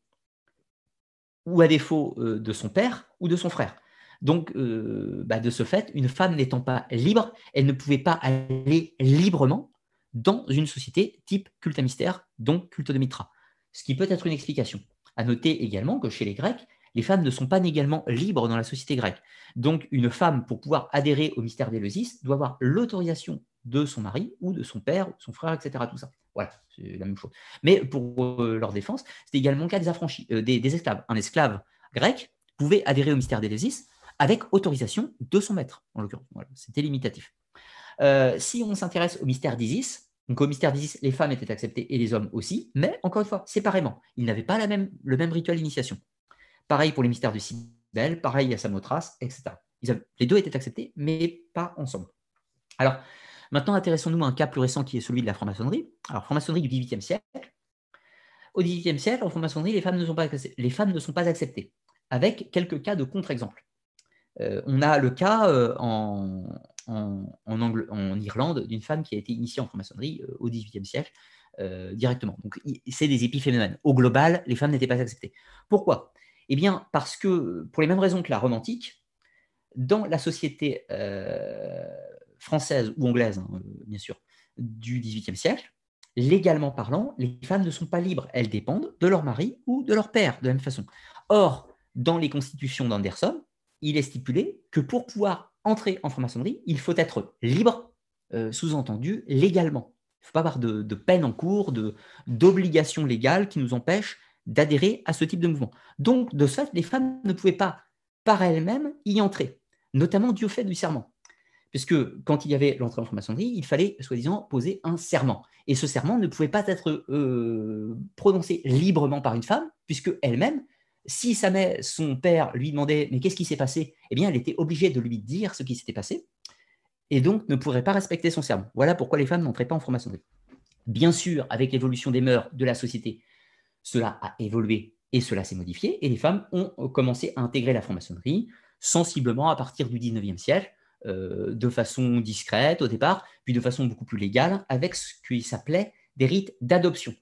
ou à défaut euh, de son père ou de son frère. Donc, euh, bah, de ce fait, une femme n'étant pas libre, elle ne pouvait pas aller librement dans une société type culte à mystère, donc culte de Mitra. Ce qui peut être une explication. À noter également que chez les Grecs, les femmes ne sont pas également libres dans la société grecque. Donc, une femme, pour pouvoir adhérer au mystère d'Éleusis, doit avoir l'autorisation de son mari ou de son père, son frère, etc. Tout ça. Voilà, c'est la même chose. Mais pour euh, leur défense, c'était également le cas des affranchis, euh, des, esclaves. Un esclave grec pouvait adhérer au mystère d'Éleusis avec autorisation de son maître, en l'occurrence. c'était limitatif. Euh, si on s'intéresse au mystère d'Isis, donc au mystère d'Isis, les femmes étaient acceptées et les hommes aussi, mais encore une fois, séparément. Ils n'avaient pas le même rituel d'initiation. Pareil pour les mystères de Cybèle, pareil à Samothrace, etc. les deux étaient acceptés, mais pas ensemble. Alors, maintenant, intéressons-nous à un cas plus récent qui est celui de la franc-maçonnerie. Alors, franc-maçonnerie du XVIIIe siècle. Au XVIIIe siècle, en franc-maçonnerie, les femmes ne sont pas, les femmes ne sont pas acceptées, avec quelques cas de contre-exemples. Euh, on a le cas euh, en, en, Irlande d'une femme qui a été initiée en franc-maçonnerie euh, au XVIIIe siècle directement. Donc, c'est des épiphénomènes. Au global, les femmes n'étaient pas acceptées. Pourquoi? Eh bien, parce que, pour les mêmes raisons que la romantique, dans la société française ou anglaise, hein, bien sûr, du XVIIIe siècle, légalement parlant, les femmes ne sont pas libres. Elles dépendent de leur mari ou de leur père, de la même façon. Or, dans les constitutions d'Anderson, il est stipulé que pour pouvoir entrer en franc-maçonnerie, il faut être libre, euh, sous-entendu légalement. Il ne faut pas avoir de, peine en cours, d'obligations légales qui nous empêchent d'adhérer à ce type de mouvement. Donc, de ce fait, les femmes ne pouvaient pas, par elles-mêmes, y entrer, notamment dû au fait du serment. Puisque quand il y avait l'entrée en franc-maçonnerie, il fallait, soi-disant, poser un serment. Et ce serment ne pouvait pas être euh, prononcé librement par une femme, puisque elle-même si son père lui demandait mais qu'est-ce qui s'est passé? Eh bien, elle était obligée de lui dire ce qui s'était passé et donc ne pourrait pas respecter son serment. Voilà pourquoi les femmes n'entraient pas en franc-maçonnerie. Bien sûr, avec l'évolution des mœurs de la société, cela a évolué et cela s'est modifié et les femmes ont commencé à intégrer la franc-maçonnerie sensiblement à partir du 19e siècle, euh, de façon discrète au départ, puis de façon beaucoup plus légale, avec ce qui s'appelait des rites d'adoption.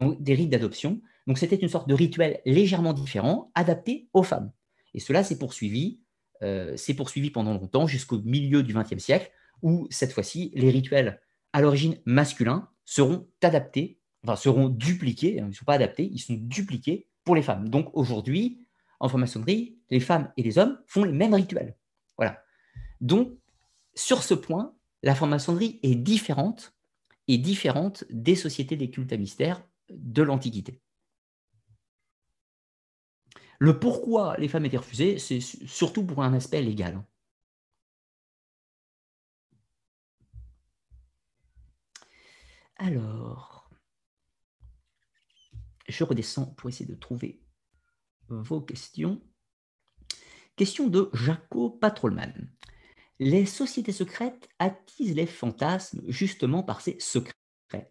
Donc c'était une sorte de rituel légèrement différent, adapté aux femmes. Et cela s'est poursuivi, euh, poursuivi pendant longtemps, jusqu'au milieu du XXe siècle, où cette fois-ci, les rituels à l'origine masculins seront adaptés, enfin seront dupliqués, hein, ils ne sont pas adaptés, ils sont dupliqués pour les femmes. Donc aujourd'hui, en franc-maçonnerie, les femmes et les hommes font les mêmes rituels. Voilà. Donc, sur ce point, la franc-maçonnerie est différente, est différente des sociétés des cultes à mystère de l'Antiquité. Le pourquoi les femmes étaient refusées, c'est surtout pour un aspect légal. Alors, je redescends pour essayer de trouver vos questions. Question de Jaco Patrolman. Les sociétés secrètes attisent les fantasmes justement par ces secrets.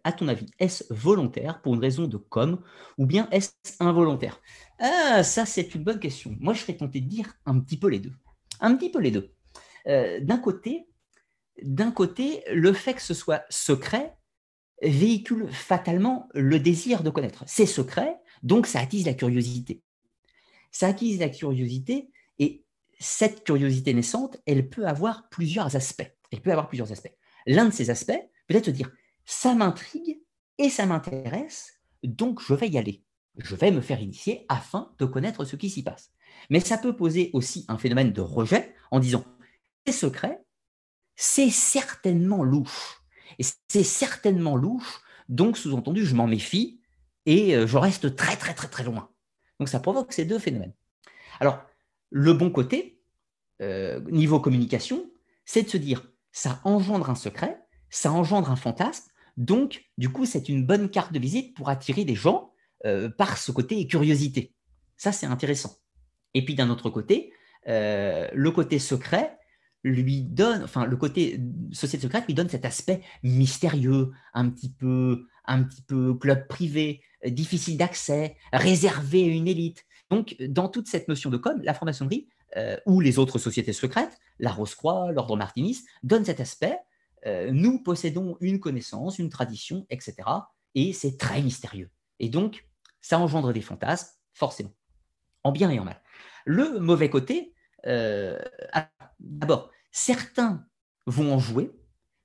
À ton avis, est-ce volontaire pour une raison de com ou bien est-ce involontaire? Ah, ça c'est une bonne question. Moi je serais tenté de dire un petit peu les deux. Un petit peu les deux. Euh, d'un côté, d'un côté, le fait que ce soit secret véhicule fatalement le désir de connaître. C'est secret, donc ça attise la curiosité. Ça attise la curiosité et cette curiosité naissante, elle peut avoir plusieurs aspects. Elle peut avoir plusieurs aspects. L'un de ces aspects peut être se dire ça m'intrigue et ça m'intéresse, donc je vais y aller. Je vais me faire initier afin de connaître ce qui s'y passe. Mais ça peut poser aussi un phénomène de rejet en disant c'est secret, c'est certainement louche. Et c'est certainement louche, donc sous-entendu, je m'en méfie et euh, je reste très très très très loin. Donc ça provoque ces deux phénomènes. Alors, le bon côté, euh, niveau communication, c'est de se dire, ça engendre un secret, ça engendre un fantasme, donc du coup, c'est une bonne carte de visite pour attirer des gens euh, par ce côté curiosité. Ça, c'est intéressant. Et puis d'un autre côté, euh, le côté secret lui donne, enfin le côté société secrète lui donne cet aspect mystérieux, un petit peu, un petit peu club privé, difficile d'accès, réservé à une élite. Donc, dans toute cette notion de com, la franc-maçonnerie euh, ou les autres sociétés secrètes, la Rose-Croix, l'Ordre Martiniste, donnent cet aspect. Euh, nous possédons une connaissance, une tradition, etc. Et c'est très mystérieux. Et donc, ça engendre des fantasmes, forcément, en bien et en mal. Le mauvais côté, euh, d'abord, certains vont en jouer.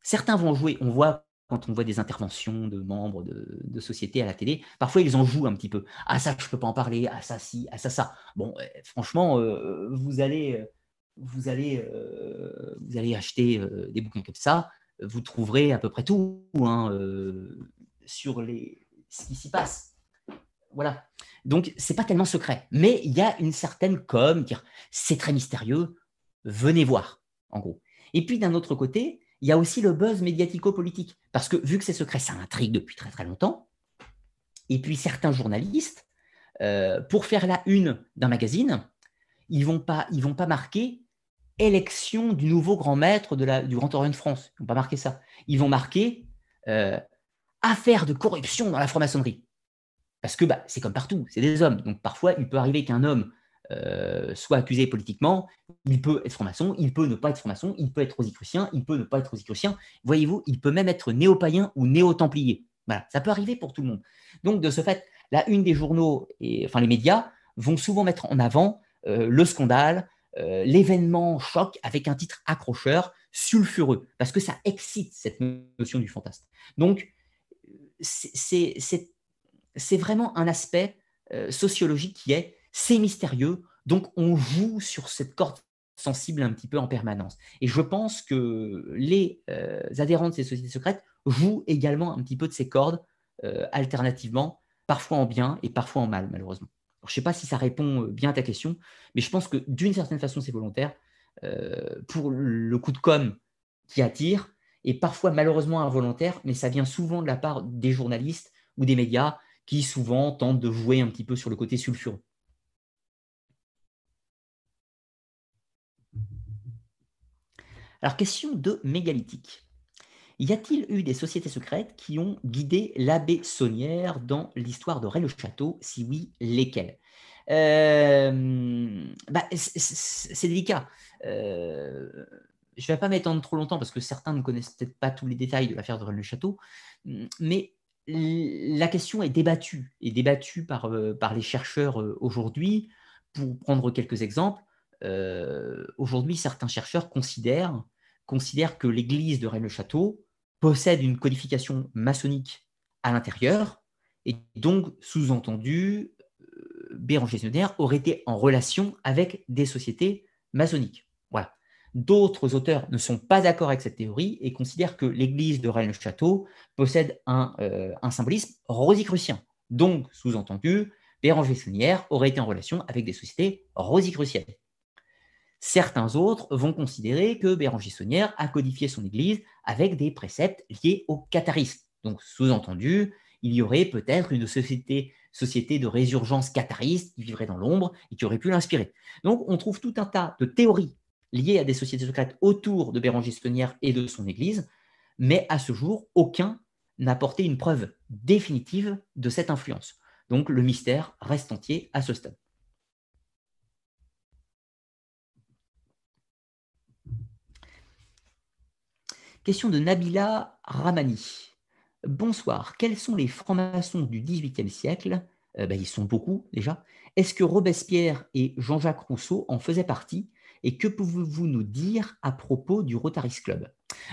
Certains vont en jouer. On voit quand on voit des interventions de membres de, sociétés à la télé, parfois ils en jouent un petit peu. Ah ça, je peux pas en parler. Ah ça, si. Ah ça, ça. Bon, euh, franchement, euh, vous allez, euh, vous allez, vous allez acheter des bouquins comme ça, vous trouverez à peu près tout hein, sur les, ce qui s'y passe. Voilà. Donc c'est pas tellement secret, mais il y a une certaine com, c'est très mystérieux. Venez voir, en gros. Et puis d'un autre côté, il y a aussi le buzz médiatico-politique. Parce que vu que c'est secret, ça intrigue depuis très très longtemps. Et puis certains journalistes, euh, pour faire la une d'un magazine, ils ne vont, pas, vont pas marquer élection du nouveau grand maître de la, du Grand Orient de France. Ils ne vont pas marquer ça. Ils vont marquer euh, affaire de corruption dans la franc-maçonnerie. Parce que bah, c'est comme partout, c'est des hommes. Donc parfois, il peut arriver qu'un homme euh, soit accusé politiquement, il peut être franc-maçon, il peut ne pas être franc-maçon, il peut être rosicrucien, il peut ne pas être rosicrucien. Voyez-vous, il peut même être néo-païen ou néo-templier. Voilà, ça peut arriver pour tout le monde. Donc, de ce fait, la une des journaux, et, enfin les médias, vont souvent mettre en avant euh, le scandale, euh, l'événement choc avec un titre accrocheur, sulfureux, parce que ça excite cette notion du fantasme. Donc, c'est vraiment un aspect sociologique qui est c'est mystérieux, donc on joue sur cette corde sensible un petit peu en permanence. Et je pense que les euh, adhérents de ces sociétés secrètes jouent également un petit peu de ces cordes euh, alternativement, parfois en bien et parfois en mal, malheureusement. je ne sais pas si ça répond euh, bien à ta question, mais je pense que d'une certaine façon, c'est volontaire pour le coup de com qui attire, et parfois malheureusement involontaire, mais ça vient souvent de la part des journalistes ou des médias qui souvent tentent de jouer un petit peu sur le côté sulfureux. Alors, question de mégalithique. Y a-t-il eu des sociétés secrètes qui ont guidé l'abbé Saunière dans l'histoire de Ray-le-Château Si oui, lesquelles? Euh, bah, C'est délicat. Euh, je ne vais pas m'étendre trop longtemps parce que certains ne connaissent peut-être pas tous les détails de l'affaire de Rennes-le-Château, mais la question est débattue, et débattue euh, par les chercheurs aujourd'hui. Pour prendre quelques exemples, aujourd'hui, certains chercheurs considèrent considère que l'église de Rennes-le-Château possède une codification maçonnique à l'intérieur, et donc, sous-entendu, euh, Béranger aurait été en relation avec des sociétés maçonniques. D'autres auteurs ne sont pas d'accord avec cette théorie et considèrent que l'église de Rennes-le-Château possède un, euh, symbolisme rosicrucien. Donc, sous-entendu, Béranger Sonnière aurait été en relation avec des sociétés rosicruciennes. Certains autres vont considérer que Béranger Saunière a codifié son Église avec des préceptes liés au catharisme. Donc, sous-entendu, il y aurait peut-être une société, de résurgence qatariste qui vivrait dans l'ombre et qui aurait pu l'inspirer. Donc, on trouve tout un tas de théories liées à des sociétés secrètes autour de Béranger Saunière et de son Église, mais à ce jour, aucun n'a porté une preuve définitive de cette influence. Donc, le mystère reste entier à ce stade. Question de Nabila Ramani. Bonsoir. Quels sont les francs-maçons du XVIIIe siècle? Euh, ben, Ils sont beaucoup déjà. Est-ce que Robespierre et Jean-Jacques Rousseau en faisaient partie? Et que pouvez-vous nous dire à propos du Rotarist Club?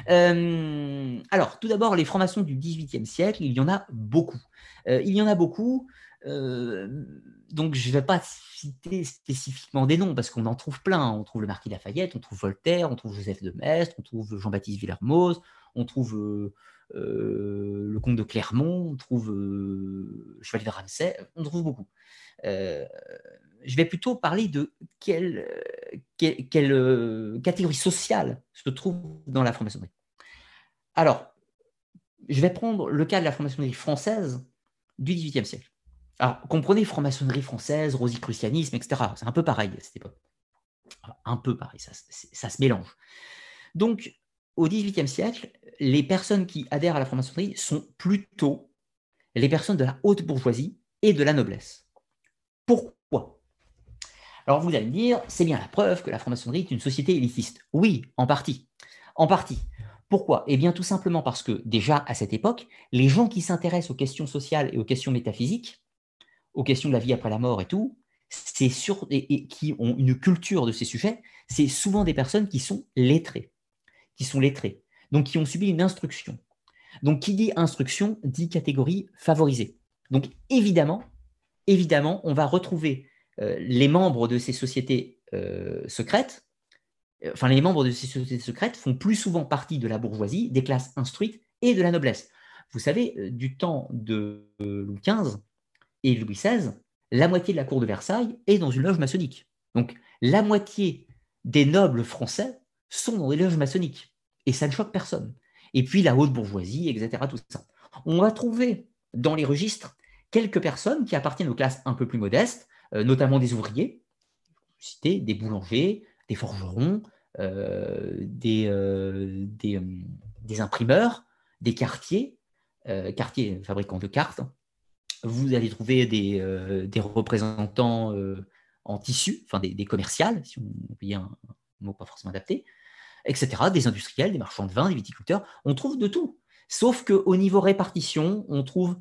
Euh, Alors, tout d'abord, les francs-maçons du XVIIIe siècle, il y en a beaucoup. Euh, il y en a beaucoup. Donc, je ne vais pas citer spécifiquement des noms parce qu'on en trouve plein. On trouve le marquis Lafayette, on trouve Voltaire, on trouve Joseph de Maistre, on trouve Jean-Baptiste Villermoz, on trouve le comte de Clermont, on trouve Chevalier de Ramsay, on trouve beaucoup. je vais plutôt parler de quelle, quelle catégorie sociale se trouve dans la franc-maçonnerie. Alors, je vais prendre le cas de la franc-maçonnerie française du XVIIIe siècle. Alors, comprenez franc-maçonnerie française, rosicrucianisme, etc. C'est un peu pareil à cette époque. Un peu pareil, ça, ça se mélange. Donc, au XVIIIe siècle, les personnes qui adhèrent à la franc-maçonnerie sont plutôt les personnes de la haute bourgeoisie et de la noblesse. Pourquoi? Alors vous allez me dire, c'est bien la preuve que la franc-maçonnerie est une société élitiste. Oui, en partie. En partie. Pourquoi? Eh bien tout simplement parce que déjà à cette époque, les gens qui s'intéressent aux questions sociales et aux questions métaphysiques, aux questions de la vie après la mort et tout, c'est et, qui ont une culture de ces sujets, c'est souvent des personnes qui sont lettrées, qui sont lettrées, donc qui ont subi une instruction. Donc qui dit instruction dit catégorie favorisée. Donc évidemment, évidemment, on va retrouver euh, les membres de ces sociétés euh, secrètes, euh, enfin les membres de ces sociétés secrètes font plus souvent partie de la bourgeoisie, des classes instruites et de la noblesse. Vous savez, du temps de Louis XV et Louis XVI, la moitié de la cour de Versailles est dans une loge maçonnique. Donc la moitié des nobles français sont dans des loges maçonniques. Et ça ne choque personne. Et puis la haute bourgeoisie, etc. Tout ça. On va trouver dans les registres quelques personnes qui appartiennent aux classes un peu plus modestes, euh, notamment des ouvriers, des boulangers, des forgerons, euh, des, euh, des, imprimeurs, des quartiers, quartiers fabricants de cartes. Vous allez trouver des, des représentants en tissu, des, commerciales, si on veut un mot pas forcément adapté, etc., des industriels, des marchands de vin, des viticulteurs, on trouve de tout. Sauf qu'au niveau répartition, on trouve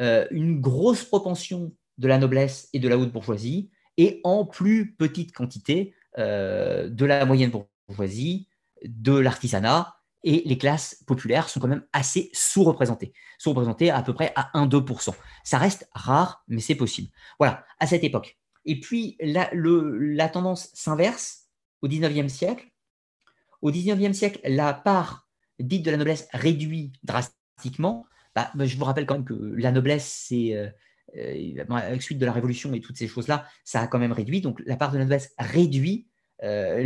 euh, une grosse propension de la noblesse et de la haute bourgeoisie, et en plus petite quantité euh, de la moyenne bourgeoisie, de l'artisanat, et les classes populaires sont quand même assez sous-représentées, sous-représentées à, peu près à 1-2%. Ça reste rare, mais c'est possible. Voilà, à cette époque. Et puis, la, tendance s'inverse au 19e siècle, au XIXe siècle, la part dite de la noblesse réduit drastiquement. Bah, bah, je vous rappelle quand même que la noblesse, c'est euh, euh, avec suite de la Révolution et toutes ces choses-là, ça a quand même réduit. Donc la part de la noblesse réduit. Euh,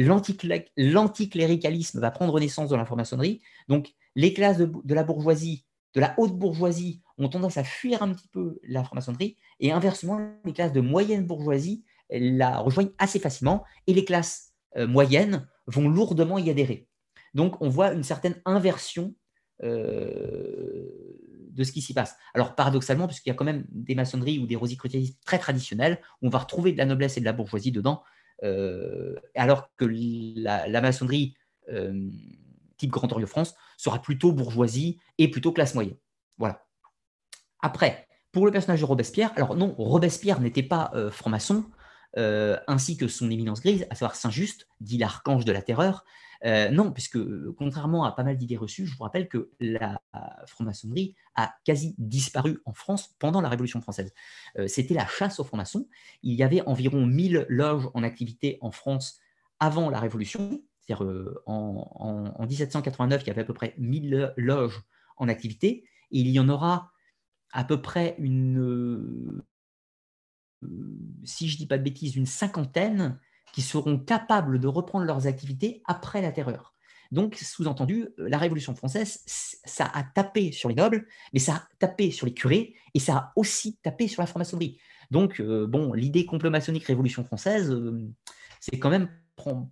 L'anticléricalisme va prendre naissance dans la franc-maçonnerie. Donc les classes de, la bourgeoisie, de la haute bourgeoisie, ont tendance à fuir un petit peu la franc-maçonnerie. Et inversement, les classes de moyenne bourgeoisie la rejoignent assez facilement. Et les classes moyennes vont lourdement y adhérer. Donc on voit une certaine inversion euh, de ce qui s'y passe. Alors paradoxalement, puisqu'il y a quand même des maçonneries ou des rosicrucianismes très traditionnels, on va retrouver de la noblesse et de la bourgeoisie dedans, euh, alors que la, maçonnerie euh, type Grand Orient France sera plutôt bourgeoisie et plutôt classe moyenne. Voilà. Après, pour le personnage de Robespierre, alors non, Robespierre n'était pas franc-maçon, euh, ainsi que son éminence grise, à savoir Saint-Just, dit l'archange de la terreur. Euh, non, puisque contrairement à pas mal d'idées reçues, je vous rappelle que la franc-maçonnerie a quasi disparu en France pendant la Révolution française. Euh, c'était la chasse aux francs-maçons. Il y avait environ 1000 loges en activité en France avant la Révolution. C'est-à-dire en, en, 1789, il y avait à peu près 1000 loges en activité. Et il y en aura à peu près une si je ne dis pas de bêtises, une cinquantaine qui seront capables de reprendre leurs activités après la terreur. Donc, sous-entendu, la Révolution française, ça a tapé sur les nobles, mais ça a tapé sur les curés, et ça a aussi tapé sur la franc-maçonnerie. Donc, bon, l'idée complot-maçonnique Révolution française, c'est quand même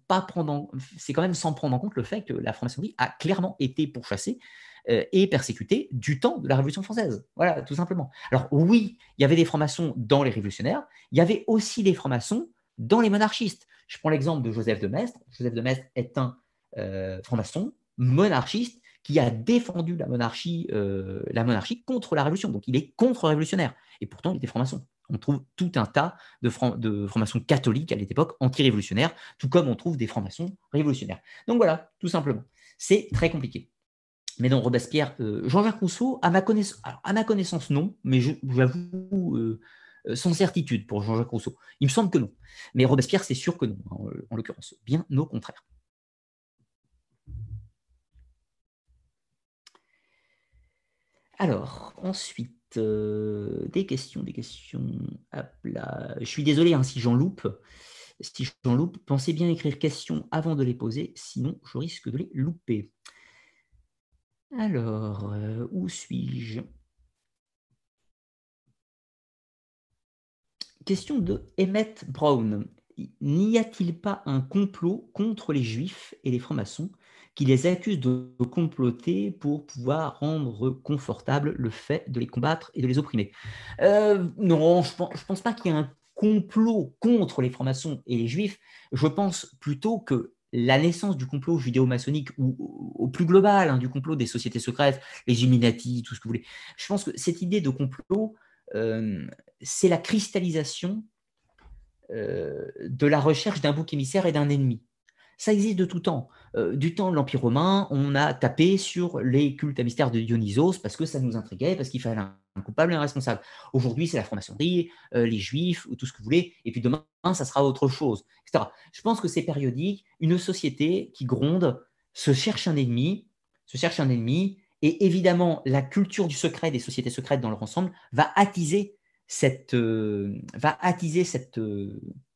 pas prendre c'est quand même sans prendre en compte le fait que la franc-maçonnerie a clairement été pourchassée euh, et persécutée du temps de la Révolution française. Voilà, tout simplement. Alors oui, il y avait des francs-maçons dans les révolutionnaires, il y avait aussi des francs-maçons dans les monarchistes. Je prends l'exemple de Joseph de Maistre. Joseph de Maistre est un euh, franc-maçon monarchiste qui a défendu la monarchie, euh, la monarchie contre la Révolution. Donc il est contre-révolutionnaire. Et pourtant, il était franc-maçon on trouve tout un tas de, francs-maçons catholiques à l'époque, anti-révolutionnaires, tout comme on trouve des francs-maçons révolutionnaires. Donc voilà, tout simplement. C'est très compliqué. Mais dans Robespierre, euh, Jean-Jacques Rousseau, à ma, connaissance, à ma connaissance, non, mais j'avoue euh, sans certitude pour Jean-Jacques Rousseau. Il me semble que non. Mais Robespierre, c'est sûr que non, en, en l'occurrence. Bien au contraire. Alors, ensuite, euh, des questions, des questions. Je suis désolé hein, si j'en loupe. Si j'en loupe, pensez bien écrire questions avant de les poser, sinon je risque de les louper. Alors, euh, où suis-je? Question de Emmett Brown. N'y a-t-il pas un complot contre les juifs et les francs-maçons qui les accusent de comploter pour pouvoir rendre confortable le fait de les combattre et de les opprimer? Euh, non, je ne pense, pas qu'il y ait un complot contre les francs-maçons et les juifs. Je pense plutôt que la naissance du complot judéo-maçonnique ou au plus global hein, du complot des sociétés secrètes, les Illuminati, tout ce que vous voulez, je pense que cette idée de complot, c'est la cristallisation euh, de la recherche d'un bouc émissaire et d'un ennemi. Ça existe de tout temps. Euh, du temps de l'Empire romain, on a tapé sur les cultes à mystère de Dionysos parce que ça nous intriguait, parce qu'il fallait un coupable et un responsable. Aujourd'hui, c'est la franc-maçonnerie, euh, les juifs, ou tout ce que vous voulez, et puis demain, ça sera autre chose, etc. Je pense que c'est périodique. Une société qui gronde se cherche un ennemi, se cherche un ennemi, et évidemment, la culture du secret des sociétés secrètes dans leur ensemble va attiser cette, euh, va attiser cette,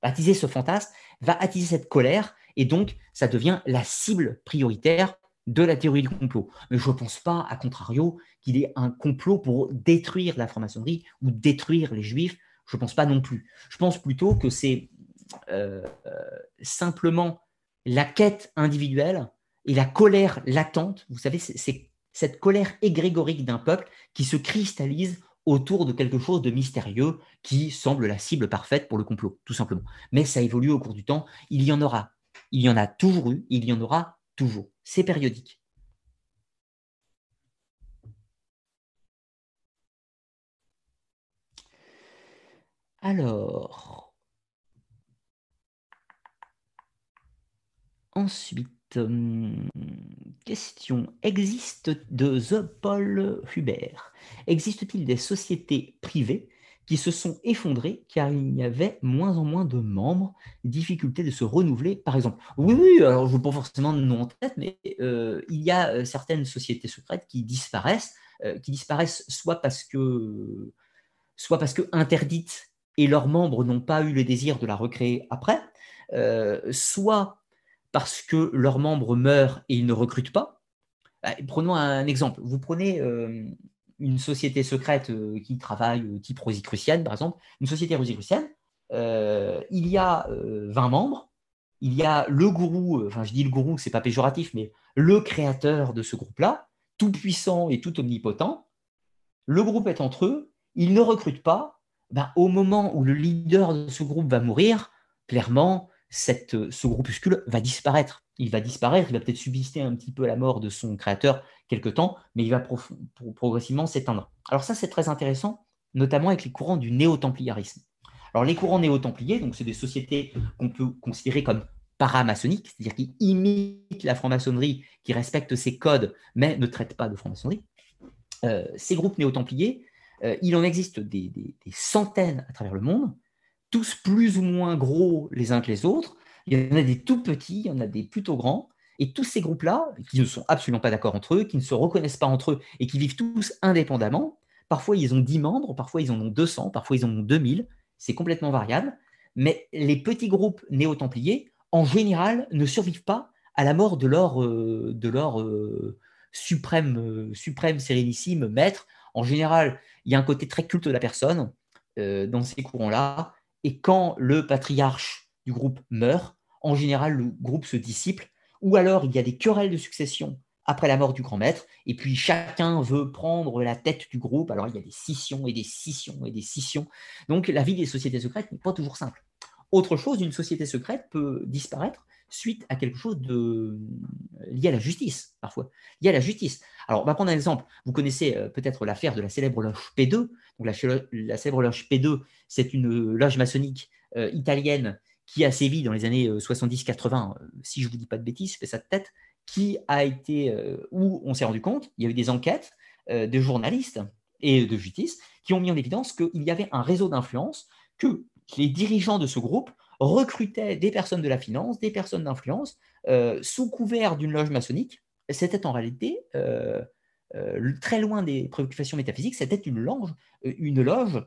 attiser ce fantasme, va attiser cette colère, et donc, ça devient la cible prioritaire de la théorie du complot. Mais je ne pense pas, à contrario, qu'il y ait un complot pour détruire la franc-maçonnerie ou détruire les juifs. Je ne pense pas non plus. Je pense plutôt que c'est euh, euh, simplement la quête individuelle et la colère latente. Vous savez, c'est cette colère égrégorique d'un peuple qui se cristallise autour de quelque chose de mystérieux qui semble la cible parfaite pour le complot, tout simplement. Mais ça évolue au cours du temps. Il y en aura il y en a toujours eu, il y en aura toujours. C'est périodique. Alors, ensuite, hum, question. Existe de The Paul Hubert? Existe-t-il des sociétés privées qui se sont effondrés car il y avait moins en moins de membres, difficulté de se renouveler, par exemple. Oui, oui, alors je ne veux pas forcément de nom en tête, mais euh, il y a euh, certaines sociétés secrètes qui disparaissent, euh, qui disparaissent soit parce que, soit parce que interdites et leurs membres n'ont pas eu le désir de la recréer après, soit parce que leurs membres meurent et ils ne recrutent pas. Bah, prenons un exemple. Vous prenez une société secrète euh, qui travaille euh, type Rosicrucienne, par exemple, une société Rosicrucienne, euh, il y a 20 membres, il y a le gourou, enfin je dis le gourou, c'est pas péjoratif, mais le créateur de ce groupe-là, tout puissant et tout omnipotent, le groupe est entre eux, ils ne recrutent pas, ben, au moment où le leader de ce groupe va mourir, clairement, cette, ce groupuscule va disparaître. Il va disparaître, il va peut-être subsister un petit peu à la mort de son créateur quelque temps, mais il va progressivement s'éteindre. Alors ça, c'est très intéressant, notamment avec les courants du néo-templiarisme. Alors les courants néo-templiers, donc c'est des sociétés qu'on peut considérer comme paramaçonniques, c'est-à-dire qui imitent la franc-maçonnerie, qui respectent ses codes, mais ne traitent pas de franc-maçonnerie. Euh, ces groupes néo-templiers, euh, il en existe des, centaines à travers le monde, tous plus ou moins gros les uns que les autres. Il y en a des tout petits, il y en a des plutôt grands. Et tous ces groupes-là, qui ne sont absolument pas d'accord entre eux, qui ne se reconnaissent pas entre eux et qui vivent tous indépendamment, parfois ils ont 10 membres, parfois ils en ont 200, parfois ils en ont 2000, c'est complètement variable. Mais les petits groupes néo-templiers, en général, ne survivent pas à la mort de leur, de leur suprême, suprême sérénissime maître. En général, il y a un côté très culte de la personne dans ces courants-là. Et quand le patriarche du groupe meurt, en général, le groupe se dissipe, ou alors il y a des querelles de succession après la mort du grand maître, et puis chacun veut prendre la tête du groupe, alors il y a des scissions et des scissions et des scissions. Donc la vie des sociétés secrètes n'est pas toujours simple. Autre chose, une société secrète peut disparaître suite à quelque chose de lié à la justice, parfois. Lié à la justice. Alors, on va prendre un exemple. Vous connaissez euh, peut-être l'affaire de la célèbre loge P2. Donc, la, célèbre loge P2, c'est une loge maçonnique euh, italienne qui a sévi dans les années 70-80, euh, si je ne vous dis pas de bêtises, je fais ça de tête, qui a été, euh, où on s'est rendu compte, il y a eu des enquêtes euh, de journalistes et de justice qui ont mis en évidence qu'il y avait un réseau d'influence, que les dirigeants de ce groupe recrutaient des personnes de la finance, des personnes d'influence, euh, sous couvert d'une loge maçonnique. C'était en réalité, très loin des préoccupations métaphysiques, c'était une, loge,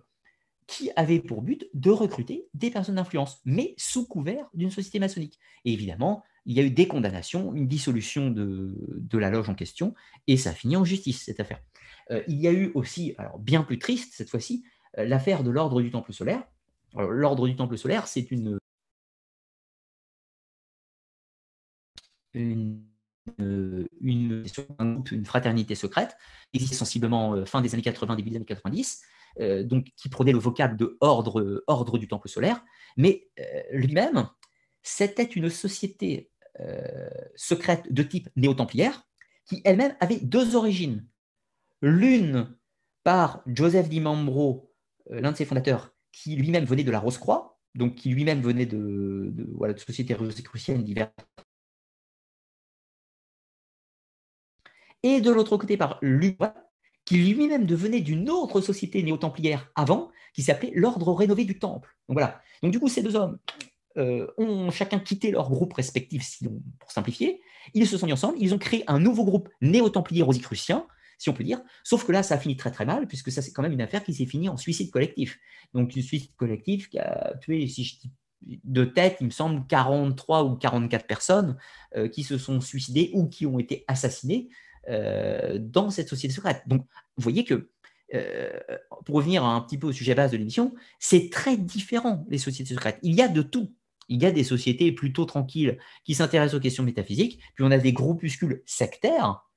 qui avait pour but de recruter des personnes d'influence, mais sous couvert d'une société maçonnique. Et évidemment, il y a eu des condamnations, une dissolution de, la loge en question, et ça a fini en justice, cette affaire. Euh, il y a eu aussi, alors bien plus triste cette fois-ci, euh, l'affaire de l'ordre du Temple solaire. L'ordre du Temple solaire, c'est une, une, une, fraternité secrète, existe sensiblement euh, fin des années 80, début des années 90, donc qui prenait le vocable de ordre, du Temple solaire, mais lui-même, c'était une société euh, secrète de type néo-templière, qui elle-même avait deux origines. L'une par Joseph Di Mambro, euh, l'un de ses fondateurs, qui lui-même venait de la Rose-Croix, donc qui lui-même venait de, de, voilà, de sociétés rosicruciennes diverses. Et de l'autre côté par Luc, qui lui-même devenait d'une autre société néo-templière avant, qui s'appelait l'Ordre rénové du Temple. Donc voilà. Donc du coup, ces deux hommes euh, ont chacun quitté leur groupe respectif, pour simplifier. Ils se sont mis ensemble, ils ont créé un nouveau groupe néo-templier rosicrucien, si on peut dire. Sauf que là, ça a fini très très mal, puisque ça, c'est quand même une affaire qui s'est finie en suicide collectif. Donc, un suicide collectif qui a tué, si je de tête, il me semble, 43 ou 44 personnes euh, qui se sont suicidées ou qui ont été assassinées euh, dans cette société secrète. Donc, vous voyez que pour revenir un petit peu au sujet base de l'émission, c'est très différent les sociétés secrètes. Il y a de tout il y a des sociétés plutôt tranquilles qui s'intéressent aux questions métaphysiques, puis on a des groupuscules sectaires, euh,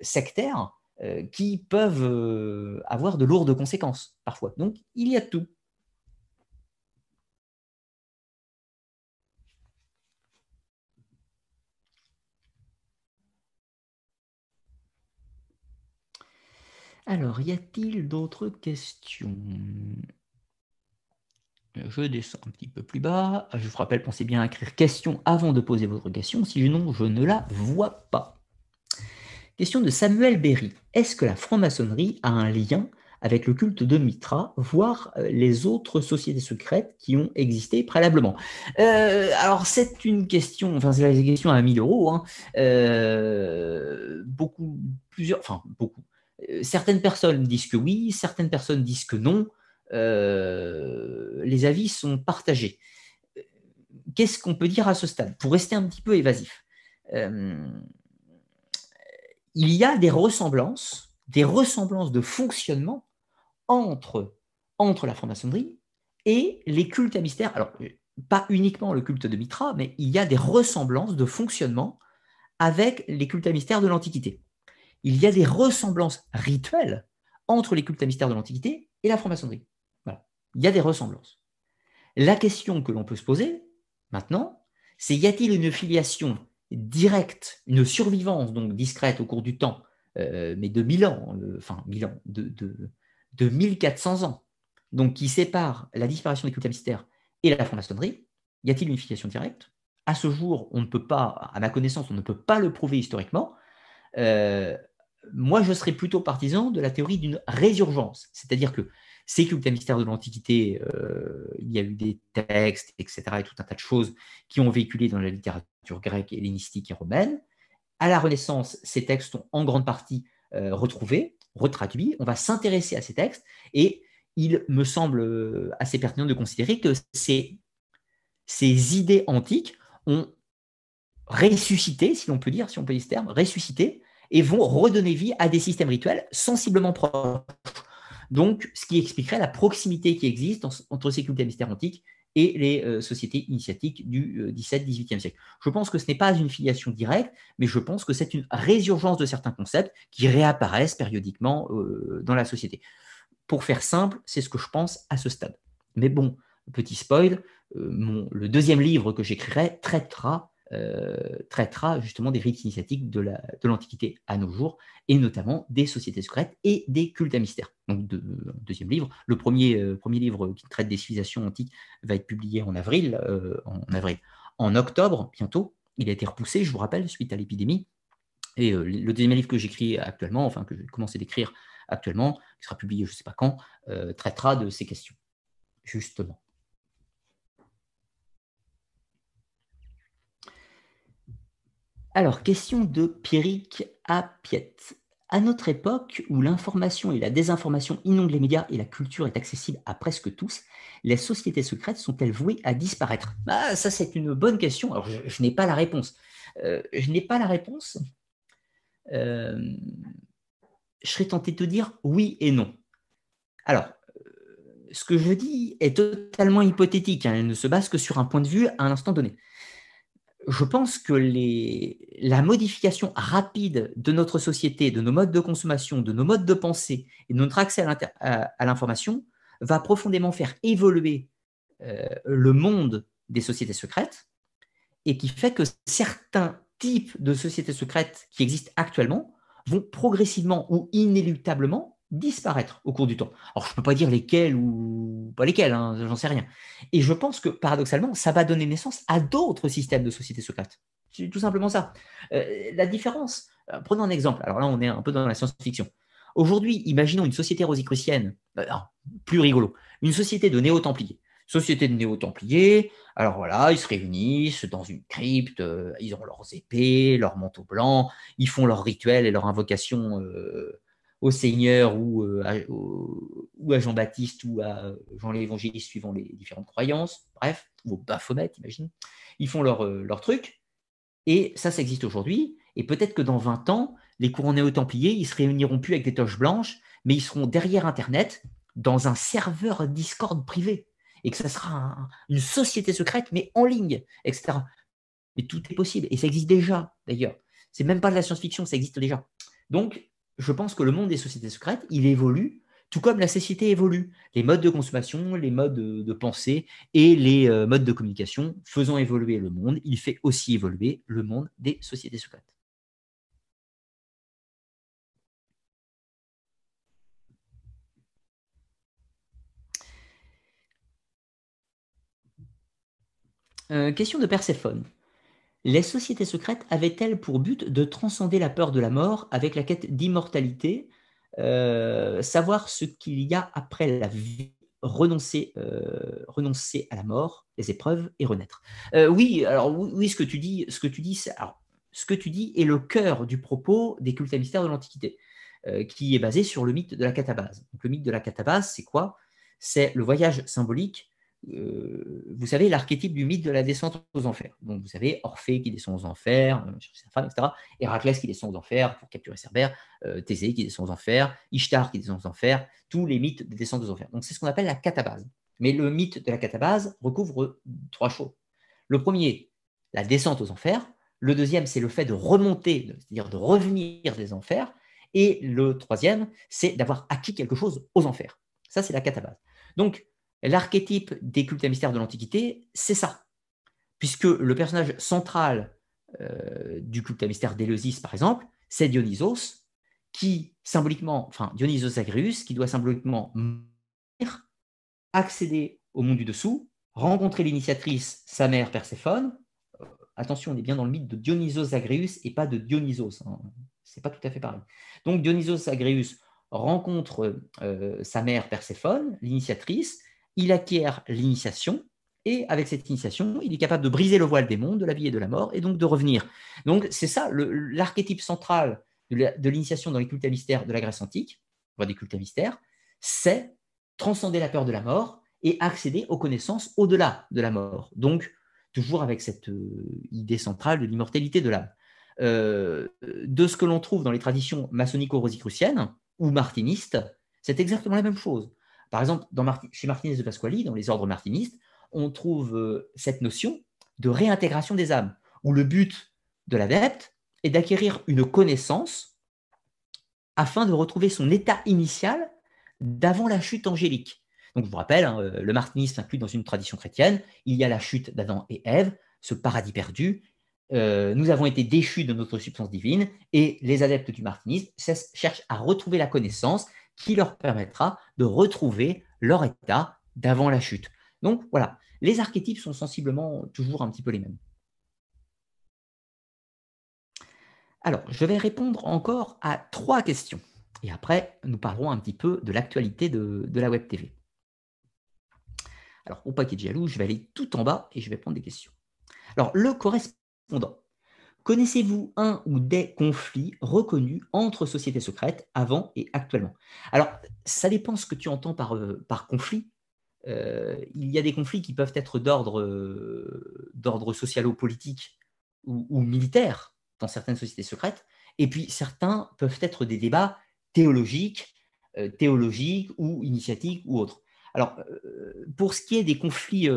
sectaires euh, qui peuvent euh, avoir de lourdes conséquences parfois. Donc il y a tout. Alors, y a-t-il d'autres questions? Je descends un petit peu plus bas. Je vous rappelle, pensez bien à écrire question avant de poser votre question, sinon je ne la vois pas. Question de Samuel Berry. Est-ce que la franc-maçonnerie a un lien avec le culte de Mitra, voire euh, les autres sociétés secrètes qui ont existé préalablement? Euh, Alors, c'est une question, enfin, c'est la question à 1000 euros. Hein. Euh, beaucoup, plusieurs, enfin, beaucoup. Certaines personnes disent que oui, certaines personnes disent que non. Les avis sont partagés. Qu'est-ce qu'on peut dire à ce stade? Pour rester un petit peu évasif, il y a des ressemblances, des ressemblances de fonctionnement entre, la franc-maçonnerie et les cultes à mystère. Alors, pas uniquement le culte de Mitra, mais il y a des ressemblances de fonctionnement avec les cultes à mystère de l'Antiquité. Il y a des ressemblances rituelles entre les cultes à mystère de l'Antiquité et la franc-maçonnerie il y a des ressemblances. La question que l'on peut se poser maintenant, c'est y a-t-il une filiation directe, une survivance donc discrète au cours du temps, euh, mais de 1000 ans, enfin 1000 ans, de, de, 1400 ans, donc qui sépare la disparition des cultes mystères et la franc-maçonnerie, y a-t-il une filiation directe? À ce jour, on ne peut pas, à ma connaissance, on ne peut pas le prouver historiquement. Euh, moi, je serais plutôt partisan de la théorie d'une résurgence, c'est-à-dire que ces cultes mystères de l'Antiquité, euh, il y a eu des textes, etc., et tout un tas de choses qui ont véhiculé dans la littérature grecque, hellénistique et romaine. À la Renaissance, ces textes sont en grande partie euh, retrouvés, retraduits. On va s'intéresser à ces textes et il me semble euh, assez pertinent de considérer que ces, ces idées antiques ont ressusciter, si l'on peut dire, si on peut dire ce terme, ressusciter, et vont redonner vie à des systèmes rituels sensiblement proches. Donc, ce qui expliquerait la proximité qui existe entre ces cultes mystères antiques et les euh, sociétés initiatiques du XVIIe-XVIIIe siècle. Je pense que ce n'est pas une filiation directe, mais je pense que c'est une résurgence de certains concepts qui réapparaissent périodiquement dans la société. Pour faire simple, c'est ce que je pense à ce stade. Mais bon, petit spoil, euh, le deuxième livre que j'écrirai traitera, euh, traitera justement des rites initiatiques de l'Antiquité à nos jours, et notamment des sociétés secrètes et des cultes à mystère. Donc, deuxième livre. Le premier, euh, premier livre qui traite des civilisations antiques va être publié en avril, en avril. En octobre, bientôt, il a été repoussé, je vous rappelle, suite à l'épidémie. Et le deuxième livre que j'écris actuellement, enfin que j'ai commencé d'écrire actuellement, qui sera publié je ne sais pas quand, traitera de ces questions, justement. Alors, question de Pierrick Apiette. À notre époque, où l'information et la désinformation inondent les médias et la culture est accessible à presque tous, les sociétés secrètes sont-elles vouées à disparaître? Ah, Ça, c'est une bonne question. Alors, je, n'ai pas la réponse. Euh, je n'ai pas la réponse. Euh, je serais tenté de te dire oui et non. Alors, euh, ce que je dis est totalement hypothétique. Hein. Elle ne se base que sur un point de vue à un instant donné je pense que la modification rapide de notre société, de nos modes de consommation, de nos modes de pensée et de notre accès à l'information va profondément faire évoluer euh, le monde des sociétés secrètes et qui fait que certains types de sociétés secrètes qui existent actuellement vont progressivement ou inéluctablement disparaître au cours du temps. Alors, je ne peux pas dire lesquels ou pas lesquels, hein, j'en sais rien. Et je pense que, paradoxalement, ça va donner naissance à d'autres systèmes de sociétés secrètes. C'est tout simplement ça. Euh, la différence, euh, prenons un exemple. Alors là, on est un peu dans la science-fiction. Aujourd'hui, imaginons une société rosicrucienne, euh, plus rigolo, une société de néo-templiers. Société de néo-templiers, alors voilà, ils se réunissent dans une crypte, ils ont leurs épées, leurs manteaux blancs, ils font leurs rituels et leurs invocations au Seigneur ou, euh, à, ou à Jean-Baptiste ou à Jean l'Évangéliste suivant les différentes croyances, bref, ou au Baphomet, imagine. Ils font leur, euh, leur truc, et ça, ça existe aujourd'hui, et peut-être que dans 20 ans, les courants néo-templiers, ils se réuniront plus avec des toches blanches, mais ils seront derrière Internet, dans un serveur Discord privé, et que ça sera une société secrète, mais en ligne, etc. Mais tout est possible, et ça existe déjà, d'ailleurs. C'est même pas de la science-fiction, ça existe déjà. Donc, je pense que le monde des sociétés secrètes, il évolue, tout comme la société évolue. Les modes de consommation, les modes de, pensée et les euh, modes de communication faisant évoluer le monde, il fait aussi évoluer le monde des sociétés secrètes. Euh, question de Perséphone. Les sociétés secrètes avaient-elles pour but de transcender la peur de la mort avec la quête d'immortalité, euh, savoir ce qu'il y a après la vie, renoncer, euh, à la mort, les épreuves et renaître? Euh, Oui, alors oui, ce que tu dis, ce que tu dis, ce que tu dis est le cœur du propos des cultes à mystère de l'Antiquité, qui est basé sur le mythe de la catabase. Le mythe de la catabase, c'est quoi? C'est le voyage symbolique euh, vous savez, l'archétype du mythe de la descente aux enfers. Donc, vous savez, Orphée qui descend aux enfers, euh, etc. Héraclès qui descend aux enfers pour capturer Cerbère, euh, Thésée qui descend aux enfers, Ishtar qui descend aux enfers, tous les mythes de descente aux enfers. Donc, c'est ce qu'on appelle la catabase. Mais le mythe de la catabase recouvre trois choses. Le premier, la descente aux enfers. Le deuxième, c'est le fait de remonter, c'est-à-dire de revenir des enfers. Et le troisième, c'est d'avoir acquis quelque chose aux enfers. Ça, c'est la catabase. Donc, L'archétype des cultes à mystère de l'Antiquité, c'est ça. Puisque le personnage central euh, du culte à mystère d'Éleusis, par exemple, c'est Dionysos, qui symboliquement, enfin Dionysos Agrius, qui doit symboliquement accéder au monde du dessous, rencontrer l'initiatrice, sa mère Perséphone. Euh, attention, on est bien dans le mythe de Dionysos Agrius et pas de Dionysos. Hein. C'est pas tout à fait pareil. Donc Dionysos Agrius rencontre euh, sa mère Perséphone, l'initiatrice, il acquiert l'initiation, et avec cette initiation, il est capable de briser le voile des mondes, de la vie et de la mort, et donc de revenir. Donc c'est ça l'archétype central de l'initiation dans les cultes à mystère de la Grèce antique, des cultes à c'est transcender la peur de la mort et accéder aux connaissances au-delà de la mort. Donc toujours avec cette idée centrale de l'immortalité de l'âme. de ce que l'on trouve dans les traditions maçonnico-rosicruciennes ou martinistes, c'est exactement la même chose. Par exemple, chez Martinez de Pasquali, dans les ordres martinistes, on trouve cette notion de réintégration des âmes, où le but de l'adepte est d'acquérir une connaissance afin de retrouver son état initial d'avant la chute angélique. Donc, je vous rappelle, hein, le martinisme inclut dans une tradition chrétienne, il y a la chute d'Adam et Ève, ce paradis perdu. Euh, nous avons été déchus de notre substance divine et les adeptes du martinisme cherchent à retrouver la connaissance qui leur permettra de retrouver leur état d'avant la chute. Donc voilà, les archétypes sont sensiblement toujours un petit peu les mêmes. Alors, je vais répondre encore à trois questions. Et après, nous parlerons un petit peu de l'actualité de, la Web TV. Alors, au paquet de jaloux, je vais aller tout en bas et je vais prendre des questions. Alors, le correspondant. Connaissez-vous un ou des conflits reconnus entre sociétés secrètes avant et actuellement? Alors, ça dépend ce que tu entends par, euh, par conflit. Euh, il y a des conflits qui peuvent être d'ordre euh, socialo-politique ou, ou militaire, dans certaines sociétés secrètes. Et puis certains peuvent être des débats théologiques, euh, théologiques ou initiatiques ou autres. Alors, pour ce qui est des conflits,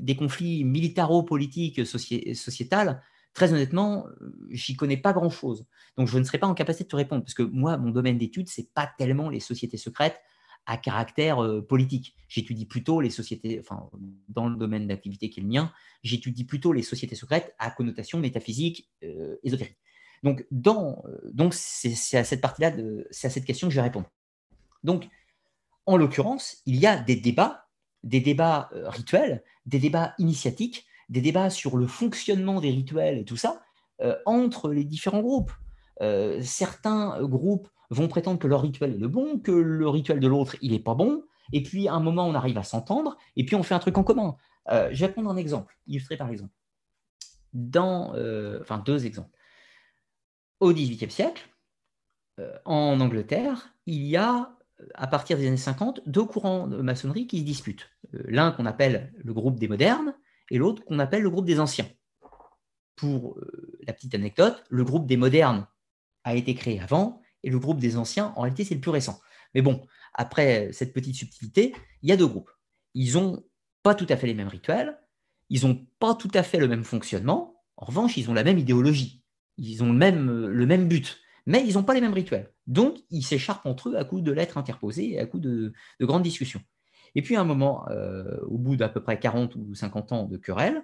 des conflits militaro-politiques sociétals, très honnêtement, j'y connais pas grand-chose. Donc, je ne serai pas en capacité de te répondre, parce que moi, mon domaine d'étude, c'est pas tellement les sociétés secrètes à caractère politique. J'étudie plutôt les sociétés, enfin, dans le domaine d'activité qui est le mien, j'étudie plutôt les sociétés secrètes à connotation métaphysique, ésotérique. Donc, donc c'est à cette partie-là, c'est à cette question que je vais répondre. Donc, en l'occurrence, il y a des débats, des débats rituels, des débats initiatiques, des débats sur le fonctionnement des rituels et tout ça, entre les différents groupes. certains groupes vont prétendre que leur rituel est le bon, que le rituel de l'autre, il n'est pas bon, et puis à un moment, on arrive à s'entendre, et puis on fait un truc en commun. Euh, je vais prendre un exemple, illustré par exemple. Dans, euh, enfin, deux exemples. Au XVIIIe siècle, euh, en Angleterre, il y a, à partir des années 50, deux courants de maçonnerie qui se disputent. L'un qu'on appelle le groupe des modernes, et l'autre qu'on appelle le groupe des anciens. Pour la petite anecdote, le groupe des modernes a été créé avant, et le groupe des anciens, en réalité, c'est le plus récent. Mais bon, après cette petite subtilité, il y a deux groupes. Ils n'ont pas tout à fait les mêmes rituels, ils n'ont pas tout à fait le même fonctionnement, en revanche, ils ont la même idéologie, ils ont le même, but, mais ils n'ont pas les mêmes rituels. Donc, ils s'écharpent entre eux à coup de lettres interposées et à coup de, grandes discussions. Et puis, à un moment, euh, au bout d'à peu près 40 ou 50 ans de querelle,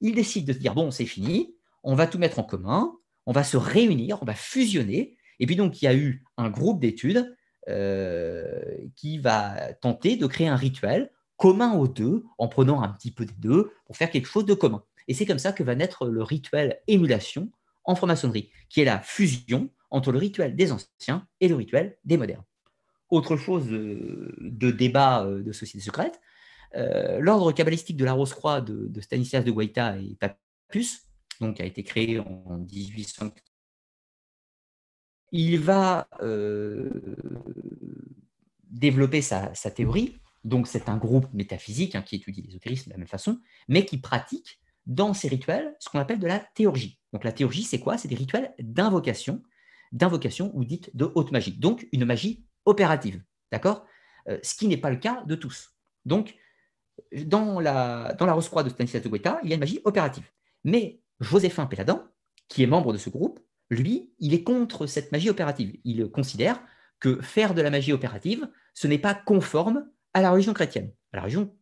ils décident de se dire, bon, c'est fini, on va tout mettre en commun, on va se réunir, on va fusionner, et puis donc, il y a eu un groupe d'études euh, qui va tenter de créer un rituel commun aux deux, en prenant un petit peu des deux, pour faire quelque chose de commun. Et c'est comme ça que va naître le rituel émulation en franc-maçonnerie, qui est la fusion entre le rituel des anciens et le rituel des modernes. Autre chose de, débat euh, de société secrète, euh, l'ordre kabbalistique de la Rose-Croix de, Stanislas de Guaita et Papus, donc a été créé en 1800 il va euh, développer sa, théorie. Donc, c'est un groupe métaphysique hein, qui étudie l'ésotérisme de la même façon, mais qui pratique dans ses rituels ce qu'on appelle de la théurgie. Donc, la théurgie, c'est quoi? C'est des rituels d'invocation, d'invocation ou dite de haute magie. Donc, une magie opérative. D'accord? Euh, Ce qui n'est pas le cas de tous. Donc, dans la, dans la de Stanislas de Guetta, il y a une magie opérative. Mais Joséphin Péladan, qui est membre de ce groupe, lui, il est contre cette magie opérative. Il considère que faire de la magie opérative, ce n'est pas conforme à la religion chrétienne, à la religion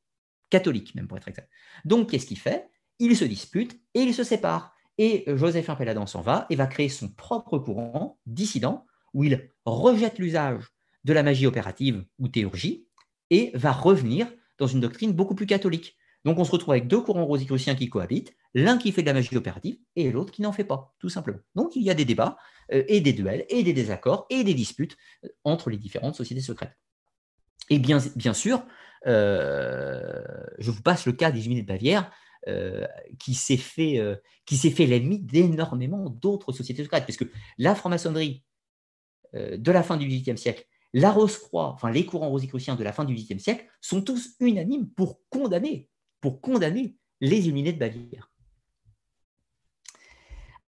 catholique même pour être exact. Donc qu'est-ce qu'il fait? Il se dispute et il se sépare. Et Joséphin Péladan s'en va et va créer son propre courant dissident où il rejette l'usage de la magie opérative ou théurgie et va revenir dans une doctrine beaucoup plus catholique. Donc on se retrouve avec deux courants rosicruciens qui cohabitent, l'un qui fait de la magie opérative et l'autre qui n'en fait pas, tout simplement. Donc il y a des débats euh, et des duels et des désaccords et des disputes euh, entre les différentes sociétés secrètes. Et bien, sûr, euh, je vous passe le cas des Juifs de Bavière, qui s'est fait, fait l'ennemi d'énormément d'autres sociétés secrètes, puisque la franc-maçonnerie de la fin du XVIIIe siècle, la Rose-Croix, enfin les courants rosicruciens de la fin du XVIIIe siècle, sont tous unanimes pour condamner, pour condamner les illuminés de Bavière.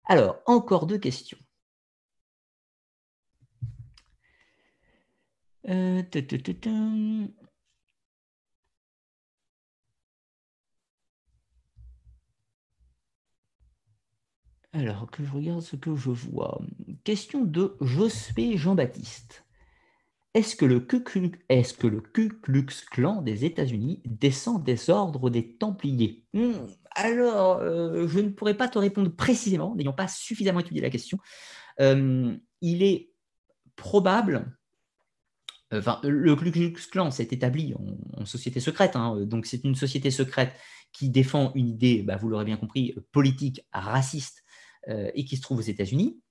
Alors, encore deux questions. Euh, Alors, que je regarde ce que je vois. Question de Jospé Jean-Baptiste. Est-ce que, le Ku Klux Klan des États-Unis descend des ordres des Templiers? Hmm, Alors, euh, je ne pourrais pas te répondre précisément, n'ayant pas suffisamment étudié la question. Euh, il est probable Enfin, le Ku Klux Klan s'est établi en, société secrète, hein. donc c'est une société secrète qui défend une idée, bah, vous l'aurez bien compris, politique, raciste, euh, et qui se trouve aux États-Unis.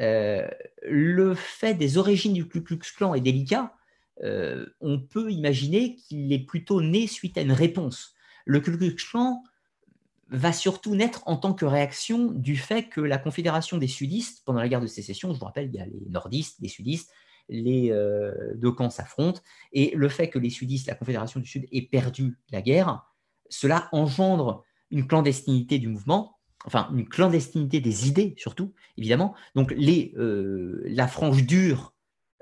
Euh, le fait des origines du Ku Klux Klan est délicat. Euh, on peut imaginer qu'il est plutôt né suite à une réponse. Le Ku Klux Klan va surtout naître en tant que réaction du fait que la Confédération des sudistes, pendant la guerre de sécession, je vous rappelle, il y a les nordistes, les sudistes, les euh, deux camps s'affrontent, et le fait que les sudistes, la Confédération du Sud, aient perdu la guerre, cela engendre une clandestinité du mouvement, enfin une clandestinité des idées surtout, évidemment. Donc les, euh, la frange dure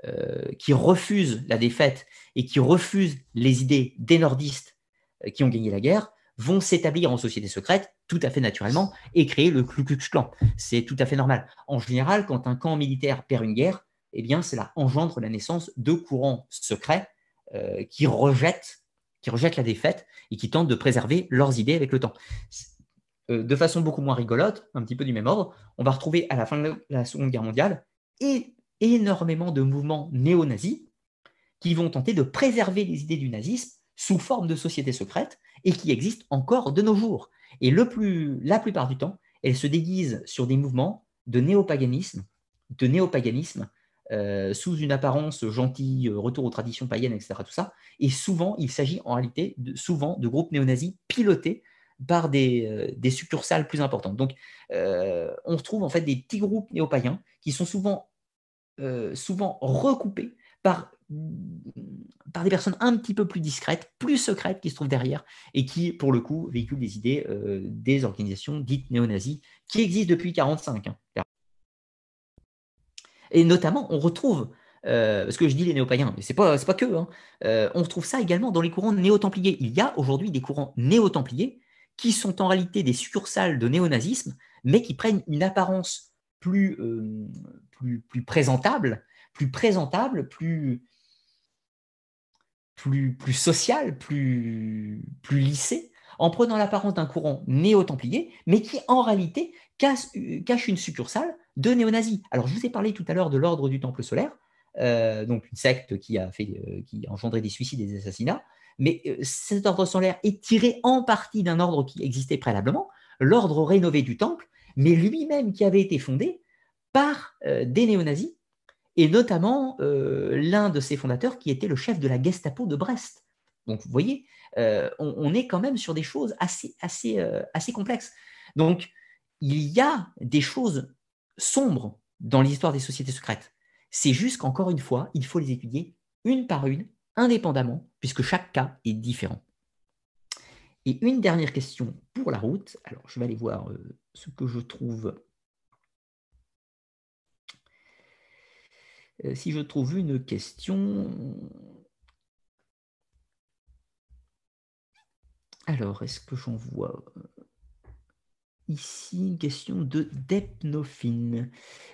euh, qui refuse la défaite et qui refuse les idées des nordistes qui ont gagné la guerre vont s'établir en société secrète tout à fait naturellement et créer le Ku Klux Klan. C'est tout à fait normal. En général, quand un camp militaire perd une guerre, eh bien, cela engendre la naissance de courants secrets euh, qui, rejettent, qui rejettent la défaite et qui tentent de préserver leurs idées avec le temps. Euh, de façon beaucoup moins rigolote, un petit peu du même ordre, on va retrouver à la fin de la Seconde Guerre mondiale énormément de mouvements néo-nazis qui vont tenter de préserver les idées du nazisme sous forme de sociétés secrètes et qui existent encore de nos jours. Et la plupart du temps, elles se déguisent sur des mouvements de néopaganisme, de néopaganisme euh, sous une apparence gentille, euh, retour aux traditions païennes, etc. Tout. Et souvent, il s'agit en réalité de, souvent de groupes néo-nazis pilotés par des, euh, des, succursales plus importantes. Donc, on retrouve en fait des petits groupes néo-païens qui sont souvent, souvent recoupés par, des personnes un petit peu plus discrètes, plus secrètes qui se trouvent derrière et qui, pour le coup, véhiculent des idées des organisations dites néo-nazis qui existent depuis 1945. Et notamment, on retrouve, euh, parce que je dis les néo-païens, mais ce n'est pas, que, hein, euh, on retrouve ça également dans les courants néo-templiers. Il y a aujourd'hui des courants néo-templiers qui sont en réalité des succursales de néo-nazisme, mais qui prennent une apparence plus, euh, plus, plus présentable, plus présentable, plus, plus, plus sociale, plus, plus lissée, en prenant l'apparence d'un courant néo-templier, mais qui en réalité cache, cache une succursale de néo-nazis. Alors, je vous ai parlé tout à l'heure de l'ordre du Temple solaire, euh, donc une secte qui a, fait, euh, qui a engendré des suicides et des assassinats, mais euh, cet ordre solaire est tiré en partie d'un ordre qui existait préalablement, l'ordre rénové du Temple, mais lui-même qui avait été fondé par des néo-nazis, et notamment l'un de ses fondateurs qui était le chef de la Gestapo de Brest. Donc, vous voyez, on, on, est quand même sur des choses assez, assez, assez complexes. Donc, il y a des choses sombres dans l'histoire des sociétés secrètes. C'est juste qu'encore une fois, il faut les étudier une par une, indépendamment, puisque chaque cas est différent. Et une dernière question pour la route. Alors, je vais aller voir euh, ce que je trouve. Euh, si je trouve une question. Alors, est-ce que j'en vois Ici, une question de Depnophine.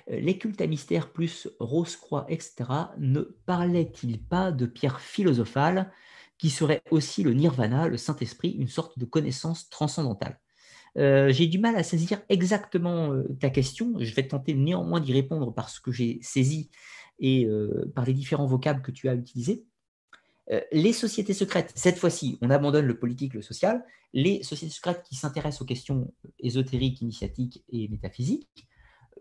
Euh, les cultes à mystère plus Rose-Croix, etc., ne parlaient-ils pas de pierre philosophale qui serait aussi le nirvana, le Saint-Esprit, une sorte de connaissance transcendantale? Euh, J'ai du mal à saisir exactement euh, ta question. Je vais tenter néanmoins d'y répondre par ce que j'ai saisi et par les différents vocables que tu as utilisés. Euh, les sociétés secrètes, cette fois-ci, on abandonne le politique, le social, les sociétés secrètes qui s'intéressent aux questions ésotériques, initiatiques et métaphysiques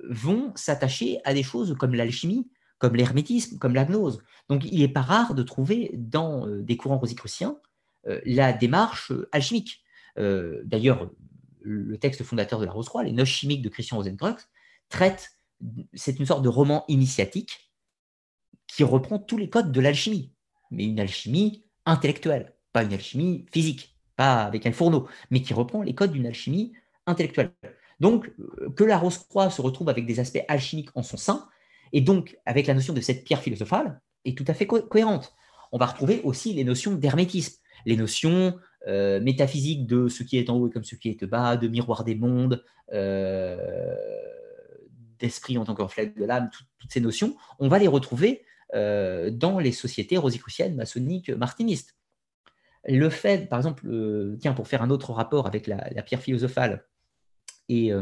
vont s'attacher à des choses comme l'alchimie, comme l'hermétisme, comme la gnose. Donc il n'est pas rare de trouver dans euh, des courants rosicruciens euh, la démarche alchimique. D'ailleurs, le texte fondateur de la Rose-Croix, Les Noces chimiques de Christian Rosenkreuz, traite, c'est une sorte de roman initiatique qui reprend tous les codes de l'alchimie mais une alchimie intellectuelle, pas une alchimie physique, pas avec un fourneau, mais qui reprend les codes d'une alchimie intellectuelle. Donc, que la rose-croix se retrouve avec des aspects alchimiques en son sein, et donc avec la notion de cette pierre philosophale, est tout à fait cohérente. On va retrouver aussi les notions d'hermétisme, les notions euh, métaphysiques de ce qui est en haut et comme ce qui est bas, de miroir des mondes, euh, d'esprit en tant que reflet de l'âme, toutes ces notions, on va les retrouver euh, dans les sociétés rosicruciennes, maçonniques, martinistes. Le fait, par exemple, tiens, pour faire un autre rapport avec la, pierre philosophale et,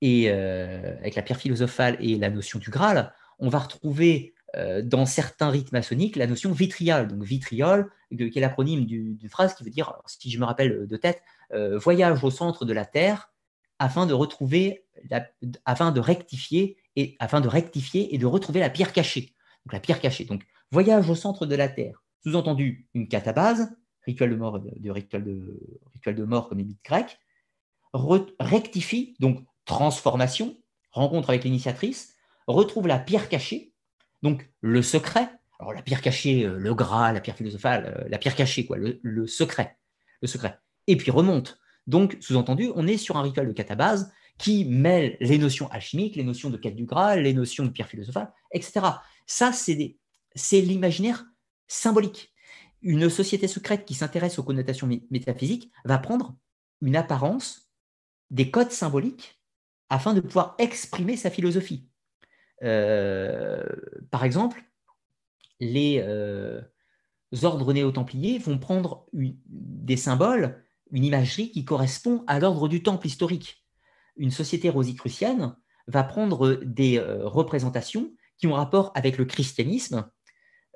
et avec la pierre philosophale et la notion du Graal, on va retrouver euh, dans certains rites maçonniques la notion vitriol. Donc vitriol, qui est l'acronyme d'une phrase qui veut dire, si je me rappelle de tête, euh, voyage au centre de la Terre afin de retrouver, afin de rectifier et de retrouver la pierre cachée. Donc la pierre cachée. Donc voyage au centre de la Terre. Sous-entendu une catabase, rituel de mort, rituel, de, rituel de mort comme les mythes grecs, rectifie, donc transformation, rencontre avec l'initiatrice, retrouve la pierre cachée, donc, le secret, alors la pierre cachée, euh, le gras, la pierre philosophale, euh, la pierre cachée, quoi, le, secret, le secret. Et puis remonte. Donc, sous-entendu, on est sur un rituel de catabase qui mêle les notions alchimiques, les notions de quête du Graal, les notions de pierre philosophale, etc. Ça, c'est l'imaginaire symbolique. Une société secrète qui s'intéresse aux connotations métaphysiques va prendre une apparence, des codes symboliques, afin de pouvoir exprimer sa philosophie. Euh, par exemple, les euh, ordres néo-templiers vont prendre des symboles, une imagerie qui correspond à l'ordre du temple historique. Une société rosicrucienne va prendre des euh, représentations qui ont rapport avec le christianisme,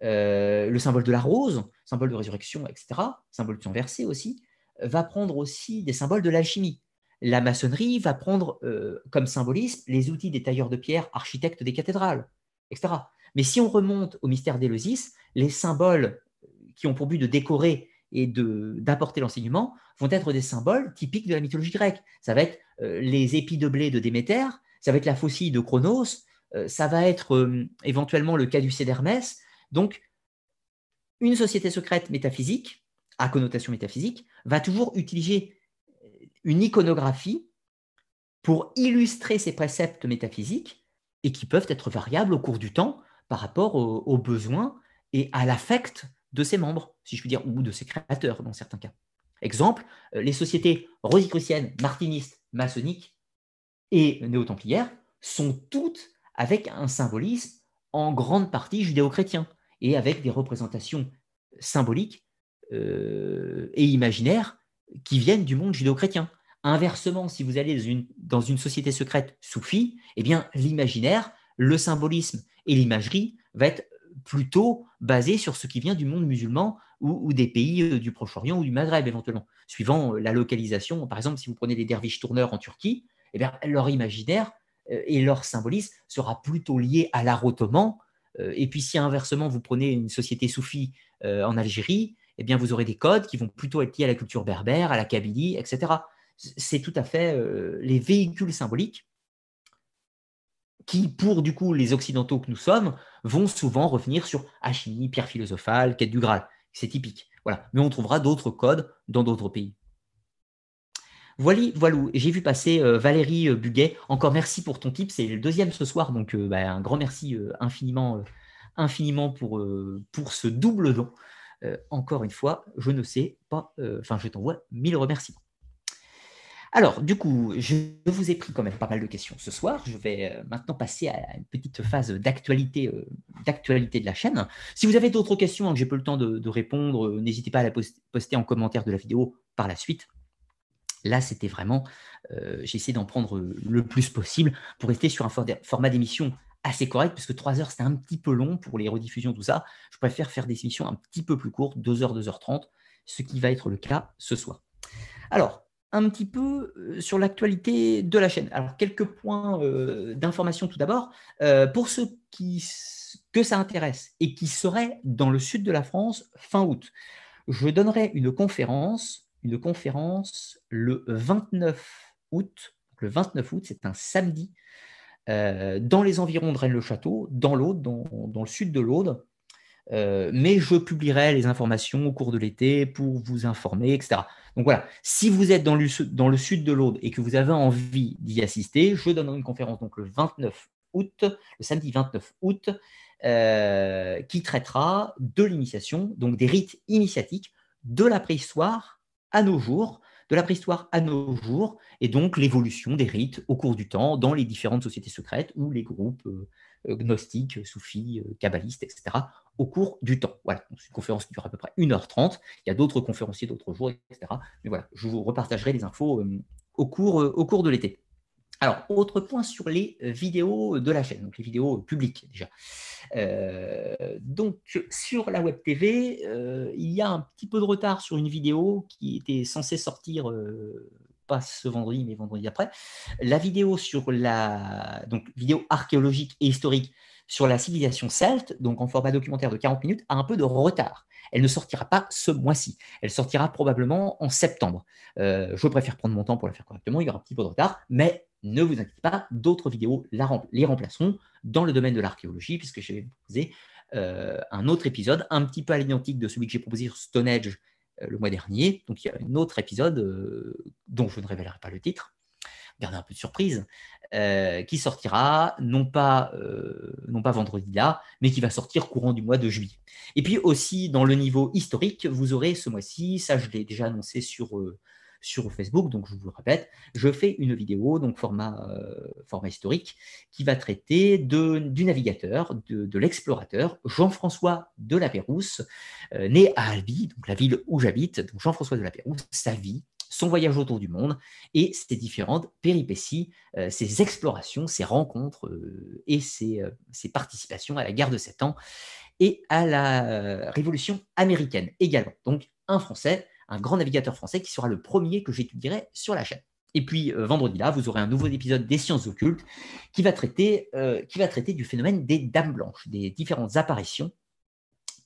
le symbole de la rose, symbole de résurrection, etc., symbole de sang versé aussi, va prendre aussi des symboles de l'alchimie la maçonnerie va prendre euh, comme symbolisme les outils des tailleurs de pierre, architectes des cathédrales, etc. Mais si on remonte au mystère d'Éleusis, les symboles qui ont pour but de décorer et d'apporter l'enseignement vont être des symboles typiques de la mythologie grecque. Ça va être euh, les épis de blé de Déméter, ça va être la faucille de Chronos, euh, ça va être éventuellement le caducée d'Hermès. Donc, une société secrète métaphysique, à connotation métaphysique, va toujours utiliser une iconographie pour illustrer ces préceptes métaphysiques et qui peuvent être variables au cours du temps par rapport aux, besoins et à l'affect de ses membres, si je puis dire, ou de ses créateurs dans certains cas. Exemple, euh, les sociétés rosicruciennes, martinistes, maçonniques et néo-templières sont toutes avec un symbolisme en grande partie judéo-chrétien et avec des représentations symboliques euh, et imaginaires qui viennent du monde judéo-chrétien. Inversement, si vous allez dans une, société secrète soufie, eh l'imaginaire, le symbolisme et l'imagerie va être plutôt basé sur ce qui vient du monde musulman ou, des pays euh, du Proche-Orient ou du Maghreb éventuellement, suivant euh, la localisation. Par exemple, si vous prenez les derviches tourneurs en Turquie, eh leur imaginaire euh, et leur symbolisme sera plutôt lié à l'art ottoman. Et puis si inversement, vous prenez une société soufie en Algérie, eh bien, vous aurez des codes qui vont plutôt être liés à la culture berbère, à la Kabylie, etc. C'est tout à fait les véhicules symboliques qui, pour du coup les occidentaux que nous sommes, vont souvent revenir sur alchimie, pierre philosophale, quête du Graal. C'est typique. Voilà. Mais on trouvera d'autres codes dans d'autres pays. Voilà, voilà. J'ai vu passer euh, Valérie euh, Buguet. Encore merci pour ton tip. C'est le deuxième ce soir, donc bah, un grand merci infiniment, infiniment pour, pour ce double don. Euh, encore une fois, je ne sais pas, euh, enfin, je t'envoie mille remerciements. Alors, du coup, je vous ai pris quand même pas mal de questions ce soir. Je vais euh, maintenant passer à une petite phase d'actualité, d'actualité de la chaîne. Si vous avez d'autres questions que j'ai peu le temps de, répondre, n'hésitez pas à la poster en commentaire de la vidéo par la suite. Là, c'était vraiment, j'ai essayé d'en prendre le plus possible pour rester sur un format d'émission assez correct, puisque 3 heures, c'était un petit peu long pour les rediffusions, tout ça. Je préfère faire des émissions un petit peu plus courtes, 2 heures, 2 heures 30, ce qui va être le cas ce soir. Alors, un petit peu euh, sur l'actualité de la chaîne. Alors, quelques points euh, d'information tout d'abord. Euh, pour ceux qui, que ça intéresse et qui seraient dans le sud de la France fin août, je donnerai une conférence, une conférence le 29 août. Le 29 août, c'est un samedi dans les environs de Rennes-le-Château, dans l'Aude, dans, le sud de l'Aude, mais je publierai les informations au cours de l'été pour vous informer, etc. Donc voilà, si vous êtes dans le, sud de l'Aude et que vous avez envie d'y assister, je donnerai une conférence donc le 29 août, le samedi 29 août, qui traitera de l'initiation, donc des rites initiatiques de la préhistoire à nos jours, de la préhistoire à nos jours, et donc l'évolution des rites au cours du temps dans les différentes sociétés secrètes ou les groupes euh, euh, gnostiques, soufis, euh, kabbalistes, etc., au cours du temps. Voilà, c'est une conférence qui dure à peu près 1h30. Il y a d'autres conférenciers d'autres jours, etc. Mais voilà, je vous repartagerai les infos au, cours, au cours de l'été. Alors, autre point sur les vidéos de la chaîne, donc les vidéos publiques déjà. Euh, donc, sur la Web TV, euh, il y a un petit peu de retard sur une vidéo qui était censée sortir, euh, pas ce vendredi, mais vendredi après. La vidéo sur la donc, vidéo archéologique et historique sur la civilisation celte, donc en format documentaire de 40 minutes, a un peu de retard. Elle ne sortira pas ce mois-ci. Elle sortira probablement en septembre. je préfère prendre mon temps pour la faire correctement. Il y aura un petit peu de retard, mais ne vous inquiétez pas, d'autres vidéos les remplaceront dans le domaine de l'archéologie, puisque je vais vous proposer euh, un autre épisode, un petit peu à l'identique de celui que j'ai proposé sur Stonehenge euh, le mois dernier. Donc il y a un autre épisode euh, dont je ne révélerai pas le titre, gardez un peu de surprise, qui sortira non pas, non pas vendredi là, mais qui va sortir courant du mois de juillet. Et puis aussi dans le niveau historique, vous aurez ce mois-ci, ça je l'ai déjà annoncé sur sur Facebook. Donc, je vous le répète, je fais une vidéo, donc format, euh, format historique, qui va traiter de, du navigateur, de, l'explorateur Jean-François de la Pérouse, euh, né à Albi, donc la ville où j'habite. Donc, Jean-François de la Pérouse, sa vie, son voyage autour du monde et ses différentes péripéties, euh, ses explorations, ses rencontres et ses, ses, participations à la guerre de Sept Ans et à la Révolution américaine également. Donc un Français un grand navigateur français qui sera le premier que j'étudierai sur la chaîne. Et puis euh, vendredi là, vous aurez un nouveau épisode des sciences occultes qui va traiter, euh, qui va traiter du phénomène des dames blanches, des différentes apparitions,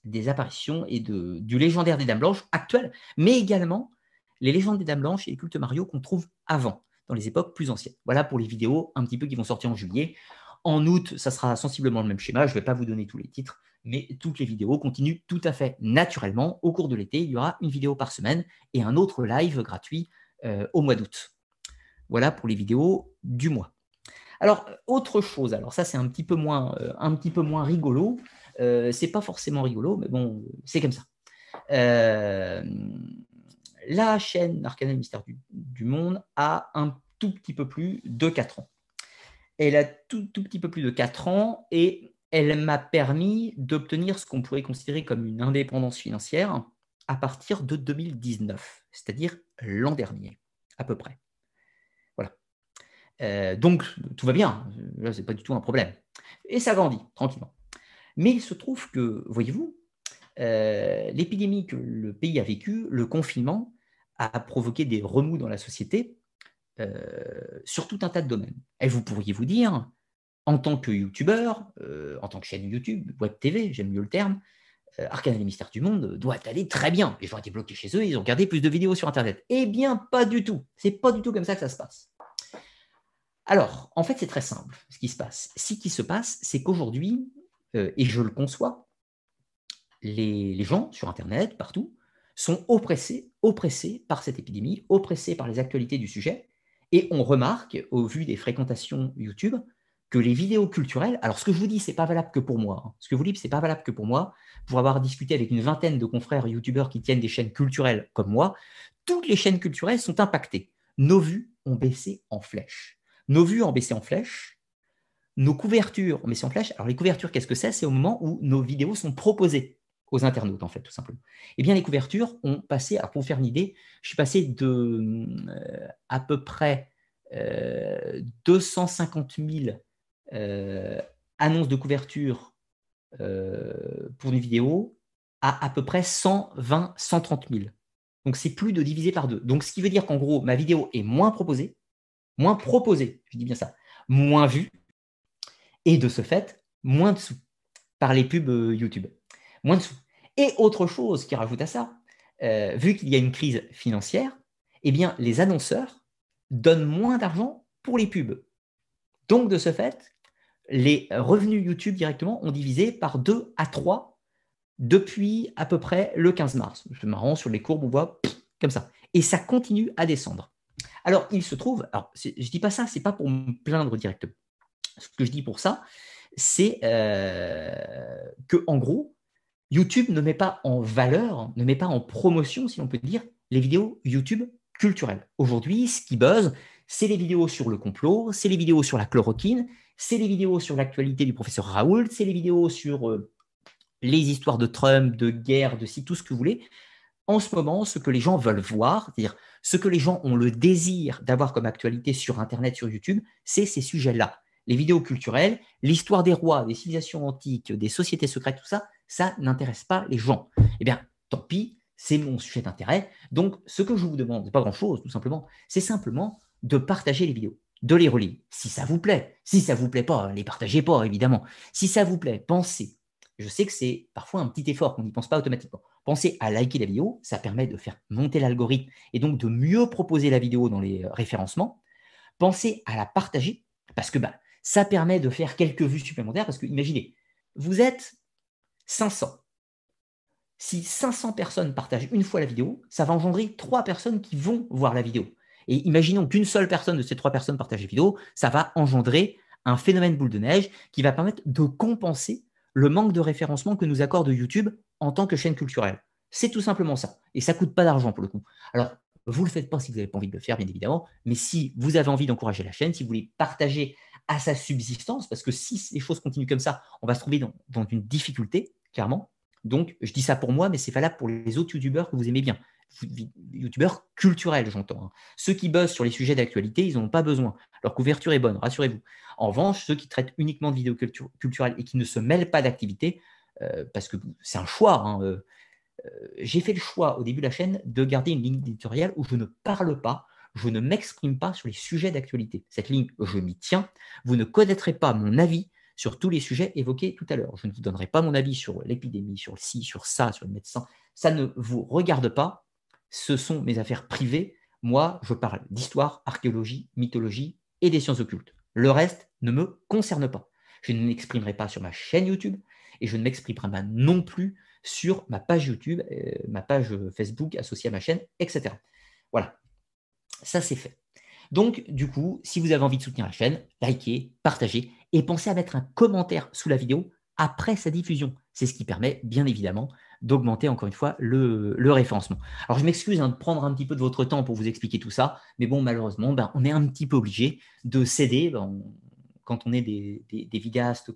des apparitions et du légendaire des dames blanches actuelles, mais également les légendes des dames blanches et les cultes Mario qu'on trouve avant, dans les époques plus anciennes. Voilà pour les vidéos un petit peu qui vont sortir en juillet. En août, ça sera sensiblement le même schéma. Je ne vais pas vous donner tous les titres mais toutes les vidéos continuent tout à fait naturellement. Au cours de l'été, il y aura une vidéo par semaine et un autre live gratuit euh, au mois d'août. Voilà pour les vidéos du mois. Alors, autre chose, alors ça c'est un petit peu moins, euh, un petit peu moins rigolo. Euh, c'est pas forcément rigolo, mais bon, c'est comme ça. La chaîne Arcana Mystère du, du, Monde a un tout petit peu plus de 4 ans. Elle a tout, tout petit peu plus de 4 ans et elle m'a permis d'obtenir ce qu'on pourrait considérer comme une indépendance financière à partir de 2019, c'est-à-dire l'an dernier, à peu près. Voilà. Euh, donc, tout va bien, là, ce n'est pas du tout un problème. Et ça grandit tranquillement. Mais il se trouve que, voyez-vous, euh, l'épidémie que le pays a vécue, le confinement, a provoqué des remous dans la société sur tout un tas de domaines. Et vous pourriez vous dire, en tant que youtubeur, euh, en tant que chaîne YouTube, web TV, j'aime mieux le terme, euh, Arcane et les mystères du monde doit aller très bien. Les gens étaient bloqués chez eux, ils ont regardé plus de vidéos sur Internet. Eh bien, pas du tout. C'est pas du tout comme ça que ça se passe. Alors, en fait, c'est très simple ce qui se passe. Ce qui se passe, c'est qu'aujourd'hui, euh, et je le conçois, les, les, gens sur Internet, partout, sont oppressés, oppressés par cette épidémie, oppressés par les actualités du sujet. Et on remarque, au vu des fréquentations YouTube, que les vidéos culturelles, alors ce que je vous dis, c'est pas valable que pour moi. Hein. Ce que vous dis, c'est pas valable que pour moi. Pour avoir discuté avec une vingtaine de confrères youtubeurs qui tiennent des chaînes culturelles comme moi, toutes les chaînes culturelles sont impactées. Nos vues ont baissé en flèche. Nos vues ont baissé en flèche. Nos couvertures ont baissé en flèche. Alors les couvertures, qu'est-ce que c'est? C'est au moment où nos vidéos sont proposées aux internautes, en fait, tout simplement. Eh bien, les couvertures ont passé, alors pour vous faire une idée, je suis passé de euh, à peu près 250 euh, 000 euh, annonce de couverture pour une vidéo à à peu près 120, 130 000. Donc c'est plus de diviser par deux. Donc ce qui veut dire qu'en gros, ma vidéo est moins proposée, moins proposée, je dis bien ça, moins vue, et de ce fait, moins de sous par les pubs YouTube. Moins de sous. Et autre chose qui rajoute à ça, vu qu'il y a une crise financière, eh bien, les annonceurs donnent moins d'argent pour les pubs. Donc, de ce fait, les revenus YouTube directement ont divisé par 2 à 3 depuis à peu près le 15 mars. C'est marrant, sur les courbes, on voit comme ça. Et ça continue à descendre. Alors, il se trouve, alors je ne dis pas ça, c'est pas pour me plaindre directement. Ce que je dis pour ça, c'est euh, que en gros, YouTube ne met pas en valeur, ne met pas en promotion, si on peut dire, les vidéos YouTube culturelles. Aujourd'hui, ce qui buzz, c'est les vidéos sur le complot, c'est les vidéos sur la chloroquine, c'est les vidéos sur l'actualité du professeur Raoult, c'est les vidéos sur euh, les histoires de Trump, de guerre, de si, tout ce que vous voulez. En ce moment, ce que les gens veulent voir, c'est-à-dire ce que les gens ont le désir d'avoir comme actualité sur Internet, sur YouTube, c'est ces sujets-là. Les vidéos culturelles, l'histoire des rois, des civilisations antiques, des sociétés secrètes, tout ça, ça n'intéresse pas les gens. Eh bien, tant pis, c'est mon sujet d'intérêt. Donc, ce que je vous demande, n'est pas grand-chose, tout simplement, c'est simplement de partager les vidéos, de les relire. Si ça vous plaît, si ça vous plaît pas, ne les partagez pas, évidemment. Si ça vous plaît, pensez. Je sais que c'est parfois un petit effort qu'on n'y pense pas automatiquement. Pensez à liker la vidéo, ça permet de faire monter l'algorithme et donc de mieux proposer la vidéo dans les euh, référencements. Pensez à la partager parce que bah, ça permet de faire quelques vues supplémentaires. Parce que imaginez, vous êtes 500. Si 500 personnes partagent une fois la vidéo, ça va engendrer 3 personnes qui vont voir la vidéo. Et imaginons qu'une seule personne de ces trois personnes partage la vidéo, ça va engendrer un phénomène boule de neige qui va permettre de compenser le manque de référencement que nous accorde YouTube en tant que chaîne culturelle. C'est tout simplement ça. Et ça ne coûte pas d'argent pour le coup. Alors, vous ne le faites pas si vous n'avez pas envie de le faire, bien évidemment, mais si vous avez envie d'encourager la chaîne, si vous voulez partager à sa subsistance, parce que si les choses continuent comme ça, on va se trouver dans une difficulté, clairement. Donc, je dis ça pour moi, mais c'est valable pour les autres youtubeurs que vous aimez bien youtubeurs culturels, j'entends. Hein. Ceux qui buzzent sur les sujets d'actualité, ils n'en ont pas besoin. Leur couverture est bonne, rassurez-vous. En revanche, ceux qui traitent uniquement de vidéos culturelles et qui ne se mêlent pas d'activité, euh, parce que c'est un choix. Hein, euh, euh, j'ai fait le choix au début de la chaîne de garder une ligne éditoriale où je ne parle pas, je ne m'exprime pas sur les sujets d'actualité. Cette ligne, je m'y tiens. Vous ne connaîtrez pas mon avis sur tous les sujets évoqués tout à l'heure. Je ne vous donnerai pas mon avis sur l'épidémie, sur le ci, sur ça, sur le médecin. Ça ne vous regarde pas ce sont mes affaires privées. Moi, je parle d'histoire, archéologie, mythologie et des sciences occultes. Le reste ne me concerne pas. Je ne m'exprimerai pas sur ma chaîne YouTube et je ne m'exprimerai pas non plus sur ma page YouTube, euh, ma page Facebook associée à ma chaîne, etc. Voilà, ça c'est fait. Donc, du coup, si vous avez envie de soutenir la chaîne, likez, partagez et pensez à mettre un commentaire sous la vidéo après sa diffusion. C'est ce qui permet, bien évidemment, d'augmenter encore une fois le, référencement. Alors je m'excuse hein, de prendre un petit peu de votre temps pour vous expliquer tout ça, mais bon, malheureusement, ben, on est un petit peu obligé de céder ben, quand on est des, vidéastes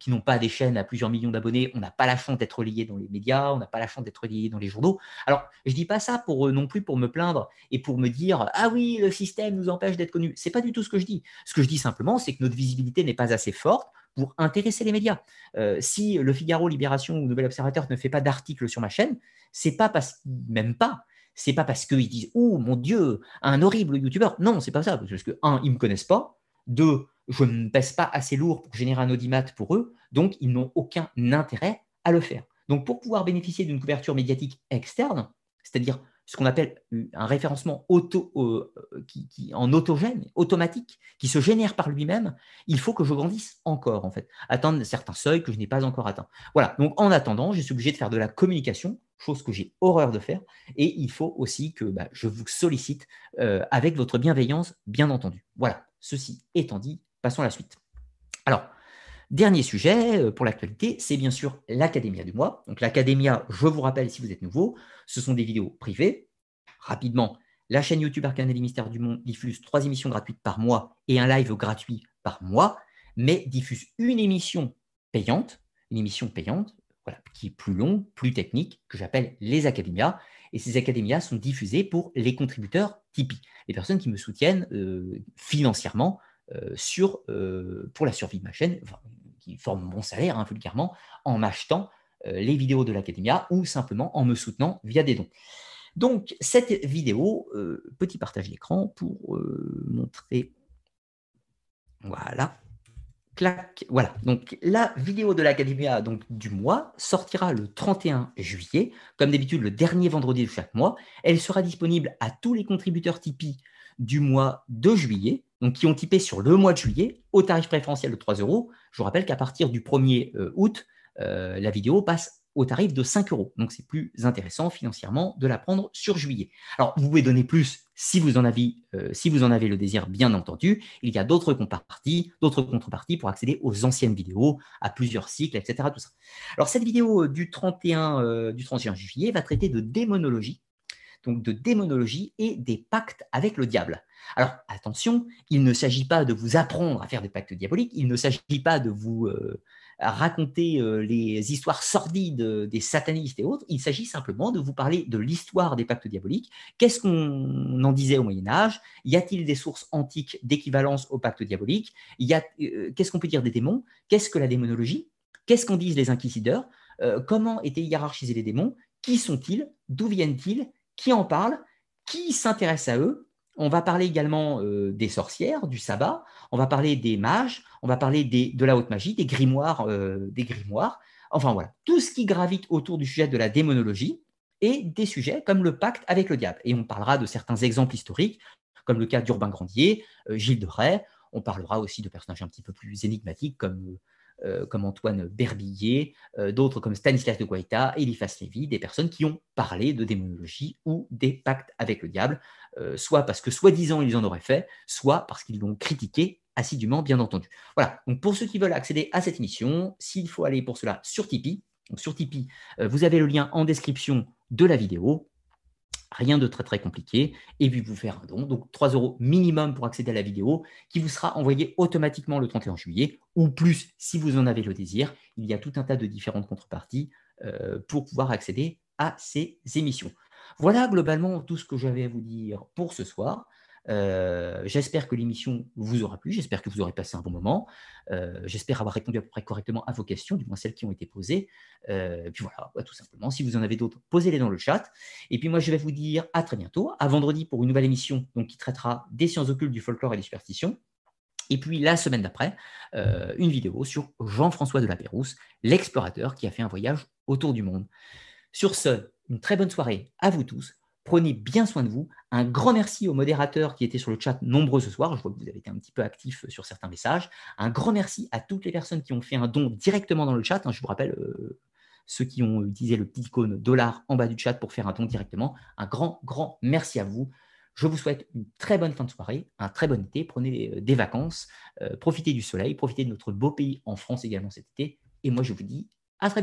qui n'ont pas des chaînes à plusieurs millions d'abonnés, on n'a pas la chance d'être lié dans les médias, on n'a pas la chance d'être lié dans les journaux. Alors, je dis pas ça pour euh, non plus pour me plaindre et pour me dire ah oui, le système nous empêche d'être connus. C'est pas du tout ce que je dis. Ce que je dis simplement, c'est que notre visibilité n'est pas assez forte pour intéresser les médias. Euh, si Le Figaro, Libération ou Nouvel Observateur ne fait pas d'article sur ma chaîne, c'est pas parce même pas. C'est pas parce qu'ils disent oh mon Dieu, un horrible youtubeur. Non, c'est pas ça. Parce que un, ils me connaissent pas. Deux, je ne pèse pas assez lourd pour générer un audimat pour eux. Donc ils n'ont aucun intérêt à le faire. Donc pour pouvoir bénéficier d'une couverture médiatique externe, c'est-à-dire ce qu'on appelle un référencement auto, euh, qui, en autogène, automatique, qui se génère par lui-même, il faut que je grandisse encore, en fait, atteindre certains seuils que je n'ai pas encore atteints. Voilà, donc en attendant, je suis obligé de faire de la communication, chose que j'ai horreur de faire, et il faut aussi que bah, je vous sollicite euh, avec votre bienveillance, bien entendu. Voilà, ceci étant dit, passons à la suite. Alors, Dernier sujet euh, pour l'actualité, c'est bien sûr l'Académia du mois. Donc l'Académia, je vous rappelle si vous êtes nouveau, ce sont des vidéos privées. Rapidement, la chaîne YouTube Arcane et Mystères du Monde diffuse trois émissions gratuites par mois et un live gratuit par mois, mais diffuse une émission payante, une émission payante, qui est plus longue, plus technique, que j'appelle les Académias. Et ces Académias sont diffusées pour les contributeurs Tipeee, les personnes qui me soutiennent euh, financièrement sur, pour la survie de ma chaîne, qui forment mon salaire, hein, vulgairement, en m'achetant euh, les vidéos de l'Academia ou simplement en me soutenant via des dons. Donc, cette vidéo, euh, petit partage d'écran pour euh, montrer. Voilà. Clac. Voilà. Donc, la vidéo de l'Academia donc, du mois sortira le 31 juillet, comme d'habitude le dernier vendredi de chaque mois. Elle sera disponible à tous les contributeurs Tipeee du mois de juillet, donc qui ont typé sur le mois de juillet au tarif préférentiel de 3 euros. Je vous rappelle qu'à partir du 1er euh, août, euh, la vidéo passe au tarif de 5 euros. Donc c'est plus intéressant financièrement de la prendre sur juillet. Alors vous pouvez donner plus si vous en avez, euh, si vous en avez le désir, bien entendu. Il y a d'autres contreparties, d'autres contreparties pour accéder aux anciennes vidéos, à plusieurs cycles, etc. Tout ça. Alors cette vidéo du 31, du 31 juillet va traiter de démonologie donc de démonologie et des pactes avec le diable. Alors attention, il ne s'agit pas de vous apprendre à faire des pactes diaboliques, il ne s'agit pas de vous euh, raconter euh, les histoires sordides des satanistes et autres, il s'agit simplement de vous parler de l'histoire des pactes diaboliques. Qu'est-ce qu'on en disait au Moyen Âge? Y a-t-il des sources antiques d'équivalence aux pactes diaboliques? Euh, Qu'est-ce qu'on peut dire des démons? Qu'est-ce que la démonologie? Qu'est-ce qu'en disent les inquisideurs? Comment étaient hiérarchisés les démons? Qui sont-ils? D'où viennent-ils? Qui en parle, qui s'intéresse à eux. On va parler également euh, des sorcières, du sabbat, on va parler des mages, on va parler de la haute magie, des grimoires, euh, des grimoires. Enfin voilà, tout ce qui gravite autour du sujet de la démonologie et des sujets comme le pacte avec le diable. Et on parlera de certains exemples historiques, comme le cas d'Urbain Grandier, euh, Gilles de Rais. On parlera aussi de personnages un petit peu plus énigmatiques comme comme Antoine Berbillet, euh, d'autres comme Stanislas de Guaita, Eliphas Lévy, des personnes qui ont parlé de démonologie ou des pactes avec le diable, euh, soit parce que soi-disant ils en auraient fait, soit parce qu'ils l'ont critiqué assidûment, bien entendu. Voilà, donc pour ceux qui veulent accéder à cette émission, s'il faut aller pour cela sur Tipeee, donc sur Tipeee, vous avez le lien en description de la vidéo. Rien de très très compliqué. Et puis vous faire un don. Donc 3 euros minimum pour accéder à la vidéo qui vous sera envoyée automatiquement le 31 juillet ou plus si vous en avez le désir. Il y a tout un tas de différentes contreparties euh, pour pouvoir accéder à ces émissions. Voilà globalement tout ce que j'avais à vous dire pour ce soir. Euh, j'espère que l'émission vous aura plu, j'espère que vous aurez passé un bon moment, euh, j'espère avoir répondu à peu près correctement à vos questions, du moins celles qui ont été posées. Euh, puis voilà, tout simplement. Si vous en avez d'autres, posez-les dans le chat. Et puis moi, je vais vous dire à très bientôt, à vendredi pour une nouvelle émission donc, qui traitera des sciences occultes, du folklore et des superstitions. Et puis la semaine d'après, une vidéo sur Jean-François de la Pérouse, l'explorateur qui a fait un voyage autour du monde. Sur ce, une très bonne soirée à vous tous. Prenez bien soin de vous. Un grand merci aux modérateurs qui étaient sur le chat nombreux ce soir. Je vois que vous avez été un petit peu actifs sur certains messages. Un grand merci à toutes les personnes qui ont fait un don directement dans le chat. Je vous rappelle, euh, ceux qui ont utilisé le petit icône dollar en bas du chat pour faire un don directement. Un grand, grand merci à vous. Je vous souhaite une très bonne fin de soirée, un très bon été. Prenez euh, des vacances, euh, profitez du soleil, profitez de notre beau pays en France également cet été. Et moi, je vous dis